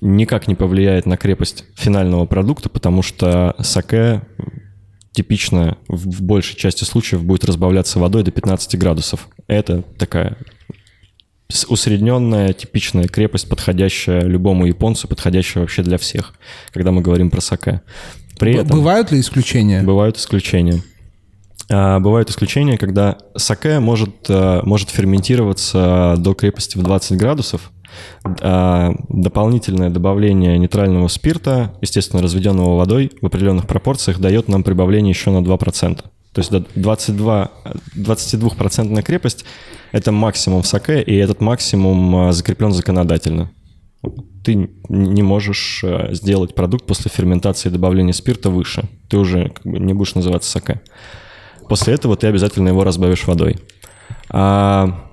Никак не повлияет на крепость финального продукта, потому что саке типично в большей части случаев будет разбавляться водой до 15 градусов. Это такая усредненная, типичная крепость, подходящая любому японцу, подходящая вообще для всех, когда мы говорим про саке. При Б- этом Бывают ли исключения? бывают исключения. А, Бывают исключения, когда саке может, а, может ферментироваться до крепости в 20 градусов. А, Дополнительное добавление нейтрального спирта, естественно, разведенного водой в определенных пропорциях, дает нам прибавление еще на 2%. То есть до 22, 22% крепость – это максимум в саке, и этот максимум а, закреплен законодательно. Ты не можешь а, сделать продукт после ферментации и добавления спирта выше. Ты уже как бы не будешь называться саке. После этого ты обязательно его разбавишь водой. А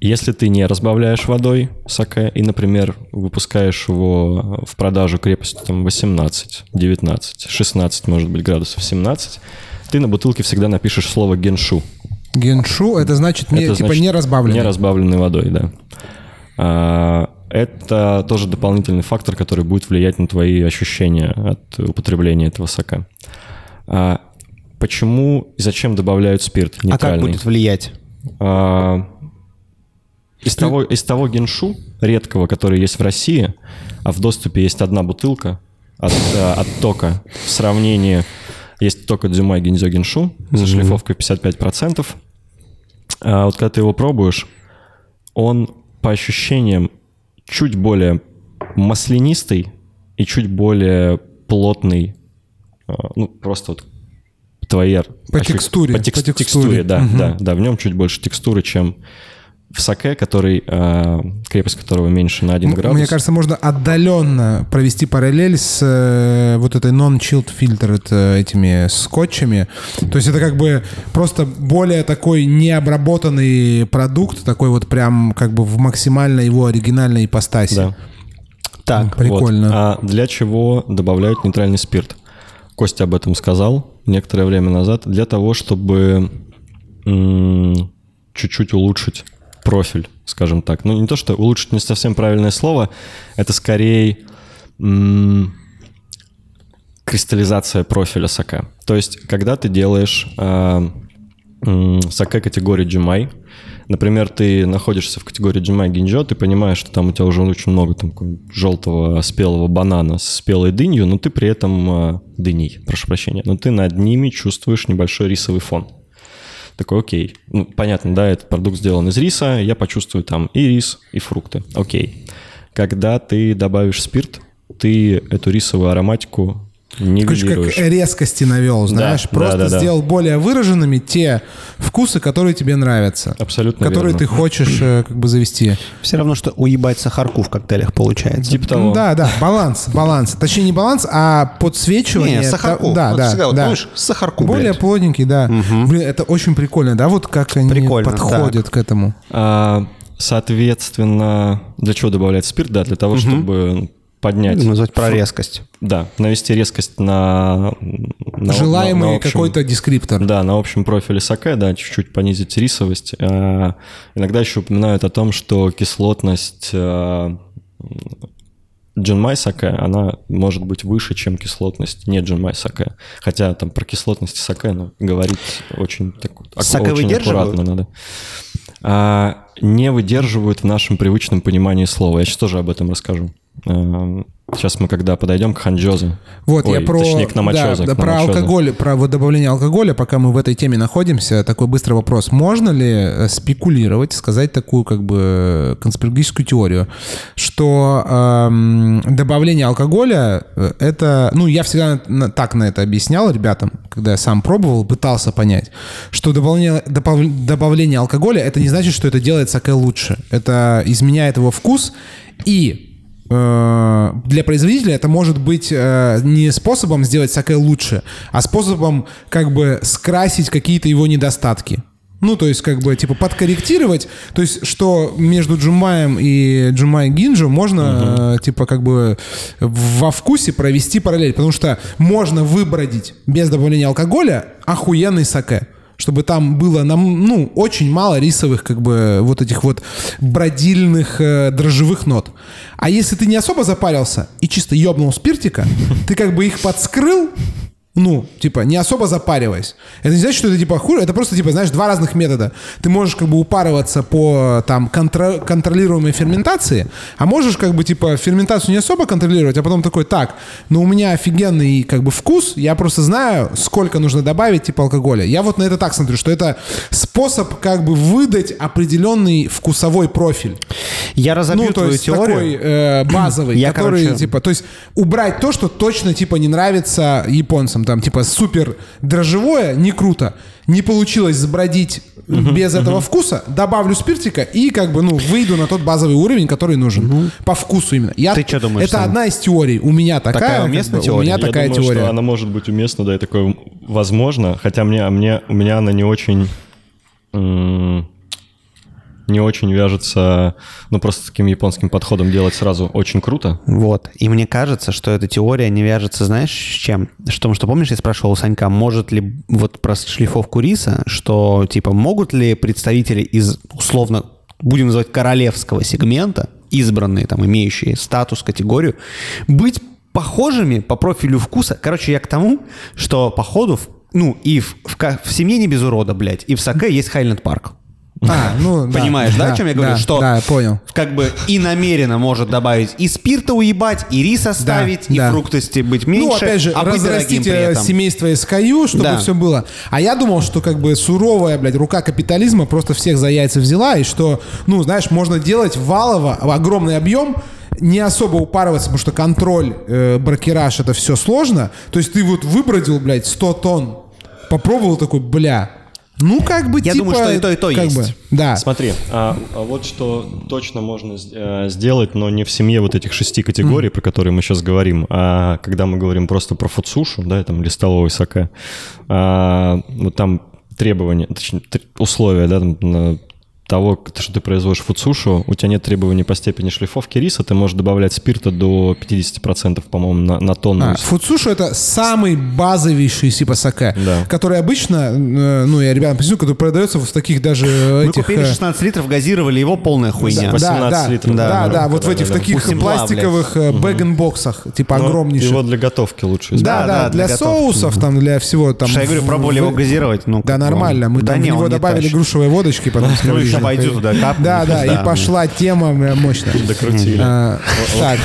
если ты не разбавляешь водой саке и, например, выпускаешь его в продажу крепостью там 18, 19, 16, может быть, градусов 17, ты на бутылке всегда напишешь слово геншу. Геншу, это значит, не, Это типа значит не разбавленный. Не разбавленной водой, да. А, это тоже дополнительный фактор, который будет влиять на твои ощущения от употребления этого сока. А, почему и зачем добавляют спирт А как нейтральный? будет влиять? А, из, того, из того геншу редкого, который есть в России, а в доступе есть одна бутылка от, э, от тока в сравнении... Есть тока Дзюмай Гинзё Геншу за шлифовкой 55%. А вот когда ты его пробуешь, он по ощущениям чуть более маслянистый и чуть более плотный. а, Ну, просто вот твои... По текстуре, По, по текстуре. текстуре, да, Мгм. да, да. В нем чуть больше текстуры, чем в саке, который, а, крепость которого меньше на 1 М- градус. Мне кажется, можно отдаленно провести параллель с э, вот этой non-chilled filter э, этими скотчами. То есть это как бы просто более такой необработанный продукт, такой вот прям как бы в максимально его оригинальной ипостаси. Да. Так, прикольно. Вот. А для чего добавляют нейтральный спирт? Костя об этом сказал некоторое время назад. Для того, чтобы чуть-чуть улучшить профиль, скажем так. Ну, не то, что улучшить не совсем правильное слово, это скорее кристаллизация профиля сока. То есть, когда ты делаешь сока категории Джимай, Например, ты находишься в категории Джимай Гинджо, ты понимаешь, что там у тебя уже очень много там желтого спелого банана с спелой дынью, но ты при этом э, дыней, прошу прощения, но ты над ними чувствуешь небольшой рисовый фон. Такой, окей. Ну, понятно, да, этот продукт сделан из риса, я почувствую там и рис, и фрукты. Окей. Когда ты добавишь спирт, ты эту рисовую ароматику нивелируешь. как резкости навел, знаешь, Да, просто да, да, да. сделал более выраженными те вкусы, которые тебе нравятся. Абсолютно Которые верно. ты хочешь э, как бы завести. Все равно, что уебать сахарку в коктейлях получается. Типа того. Да, да, баланс, баланс. Точнее, не баланс, а подсвечивание. Не, сахарку. Да, Вот да, всегда да. помнишь, сахарку, Более блядь. плотненький, да. Блин, это очень прикольно, да, вот как они Прикольно, подходят к этому. А, соответственно, для чего добавлять спирт? Да, для того, чтобы поднять, Назвать про резкость. да, навести резкость на... на- Желаемый на- на общем- какой-то дискриптор. Да, на общем профиле саке, да, чуть-чуть понизить рисовость. А, Иногда еще упоминают о том, что кислотность а, джинмай саке, она может быть выше, чем кислотность не джинмай саке. Хотя там про кислотность саке ну, говорить очень, так, ак- Саке очень аккуратно надо. А, не выдерживают в нашем привычном понимании слова. Я сейчас тоже об этом расскажу. А, Сейчас мы, когда подойдем к ханджозе, Вот, ой, я про, точнее, к намачозе, да, к про алкоголь, про добавление алкоголя, пока мы в этой теме находимся, такой быстрый вопрос. Можно ли э, спекулировать, сказать такую как бы конспирологическую теорию, что эм, добавление алкоголя э, это, ну, я всегда на- так на это объяснял ребятам, когда я сам пробовал, пытался понять, что добавление, добав- добавление алкоголя это не значит, что это делает саке лучше. Это изменяет его вкус и для производителя это может быть э, не способом сделать саке лучше, а способом как бы скрасить какие-то его недостатки. Ну, то есть, как бы, типа, подкорректировать, то есть, что между Джумаем и Джумай Гинджо можно, э, типа, как бы, во вкусе провести параллель, потому что можно выбродить без добавления алкоголя охуенный саке чтобы там было, нам, ну, очень мало рисовых, как бы, вот этих вот бродильных э, дрожжевых нот. А если ты не особо запарился и чисто ёбнул спиртика, ты как бы их подскрыл, ну, типа, не особо запариваясь. Это не значит, что это, типа, хуже. Это просто, типа, знаешь, два разных метода. Ты можешь, как бы, упарываться по, там, контро- контролируемой ферментации, а можешь, как бы, типа, ферментацию не особо контролировать, а потом такой, так, ну, у меня офигенный, как бы, вкус, я просто знаю, сколько нужно добавить, типа, алкоголя. Я вот на это так смотрю, что это способ, как бы, выдать определенный вкусовой профиль. Я разобью Ну, то твою есть теорию. такой э, базовый, Я, который, короче- типа, то есть убрать то, что точно, типа, не нравится японцам. Там, типа, супер дрожжевое, не круто. Не получилось сбродить без этого вкуса, добавлю спиртика и, как бы, ну, выйду на тот базовый уровень, который нужен. По вкусу именно. Я, Ты чё думаешь, Это Сам? одна из теорий. У меня такая. Такая как уместная бы, теория? У меня Я такая думаю, теория. что она может быть уместна, да, и такое возможно, хотя мне, а мне, у меня она не очень, м, не очень вяжется, ну, просто таким японским подходом делать сразу очень круто. Вот. И мне кажется, что эта теория не вяжется, знаешь, с чем? С том, что, помнишь, я спрашивал у Санька, может ли вот про шлифовку риса, что, типа, могут ли представители из, условно, будем называть королевского сегмента, избранные, там, имеющие статус, категорию, быть похожими по профилю вкуса. Короче, я к тому, что, походу, ну, и в, в в семье не без урода, блядь, и в Саке есть Хайленд Парк. А, ну, да, Понимаешь, да, о чем я говорю? да, что Да, понял. как бы и намеренно может добавить и спирта уебать, и риса ставить, и да. фруктости быть меньше, Ну, опять же, а при э, семейство SKU, чтобы Да. все было. А я думал, что как бы суровая, блядь, рука капитализма просто всех за яйца взяла, и что, ну, знаешь, можно делать валово огромный объем, не особо упарываться, потому что контроль, э, брокераж, это все сложно. То есть ты вот выбродил, блядь, 100 тонн, попробовал такой, бля, ну, как бы, Я типа... думаю, что и то, и то как есть. бы, да. Смотри, а, а вот что точно можно э, сделать, но не в семье вот этих шести категорий, про которые мы сейчас говорим, а когда мы говорим просто про фудсушу, да, там, или столовый саке, а, вот там требования, точнее, условия, да, там, на того, что ты производишь фудсушу, у тебя нет требований по степени шлифовки риса, ты можешь добавлять спирта до 50%, по-моему, на, на тонну. А, фудсушу это самый базовейший типа саке, Да. который обычно, э, ну, я ребятам объясню, который продается в таких даже Мы этих... купили э, 16 литров, газировали его, полная хуйня. 18 литров, Да, да, да, да, вот в да, этих да, да. таких пластиковых э, бэг-н-боксах, типа Ну, огромнейших. Его для готовки лучше Да, да, да, для, для соусов, там, для всего там. Потому что я говорю, пробовали в- его газировать. Ну, Да, нормально. Мы Да там не, в него добавили тащит. грушевой водочки, потом Маша пойдет туда, капнет. Да, да, и пошла тема э, мощная. Докрутили. А, Так,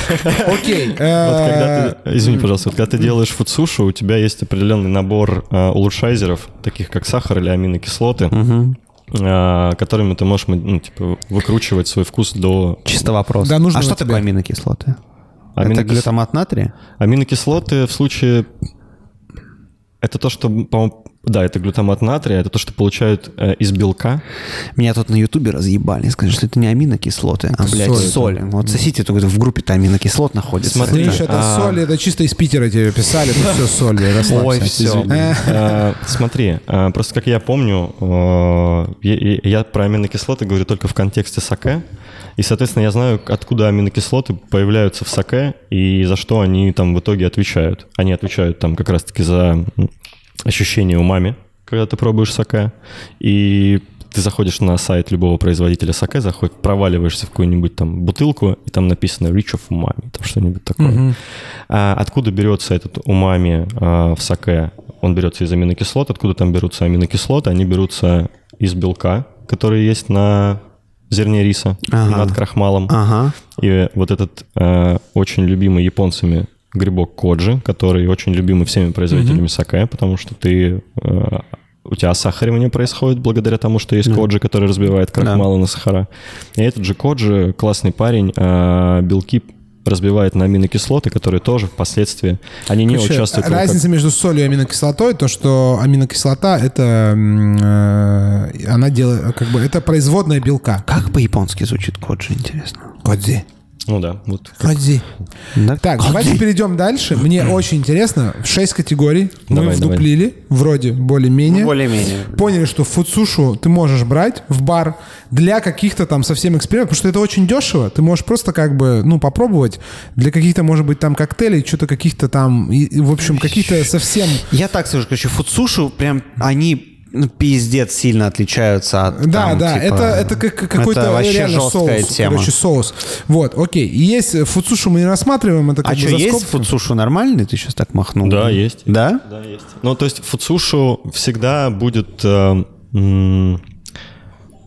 окей. Э, извини, пожалуйста, вот когда ты делаешь фудсушу, у тебя есть определенный набор э, улучшайзеров, таких как сахар или аминокислоты, э, которыми ты можешь ну, типа, выкручивать свой вкус до... Чисто вопрос. Да, нужно а что тебе. такое аминокислоты? Это Аминокис- глютамат натрия? Аминокислоты в случае... Это то, что, по-моему, да, это глютамат натрия, это то, что получают э, из белка. Меня тут на ютубе разъебали. Скажи, что это не аминокислоты, а, блядь, соль. соль. Вот сосите, только в группе-то аминокислот находится. Смотри, Гриш, это а- соль, это чисто из Питера тебе писали, тут все соль, расслабься. Ой. Извини. Э, Смотри, э, просто как я помню, э, я- про аминокислоты говорю только в контексте саке. И, соответственно, я знаю, откуда аминокислоты появляются в саке и за что они там в итоге отвечают. Они отвечают там как раз-таки за ощущение умами, когда ты пробуешь саке. И ты заходишь на сайт любого производителя саке, заходишь, проваливаешься в какую-нибудь там бутылку, и там написано «Rich of umami», там что-нибудь такое. А откуда берется этот умами а, в саке? Он берется из аминокислот. Откуда там берутся аминокислоты? Они берутся из белка, который есть на зерне риса Ага. над крахмалом. Ага. И вот этот э, очень любимый японцами грибок коджи, который очень любимый всеми производителями саке, потому что ты э, у тебя сахаривание происходит благодаря тому, что есть коджи, который разбивает крахмалы на сахара. И этот же коджи, классный парень, э, белки разбивает на аминокислоты, которые тоже впоследствии, они не Короче, участвуют в Разница между солью и аминокислотой, то, что аминокислота это э, она делает, как бы это производная белка. Как по-японски звучит коджи, интересно? Кодзи. Ну да, вот. Кодзи. Да? Так, давайте перейдем дальше. Мне очень интересно. Шесть категорий мы Давай, давай. вдуплили, вроде более-менее. Более-менее. Поняли, что фудсушу ты можешь брать в бар для каких-то там совсем экспериментов, потому что это очень дешево. Ты можешь просто как бы, ну, попробовать для каких-то, может быть, там коктейлей, что-то каких-то там, и- в общем, каких-то совсем... Я так скажу, короче, фудсуши прям, они ну, пиздец сильно отличаются от Да, там, да, типа, это, это как какой-то это вообще реально жесткая соус. тема. Короче, соус. Вот, окей. И есть э, фудсушу мы не рассматриваем, это как а бы что, есть фудсуши нормальный? Ты сейчас так махнул. Да, есть. Да? Да, есть. Ну, то есть фудсушу всегда будет э, м,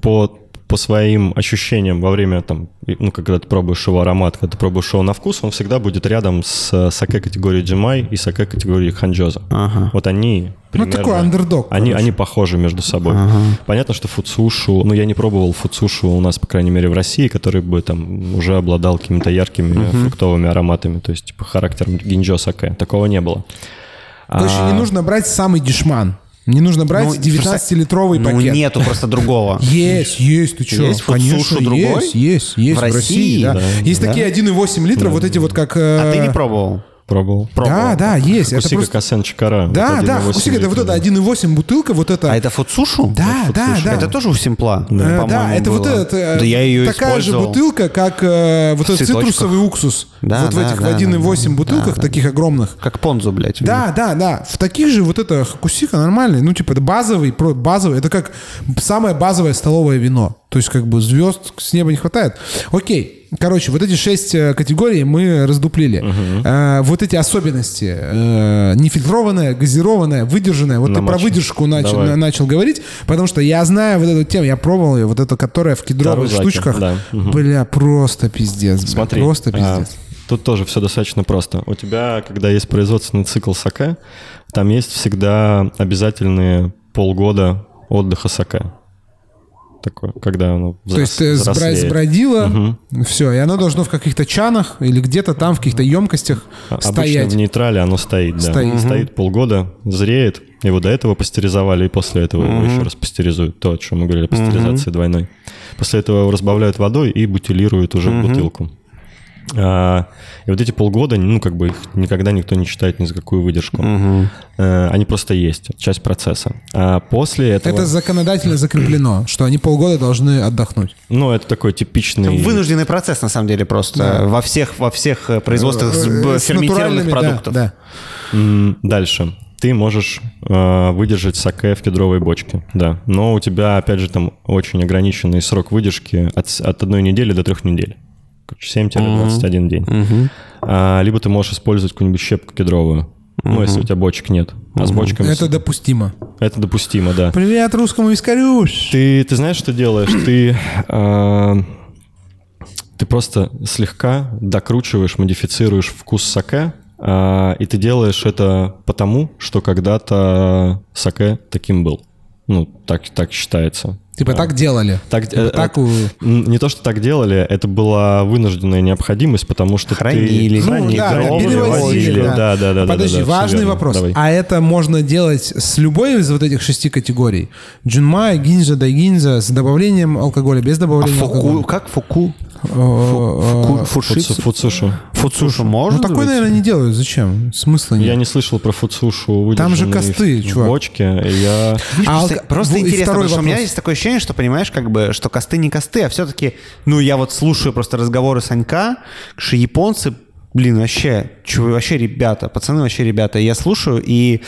по, по своим ощущениям во время, там, ну, когда ты пробуешь его аромат, когда ты пробуешь его на вкус, он всегда будет рядом с э, саке категории Джимай и саке категории Ханджоза. Ага. Вот они Ну, примерно... такой андердог, Они, короче. они похожи между собой. Ага. Понятно, что фудсушу... Ну, я не пробовал фудсушу у нас, по крайней мере, в России, который бы там уже обладал какими-то яркими фруктовыми ароматами, то есть, типа, характером гинджо саке. Такого не было. Короче, А, не нужно брать самый дешман. Не нужно брать Ну, 19-литровый Ну, пакет. нету просто другого. Есть, есть, ты что? Есть фудсушу другой? есть, есть, есть В в России, России? да. Да. Есть Да. такие 1,8 литра, вот эти вот как... э, А ты не пробовал? Пробовал. Да, да, есть. Это Хакусика просто... Касен Чикара. Да, да, Хакусика, это вот это 1,8 бутылка, вот это... А это фудсушу? Да, да, да. Это тоже у Симпла? Э, Да, это вот было. этот, э, Да я ее такая же использовал. бутылка, как э, вот этот цветочках. цитрусовый уксус. Да, вот в да, этих да, в 1,8 да, да. бутылках, Да, таких огромных. Как понзу, блядь. Да, да, да. В таких же вот это хакусика нормальный. Ну, типа, это базовый, базовый. Это как самое базовое столовое вино. То есть, как бы звезд с неба не хватает. Окей. Короче, вот эти шесть э, категорий мы раздуплили. Э, вот эти особенности. э, нефильтрованное, газированное, выдержанное. Вот ты про Намочим. выдержку начал, на- начал говорить, потому что я знаю вот эту тему. Я пробовал ее, вот эту, которая в кедровых Тарузаки, штучках. да. Мгм. Бля, просто пиздец. бля, Смотри, Просто а, пиздец. тут тоже все достаточно просто. У тебя, когда есть производственный цикл саке, там есть всегда обязательные полгода отдыха саке. Такое, когда оно То есть ты сбра- взрослеет. сбродила, все, и оно должно в каких-то чанах или где-то там в каких-то емкостях А- Обычно стоять. в нейтрале оно стоит, да. Стоит. Стоит полгода, зреет. Его до этого пастеризовали, и после этого его еще раз пастеризуют. То, о чем мы говорили, пастеризация двойной. После этого его разбавляют водой и бутилируют уже в бутылку. А, и вот эти полгода, ну, как бы их никогда никто не читает ни за какую выдержку. Э, они просто есть, часть процесса. А после этого... Это законодательно закреплено, что они полгода должны отдохнуть. Ну, это такой типичный... Вынужденный процесс, на самом деле, просто во всех, во всех э, производствах с, Э, с ферментированных да, продуктов. Да, М, Дальше. Ты можешь э, выдержать саке в кедровой бочке, да. Но у тебя, опять же, там очень ограниченный срок выдержки от, от одной недели до трех недель. Короче, 7-21 день. А, либо ты можешь использовать какую-нибудь щепку кедровую. Ну, если у тебя бочек нет. А с бочками Это допустимо. это допустимо, да. Привет русскому вискарю. Ты, ты знаешь, что делаешь? Ты, э, ты просто слегка докручиваешь, модифицируешь вкус саке, э, и ты делаешь это потому, что когда-то саке таким был. Ну, так, так считается. Типа так делали. Так, Типа э, так э, не то, что так делали, это была вынужденная необходимость, потому что Хранили. ты... Ну, Хранили, да, гробили, перевозили, возили. да. Да, да, да. да, Подожди, да, да, важный вопрос. Давай. А это можно делать с любой из вот этих шести категорий? Джунмай, гинза, дайгинза, с добавлением алкоголя, без А добавления фуку, алкоголя? как фуку? Э, Фуку, Фуцу- фушицу? Фуцушу. Фуцушу Ну, можно такой, быть? наверное, не делают. Зачем? Смысла нет. Я не слышал про фуцушу Там же косты, в- в чувак. бочке. и Я... А Просто, просто интересно, потому что у меня есть такое ощущение, что, понимаешь, как бы, что косты не косты, а все-таки, ну, я вот слушаю просто разговоры Санька, что японцы, блин, вообще, чё, вообще ребята, пацаны вообще ребята. Я слушаю, и,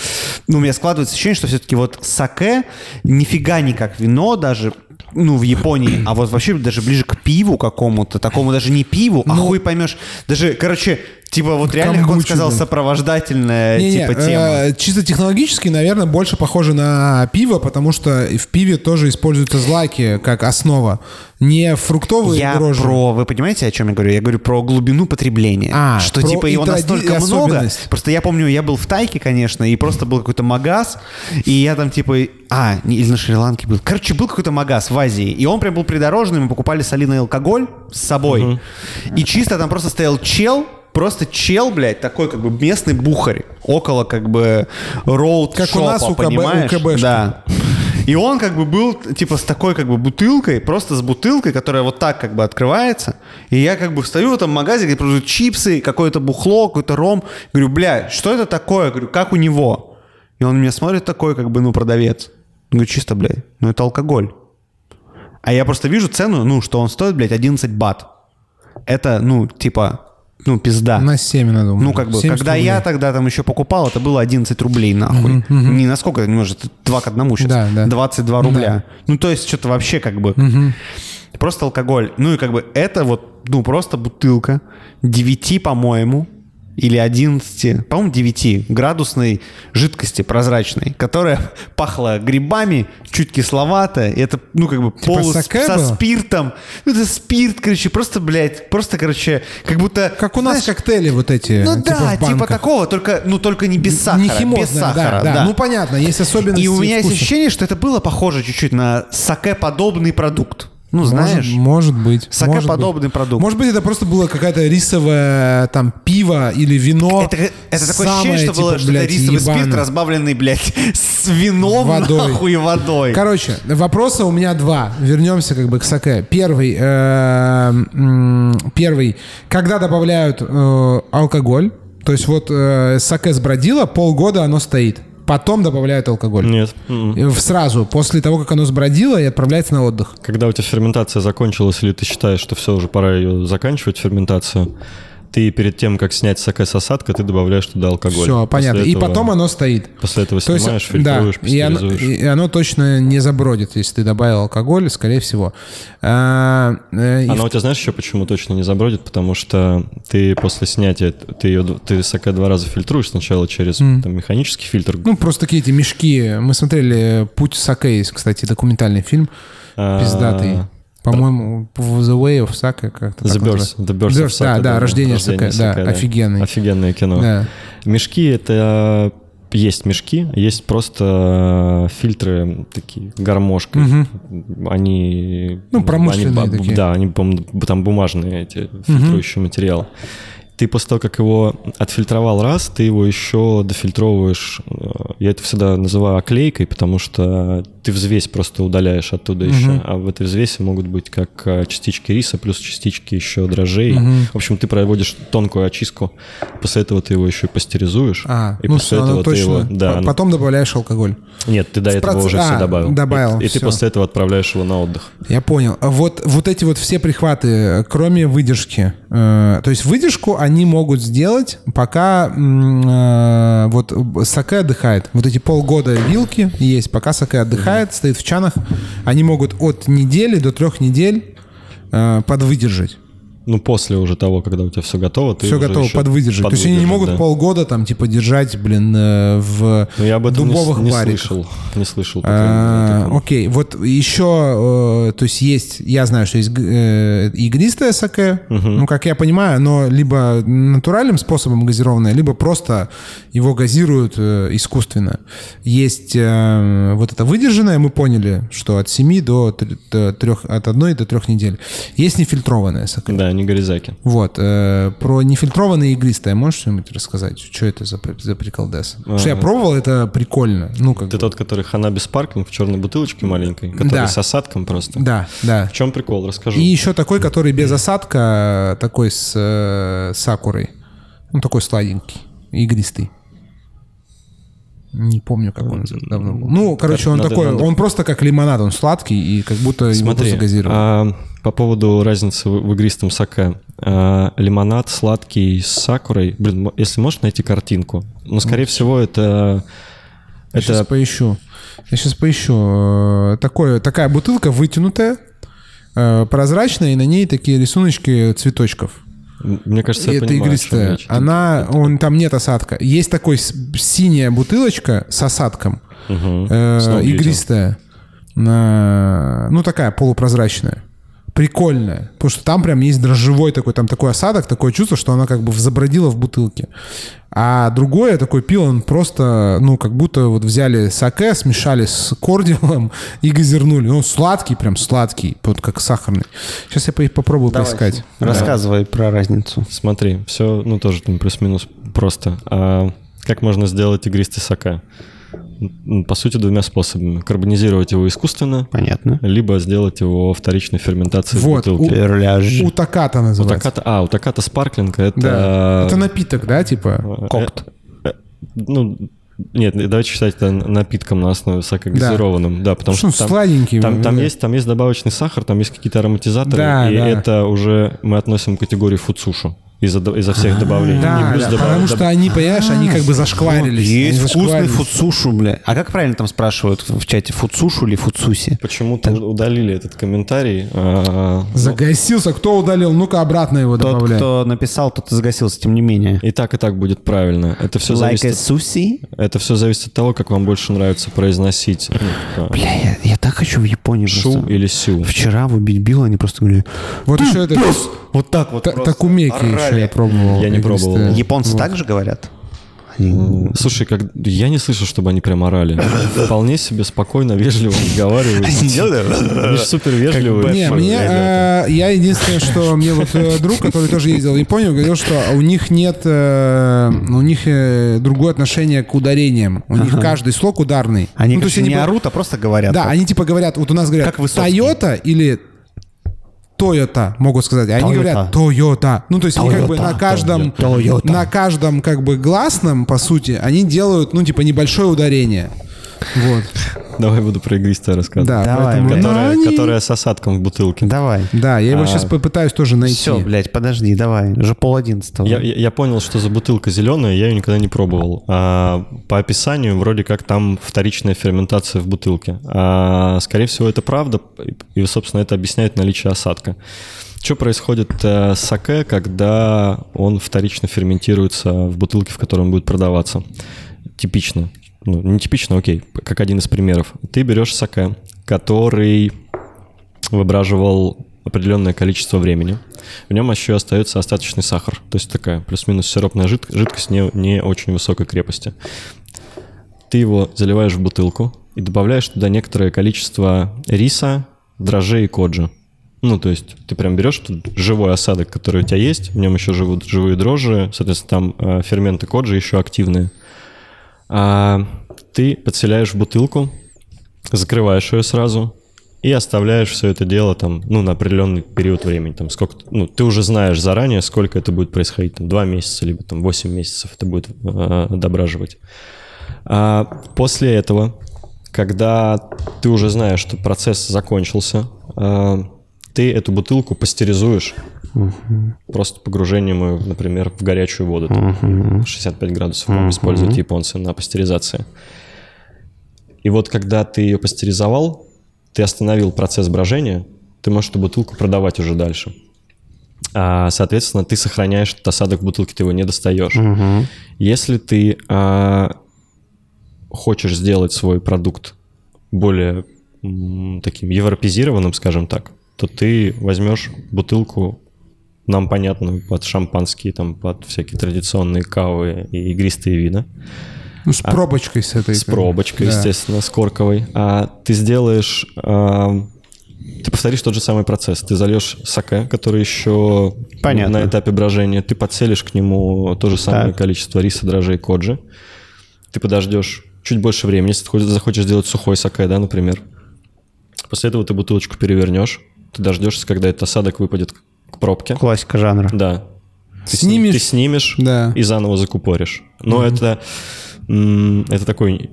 ну, у меня складывается ощущение, что все-таки вот саке нифига не как вино даже, ну, в Японии, а вот вообще даже ближе к пиву какому-то, такому даже не пиву, а хуй поймешь. Даже, короче, типа вот реально, как он сказал, сопровождательная, Не-не, типа, тема. э, чисто технологически, наверное, больше похоже на пиво, потому что в пиве тоже используются злаки как основа. Не фруктовые Я дрожжи. про, вы понимаете, о чем я говорю? Я говорю про глубину потребления. А, что типа его настолько много. Просто я помню, я был в Тайке, конечно, и просто был какой-то магаз, и я там типа, а, не, или на Шри-Ланке был. Короче, был какой-то магаз в Азии, и он прям был придорожный, мы покупали солиный алкоголь с собой, и чисто там просто стоял чел, Просто чел, блядь, такой как бы местный бухарь, около как бы роуд Как у нас у КБ понимаешь? у КБшки. Да. И он как бы был типа с такой как бы бутылкой, просто с бутылкой, которая вот так как бы открывается. И я как бы встаю в этом магазине, где продают чипсы, какое-то бухло, какой-то ром. Говорю, бля, что это такое? Говорю, как у него? И он меня смотрит такой, как бы, ну, продавец. Говорю, чисто, блядь, ну это алкоголь. А я просто вижу цену, ну, что он стоит, блядь, 11 бат. Это, ну, типа, ну, пизда. На 7 надо Ну, как бы, 70 когда рублей. я тогда там еще покупал, это было 11 рублей, нахуй. Не на сколько, может, 2 к 1 сейчас. Да, да. 22 рубля. Ну, то есть, что-то вообще как бы... Просто алкоголь. Ну, и как бы это вот, ну, просто бутылка 9, по-моему, или 11, по-моему, 9 градусной жидкости прозрачной, которая пахла грибами, чуть кисловато, и это, ну, как бы полу саке со было? спиртом. Ну, это спирт, короче, просто, блядь, просто, короче, как будто... Как у нас знаешь, коктейли вот эти. ну типа да, типа такого, только, ну только не без сахара. Не химозное, без сахара, да, да. да. Ну понятно, есть особенности И у меня есть вкуса. ощущение, что это было похоже чуть-чуть на саке-подобный продукт. Ну, Может- знаешь, Может, быть. саке-подобный может быть. продукт. Может быть, это просто было какая-то рисовое там пиво или вино. это, это такое самое, ощущение, что было, типа, что это блядь, рисовый спирт, ебаное. разбавленный, блядь, с вином, Водой. нахуй, водой. Короче, вопроса у меня два. Вернемся как бы к саке. Первый, э, первый, когда добавляют э, алкоголь, то есть вот э, саке сбродило, полгода оно стоит, потом добавляют алкоголь. Нет. Сразу, после того, как оно сбродило и отправляется на отдых. Когда у тебя ферментация закончилась, или ты считаешь, что все, уже пора ее заканчивать, ферментацию, ты перед тем, как снять саке с осадка, ты добавляешь туда алкоголь. Все, После понятно. И этого- потом оно стоит. После этого То есть, снимаешь, фильтруешь, да, и оно, и оно точно не забродит, если ты добавил алкоголь, скорее всего. А, э, и Она в- у тебя знаешь еще почему точно не забродит? Потому что ты после снятия, ты ее, ты саке два раза фильтруешь сначала через там, механический фильтр. Ну, просто такие эти мешки. Мы смотрели «Путь Саке», есть, кстати, документальный фильм. А, Пиздатый. По-моему, «The Way of Sake» как-то The называется. The Birth The of Birth, да, да, «Рождение Саке», да, Sake, офигенный. Офигенное кино. Да. Мешки — это... Есть мешки, есть просто фильтры такие гармошкой. Они... Ну, промышленные они, такие. Да, они там бумажные эти фильтрующие материалы. Ты после того, как его отфильтровал раз, ты его еще дофильтровываешь. э, Я это всегда называю оклейкой, потому что ты взвесь просто удаляешь оттуда еще. А в этой взвеси могут быть как э, частички риса плюс частички еще дрожжей. В общем, ты проводишь тонкую очистку. После этого ты его еще и пастеризуешь. А, и ну после всё, оно этого ты его... точно. Да, оно- Потом добавляешь алкоголь. Нет, ты до этого проц- уже а, все добавил. добавил, И, и ты после этого отправляешь его на отдых. Я понял. А Вот, вот эти вот все прихваты, кроме выдержки, э, то есть выдержку они могут сделать, пока э, вот саке отдыхает. Вот эти полгода вилки есть, пока саке отдыхает, стоит в чанах, они могут от недели до трех недель э, подвыдержать. Ну, после уже того, когда у тебя все готово, ты Все готово еще подвыдержать. То есть они не подвыдержать, могут да. полгода там, типа, держать, блин, э, в Ну, я об этом не дубовых не, бариках. слышал. Не слышал. пока А, такого. Окей, вот еще, э, то есть есть, я знаю, что есть э, игристое саке, ну, как я понимаю, оно либо натуральным способом газированное, либо просто его газируют искусственно. Есть вот это выдержанное, мы поняли, что от 7 до 3, от 1 до 3 недель. Есть нефильтрованное саке. Да, не горизаки. Вот, э, про нефильтрованное игристое можешь что-нибудь рассказать? Что это за, за приколдес? Потому что я пробовал, это прикольно. Ну, как Ты бы. тот, который ханаби спарклинг в черной бутылочке маленькой, который Да. с осадком просто. Да, да. В чем прикол? Расскажу. И еще такой, который без осадка, такой с э, сакурой. Ну, такой сладенький, игристый. Не помню, как он давно был. Ну, короче, он Надо- такой, надо- он просто как лимонад, он сладкий, и как будто его Смотри, просто газируют. а, по поводу разницы в, игристом саке. А, лимонад сладкий с сакурой. Блин, если можешь найти картинку. Но, скорее всего, это... Я сейчас Это поищу. Я сейчас поищу. Э, Такое, такая бутылка вытянутая, э, прозрачная, и на ней такие рисуночки цветочков. мне кажется, я это понимаю, игристая. Она, он, там нет осадка. Есть такой синяя бутылочка с осадком, Мгм. э, игристая, На- ну такая полупрозрачная. Прикольная. Потому что там прям есть дрожжевой такой, там такой осадок, такое чувство, что она как бы забродила в бутылке. А другое такое пиво, он просто, ну, как будто вот взяли саке, смешали с кордилом и газернули. Ну, сладкий, прям сладкий, вот как сахарный. Сейчас я по- попробую поискать. Рассказывай про разницу. Смотри, все, ну, тоже там плюс-минус просто. А как можно сделать игристый саке? По сути, двумя способами. Карбонизировать его искусственно, Понятно. либо сделать его вторичной ферментацией Вот, в бутылке. Перляж. У таката У называется. Таката, а, у Таката Спарклинг это... Да. Это напиток, да, типа? Кокт. Э, э, Ну, нет, давайте считать это напитком на основе сокогазированным. Да, потому Что что он там, сладенький. там, там да. есть, там есть добавочный сахар, там есть какие-то ароматизаторы, Да, и да. это уже мы относим к категории фудсушу из-за, из-за всех добавлений. Да, да, добав- потому что они, понимаешь, они как бы зашкварились. Есть Они вкусный зашкварились. фудсушу, бля. А как правильно там спрашивают в чате? Фудсушу или фудсуси? Почему-то удалили этот комментарий. а, ну, Загасился. Кто удалил? Ну-ка обратно его Тот, добавляй. кто написал, тот и загасился, тем не менее. и так, и так будет правильно. Это все, Like зависит, от- суси? это все зависит от того, как вам больше нравится произносить. ну, Бля, я, я так хочу в Японию Шу просто. или сю. Вчера в Убить Билла они просто говорили, Вот еще это... вот так вот та- Такумеки я пробовал. Я не пробовал. Японцы так же говорят? Они- Слушай, как я не слышал, чтобы они прям орали. Вполне себе спокойно, вежливо разговаривают. Они же супер вежливые. Не, мне, э, я единственное, что мне вот э, друг, который тоже ездил в Японию, говорил, что у них нет, э, у них другое отношение к ударениям. У них каждый слог ударный. Они, Ну, то есть конечно, не орут, а просто говорят. Да, они типа говорят, вот у нас говорят. Toyota или Toyota могут сказать, они Toyota. говорят Toyota. Ну, то есть они как бы Toyota, на каждом, Toyota. на каждом как бы гласном, по сути, они делают, ну, типа небольшое ударение. Вот. Давай буду про игристое рассказывать. Да, Давай, поэтому... блядь. Ну, Которая, они- которая с осадком в бутылке. Давай. Да, я его А, сейчас попытаюсь тоже найти. Все, блядь, подожди, давай. Уже пол одиннадцатого. Я, я- я понял, что за бутылка зеленая, я ее никогда не пробовал. А, по описанию вроде как там вторичная ферментация в бутылке. А, скорее всего, это правда, и, собственно, это объясняет наличие осадка. Что происходит э, с саке, когда он вторично ферментируется в бутылке, в которой он будет продаваться? Типично. Ну, не типично, окей, как один из примеров. Ты берешь саке, который выбраживал определенное количество времени. В нем еще остается остаточный сахар, то есть такая плюс-минус сиропная жид- жидкость не, не очень высокой крепости. Ты его заливаешь в бутылку и добавляешь туда некоторое количество риса, дрожжей и коджи. Ну, то есть ты прям берешь тут живой осадок, который у тебя есть, в нем еще живут живые дрожжи, соответственно, там э, ферменты коджи еще активные. А, ты подселяешь в бутылку, закрываешь ее сразу и оставляешь все это дело там, ну, на определенный период времени. Там сколько, ну, ты уже знаешь заранее, сколько это будет происходить, там, 2 месяца, либо там 8 месяцев это будет э, дображивать. А после этого, когда ты уже знаешь, что процесс закончился, э, ты эту бутылку пастеризуешь просто погружением, ее, например, в горячую воду. Там, 65 градусов могут использовать японцы на пастеризации. И вот когда ты ее пастеризовал, ты остановил процесс брожения, ты можешь эту бутылку продавать уже дальше. А, соответственно, ты сохраняешь этот осадок в бутылке, ты его не достаешь. Мгм. Если ты а, хочешь сделать свой продукт более м, таким европезированным, скажем так, то ты возьмешь бутылку нам понятную под шампанские, там, под всякие традиционные кавы и игристые вина. Ну, с пробочкой с этой. А, С как бы. пробочкой, Да. естественно, с корковой. А ты сделаешь... а, ты повторишь тот же самый процесс. Ты зальешь саке, который еще Понятно. на этапе брожения. Ты подселишь к нему то же самое Так. количество риса, дрожжей, коджи. Ты подождешь чуть больше времени, если ты хочешь- захочешь сделать сухой саке, да, например. После этого ты бутылочку перевернешь. Ты дождешься, когда этот осадок выпадет к пробке. Классика жанра. Да. Ты сни- Снимешь. Ты снимешь Да. и заново закупоришь. Но это, м, это такой,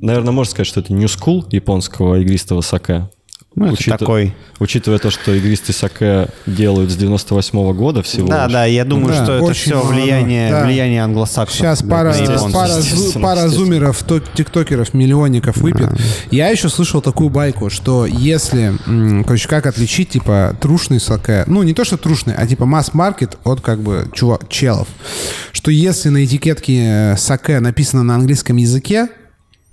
наверное, можно сказать, что это new school японского игристого саке. Ну, это Учитыв- такой. Учитывая то, что игристый саке делают с 98 года всего Да, лишь. да, я думаю, Да, что это все влияние, да. влияние англосаксов. Сейчас на- пара, японцев. пара, зу- пара зумеров, то- тиктокеров, миллионников выпьет. Я еще слышал такую байку, что если, короче, как отличить, типа, трушный саке, ну, не то, что трушный, а типа масс-маркет от, как бы, чувак, челов, что если на этикетке э, саке написано на английском языке,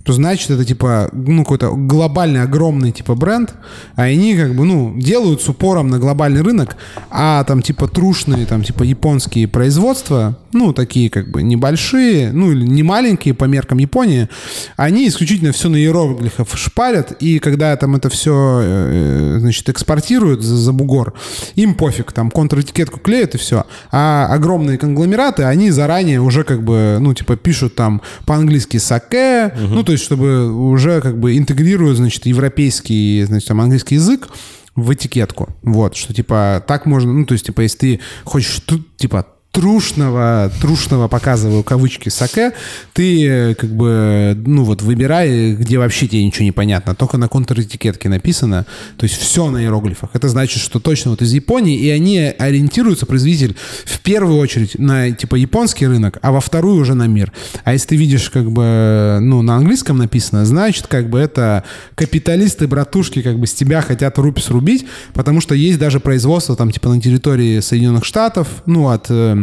то значит это типа, ну, какой-то глобальный, огромный типа бренд, а они как бы, ну, делают с упором на глобальный рынок, а там типа трушные, там типа японские производства, ну, такие как бы небольшие, ну, или не маленькие по меркам Японии, они исключительно все на иероглифах шпарят, и когда там это все, значит, экспортируют за, за бугор, им пофиг, там контр-этикетку клеят и все, а огромные конгломераты, они заранее уже как бы, ну, типа пишут там по-английски саке, ну, то есть чтобы уже как бы интегрируют, значит, европейский, значит, там английский язык в этикетку. Вот, что типа так можно, ну, то есть, типа, если ты хочешь, типа, трушного, трушного показываю кавычки саке, ты э, как бы, ну вот выбирай, где вообще тебе ничего не понятно, только на контр-этикетке написано, то есть все на иероглифах. Это значит, что точно вот из Японии, и они ориентируются, производитель, в первую очередь на типа японский рынок, а во вторую уже на мир. А если ты видишь как бы, ну, на английском написано, значит, как бы это капиталисты, братушки, как бы с тебя хотят рупи срубить, потому что есть даже производство там типа на территории Соединенных Штатов, ну, от э,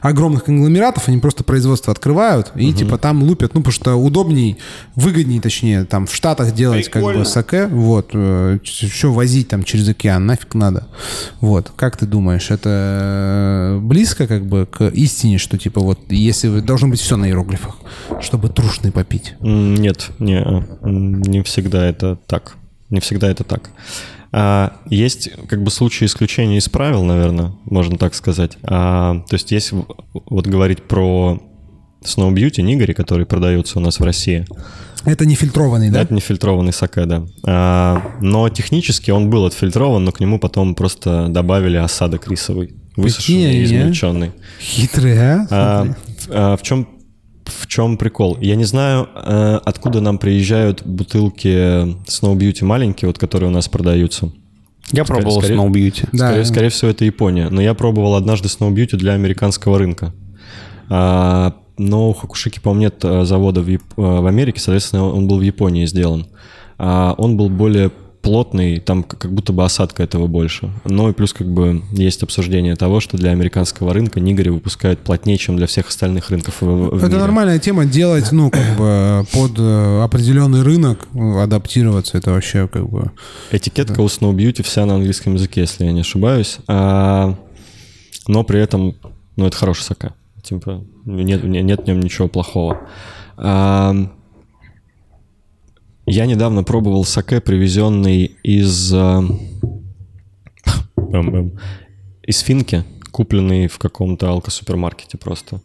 огромных конгломератов, они просто производство открывают и типа там лупят, ну, потому что удобней, выгоднее, точнее, там в Штатах делать как бы саке, вот, что возить там через океан, нафиг надо. Вот, как ты думаешь, это э, близко как бы к истине, что типа вот, если вы- должно быть все на иероглифах, чтобы трушный попить? Нет, не, не всегда это так. Не всегда это так. А, есть как бы случаи исключения из правил, наверное, можно так сказать. А, то есть если вот говорить про Snow Beauty Нигори, который продается у нас в России, Это не фильтрованный, да? это не фильтрованный саке, да. А, но технически он был отфильтрован, но к нему потом просто добавили осадок рисовый, высушенный и измельченный. Хитрый, а? А, а, в чем в чем прикол? Я не знаю, э, откуда нам приезжают бутылки Snow Beauty маленькие, вот которые у нас продаются. Я пробовал скорее- Snow Beauty. Да. Скорее, скорее всего, это Япония. Но я пробовал однажды Snow Beauty для американского рынка. А, но у Хакушики, по-моему, нет э, завода в, Яп- э, в Америке, соответственно, он был в Японии сделан. А, он был более плотный, там как будто бы осадка этого больше. Ну и плюс как бы есть обсуждение того, что для американского рынка Нигори выпускают плотнее, чем для всех остальных рынков в, в Это мире. нормальная тема делать, ну, как бы под э, определенный рынок, ну, адаптироваться. Это вообще как бы... Этикетка у Snow Beauty вся на английском языке, если я не ошибаюсь. А, но при этом, ну, это хороший сака. Типа, нет, не- нет в нем ничего плохого. А, я недавно пробовал саке, привезенный из... а, эм, эм, из Финки, купленный в каком-то алкосупермаркете просто.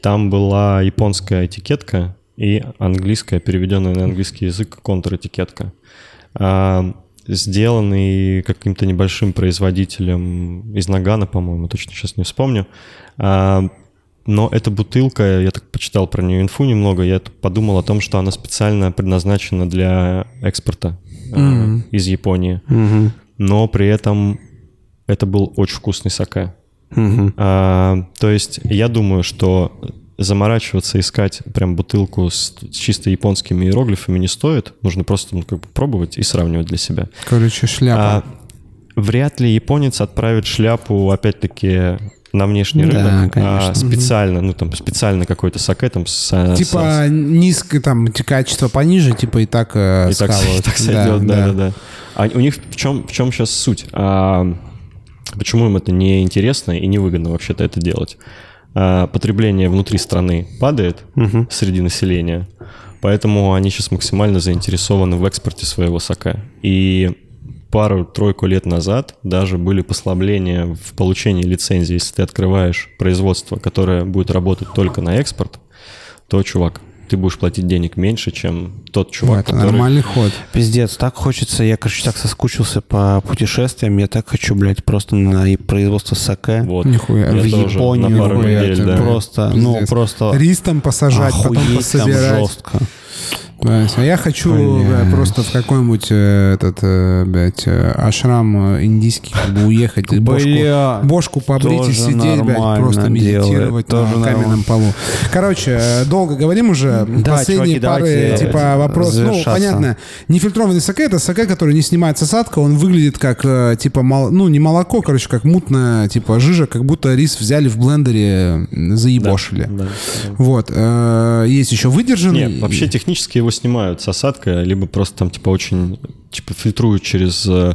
Там была японская этикетка и английская, переведенная на английский язык, контр-этикетка. А, сделанный каким-то небольшим производителем из Нагана, по-моему, точно сейчас не вспомню. А, но эта бутылка, я так почитал про нее инфу немного, я подумал о том, что она специально предназначена для экспорта а, из Японии. Мгм. Но при этом это был очень вкусный саке. Мгм. А, то есть я думаю, что заморачиваться, искать прям бутылку с, с чисто японскими иероглифами не стоит. Нужно просто ну, как бы пробовать и сравнивать для себя. Короче, шляпа. А вряд ли японец отправит шляпу, опять-таки, на внешний Да, рынок, а конечно. специально, ну там специально какой-то саке там с, с- Типа низкое там качество пониже, типа и так э, И так, и так сойдет, да, да, да. А у них в чем, в чем сейчас суть? А, почему им это не интересно и невыгодно вообще-то это делать? А, потребление внутри страны падает среди населения, поэтому они сейчас максимально заинтересованы в экспорте своего сока. И пару-тройку лет назад даже были послабления в получении лицензии. Если ты открываешь производство, которое будет работать только на экспорт, то, чувак, ты будешь платить денег меньше, чем тот Ну, чувак, это который... нормальный ход. Пиздец, так хочется, я, короче, так соскучился по путешествиям, я так хочу, блядь, просто на производство саке. Вот. Нихуя. Я в тоже Японию, на пару нихуя недель, да. Просто, ну, Пиздец. просто Рис там посажать, потом охуеть там пособирать. жестко. А я хочу Бля. бля, просто в какой-нибудь э, этот, э, блядь, э, ашрам э, индийский как бы уехать, и бошку, Бля, бошку побрить и сидеть, блядь, просто медитировать делает, на каменном полу. Короче, э, долго говорим уже. Да, Последние чуваки, пары, типа, вопрос. Ну, понятно, нефильтрованный саке — это саке, который не снимается осадка, он выглядит как, э, типа, мол- ну, не молоко, короче, как мутная, типа, жижа, как будто рис взяли в блендере, заебошили. Да, да. Вот. э, Есть еще выдержанный. Не, вообще технически его снимают с осадка, либо просто там типа очень типа фильтруют через э,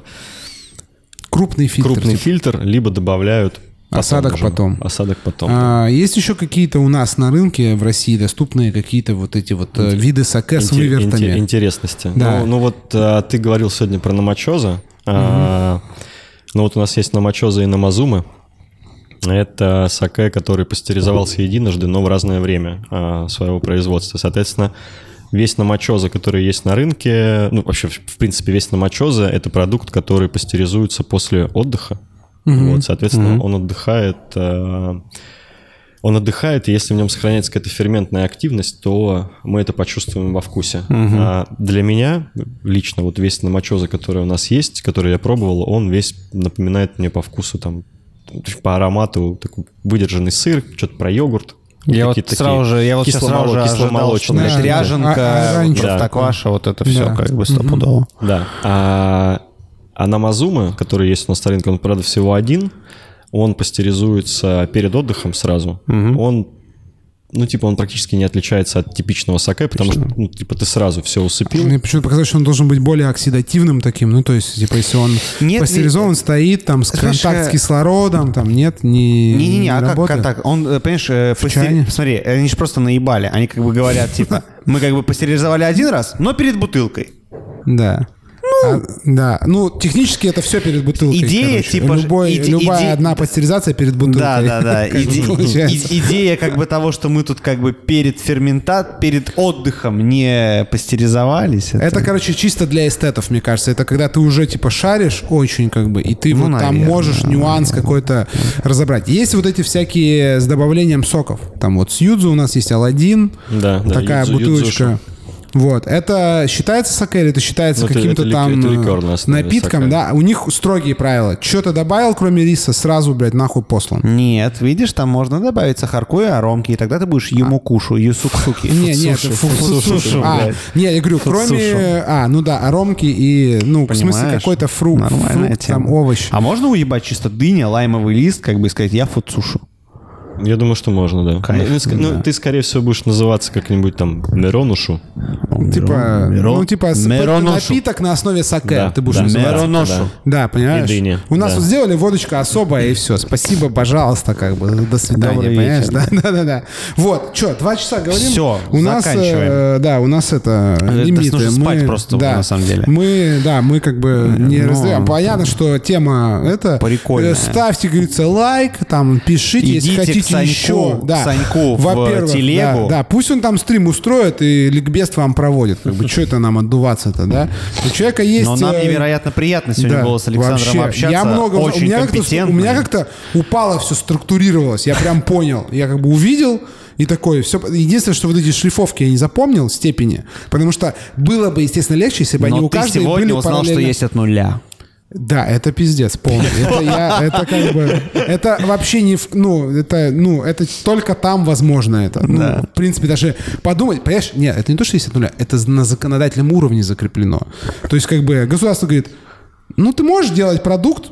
крупный фильтр. крупный типа. фильтр, либо добавляют потом Осадок уже. потом. Осадок потом. А, есть еще какие-то у нас на рынке в России доступные какие-то вот эти вот э, виды саке с Инте- вывертами? инте- интересности. Да. Ну, ну вот а, ты говорил сегодня про намачоза. А, ну вот у нас есть намачоза и намазумы. Это саке, который пастеризовался единожды, но в разное время а, своего производства. Соответственно, весь намачоза, который есть на рынке, ну вообще, в принципе, весь намачоза – это продукт, который пастеризуется после отдыха. Вот, соответственно, он отдыхает... а, он отдыхает, и если в нем сохраняется какая-то ферментная активность, то мы это почувствуем во вкусе. А для меня лично вот весь намочоза, который у нас есть, который я пробовал, он весь напоминает мне по вкусу там по аромату такой выдержанный сыр, что-то про йогурт. Я вот Какие-то сразу такие же, я вот сейчас сразу же ожидал, что, кисломолочные. блядь, Да, ряженка, а- а раньше- простокваша, вот это все Да. как бы стопудово. Да. А, а намазума, который есть у нас на рынке, он, правда, всего один. Он пастеризуется перед отдыхом сразу. Он, ну, типа, он практически не отличается от типичного саке, потому что, ну, типа, ты сразу все усыпил. Мне почему-то показалось, что он должен быть более оксидативным таким. Ну, то есть, типа, если он Нет, пастеризован, стоит, там, с Слушай, контакт с кислородом, там, нет, не Не-не-не, а как, так? Он, э, понимаешь, э, пастер- смотри, они же просто наебали. Они как бы говорят, типа, мы как бы пастеризовали один раз, но перед бутылкой. Да. А, да, ну технически это все перед бутылкой. Идея, короче. типа, Любой- иде- любая иде- одна пастеризация перед бутылкой. Да, да, да. Иде- и- идея как бы того, что мы тут как бы перед ферментат, перед отдыхом не пастеризовались. Это, короче, чисто для эстетов, мне кажется. Это когда ты уже, типа, шаришь очень, как бы, и ты Ну, вот там наверное, можешь нюанс какой-то разобрать. Есть вот эти всякие с добавлением соков. Там вот с юдзу у нас есть Аладдин. Да, да, Такая юдзу- бутылочка. юдзушу. Вот, это считается саке или это считается каким-то там э, напитком, да? У них строгие правила. Что-то добавил, кроме риса, сразу, блядь, нахуй послан. Нет, видишь, там можно добавить сахарку и аромки, и тогда ты будешь юмукушу, юсуксуки. Не, нет, Фуцушу, фу- фу- фуцушу, фу- а, блядь. не, я говорю, кроме, а, ну да, аромки и, ну, в смысле какой-то фрукт, там овощ. А можно уебать чисто дыня, лаймовый лист, как бы сказать, я фуцушу? Я думаю, что можно, да. Кайф, ну, ну, да. ты, скорее всего, будешь называться как-нибудь там Меронушу. Типа, Мерон- ну, типа, напиток на основе саке Да, ты будешь да. называться. Мероношу. Да, понимаешь? И дыни, У нас да. вот сделали водочка особая, и все. Спасибо, пожалуйста, как бы. До свидания, Добрый понимаешь? вечер. Да, да, да, да. Вот, что, два часа говорим? Всё, у нас, заканчиваем. э, да, у нас это лимиты. нужно спать просто, да, на самом деле. Мы, да, мы как бы не ну, раздаем. Понятно, что тема это... Э, Ставьте, говорится, лайк, там, пишите, если Идите к хотите Саньку, еще. Да. Саньку в телегу. Да, да, пусть он там стрим устроит и ликбез вам проводит. Как бы, что это нам отдуваться-то, да? У человека есть... Но нам э, невероятно приятно сегодня да, было с Александром вообще. общаться. Я много, Очень у меня как-то, у меня как-то упало все, структурировалось. Я прям понял. Я как бы увидел и такой, все. Единственное, что вот эти шлифовки я не запомнил степени, потому что было бы, естественно, легче, если бы они Но у ты каждой сегодня были узнал, что параллельно. есть от нуля. Да, это пиздец полный. Это я, это как бы, это вообще не, в- ну, это, ну, это только там возможно это. Ну, Да. В принципе, даже подумать, понимаешь, нет, это не то, что есть от нуля, это на законодательном уровне закреплено. То есть, как бы, государство говорит, ну, ты можешь делать продукт,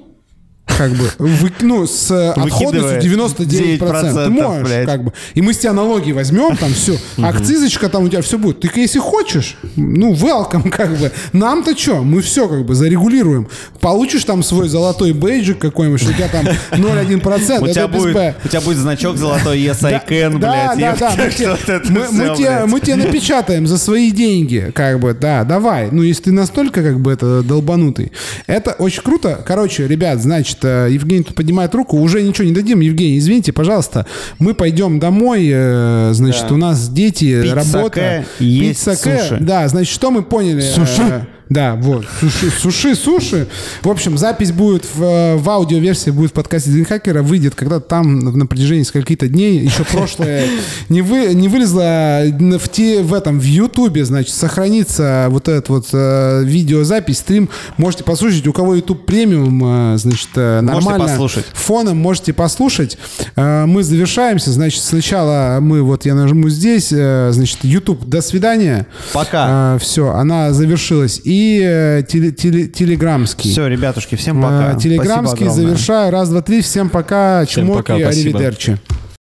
как бы, вы, ну, с отходностью 99%. 9%, Ты можешь, блядь. как бы. И мы с тебя налоги возьмем, там все. Акцизочка там у тебя все будет. Ты если хочешь, ну, welcome, как бы. Нам-то что? Мы все как бы зарегулируем. Получишь там свой золотой бейджик какой-нибудь, что у тебя там 0,1%. У это тебя, будет, у тебя будет значок золотой Yes I can, Да, блядь. да, да. блядь. мы тебе напечатаем за свои деньги, как бы, да, давай. Ну, если ты настолько, как бы, это долбанутый. Это очень круто. Короче, ребят, значит, э, Евгений тут поднимает руку. Уже ничего не дадим. Евгений, извините, пожалуйста. Мы пойдем домой. э, Значит, у нас дети, Пить работа. саке, есть саке. суши. Да, значит, что мы поняли? Суши. Э, Да, вот. Суши, суши, суши. В общем, запись будет в, э, в аудиоверсии, будет в подкасте Динхакера, выйдет когда-то там на протяжении скольки-то дней. Еще прошлое не, вы, не вылезло в, те, в этом, в Ютубе, значит, сохранится вот этот вот э, видеозапись, стрим. Можете послушать. У кого YouTube премиум, э, значит, э, Можете нормально. послушать. Фоном можете послушать. Э, Мы завершаемся. Значит, сначала мы, вот я нажму здесь, э, значит, YouTube, до свидания. Пока. все, она завершилась. И э, теле- теле- телеграмский. Все, ребятушки, всем пока. Э, телеграмский Спасибо огромное. завершаю. Раз, два, три. Всем пока. Всем Чмоки, пока, спасибо. аривидерчи.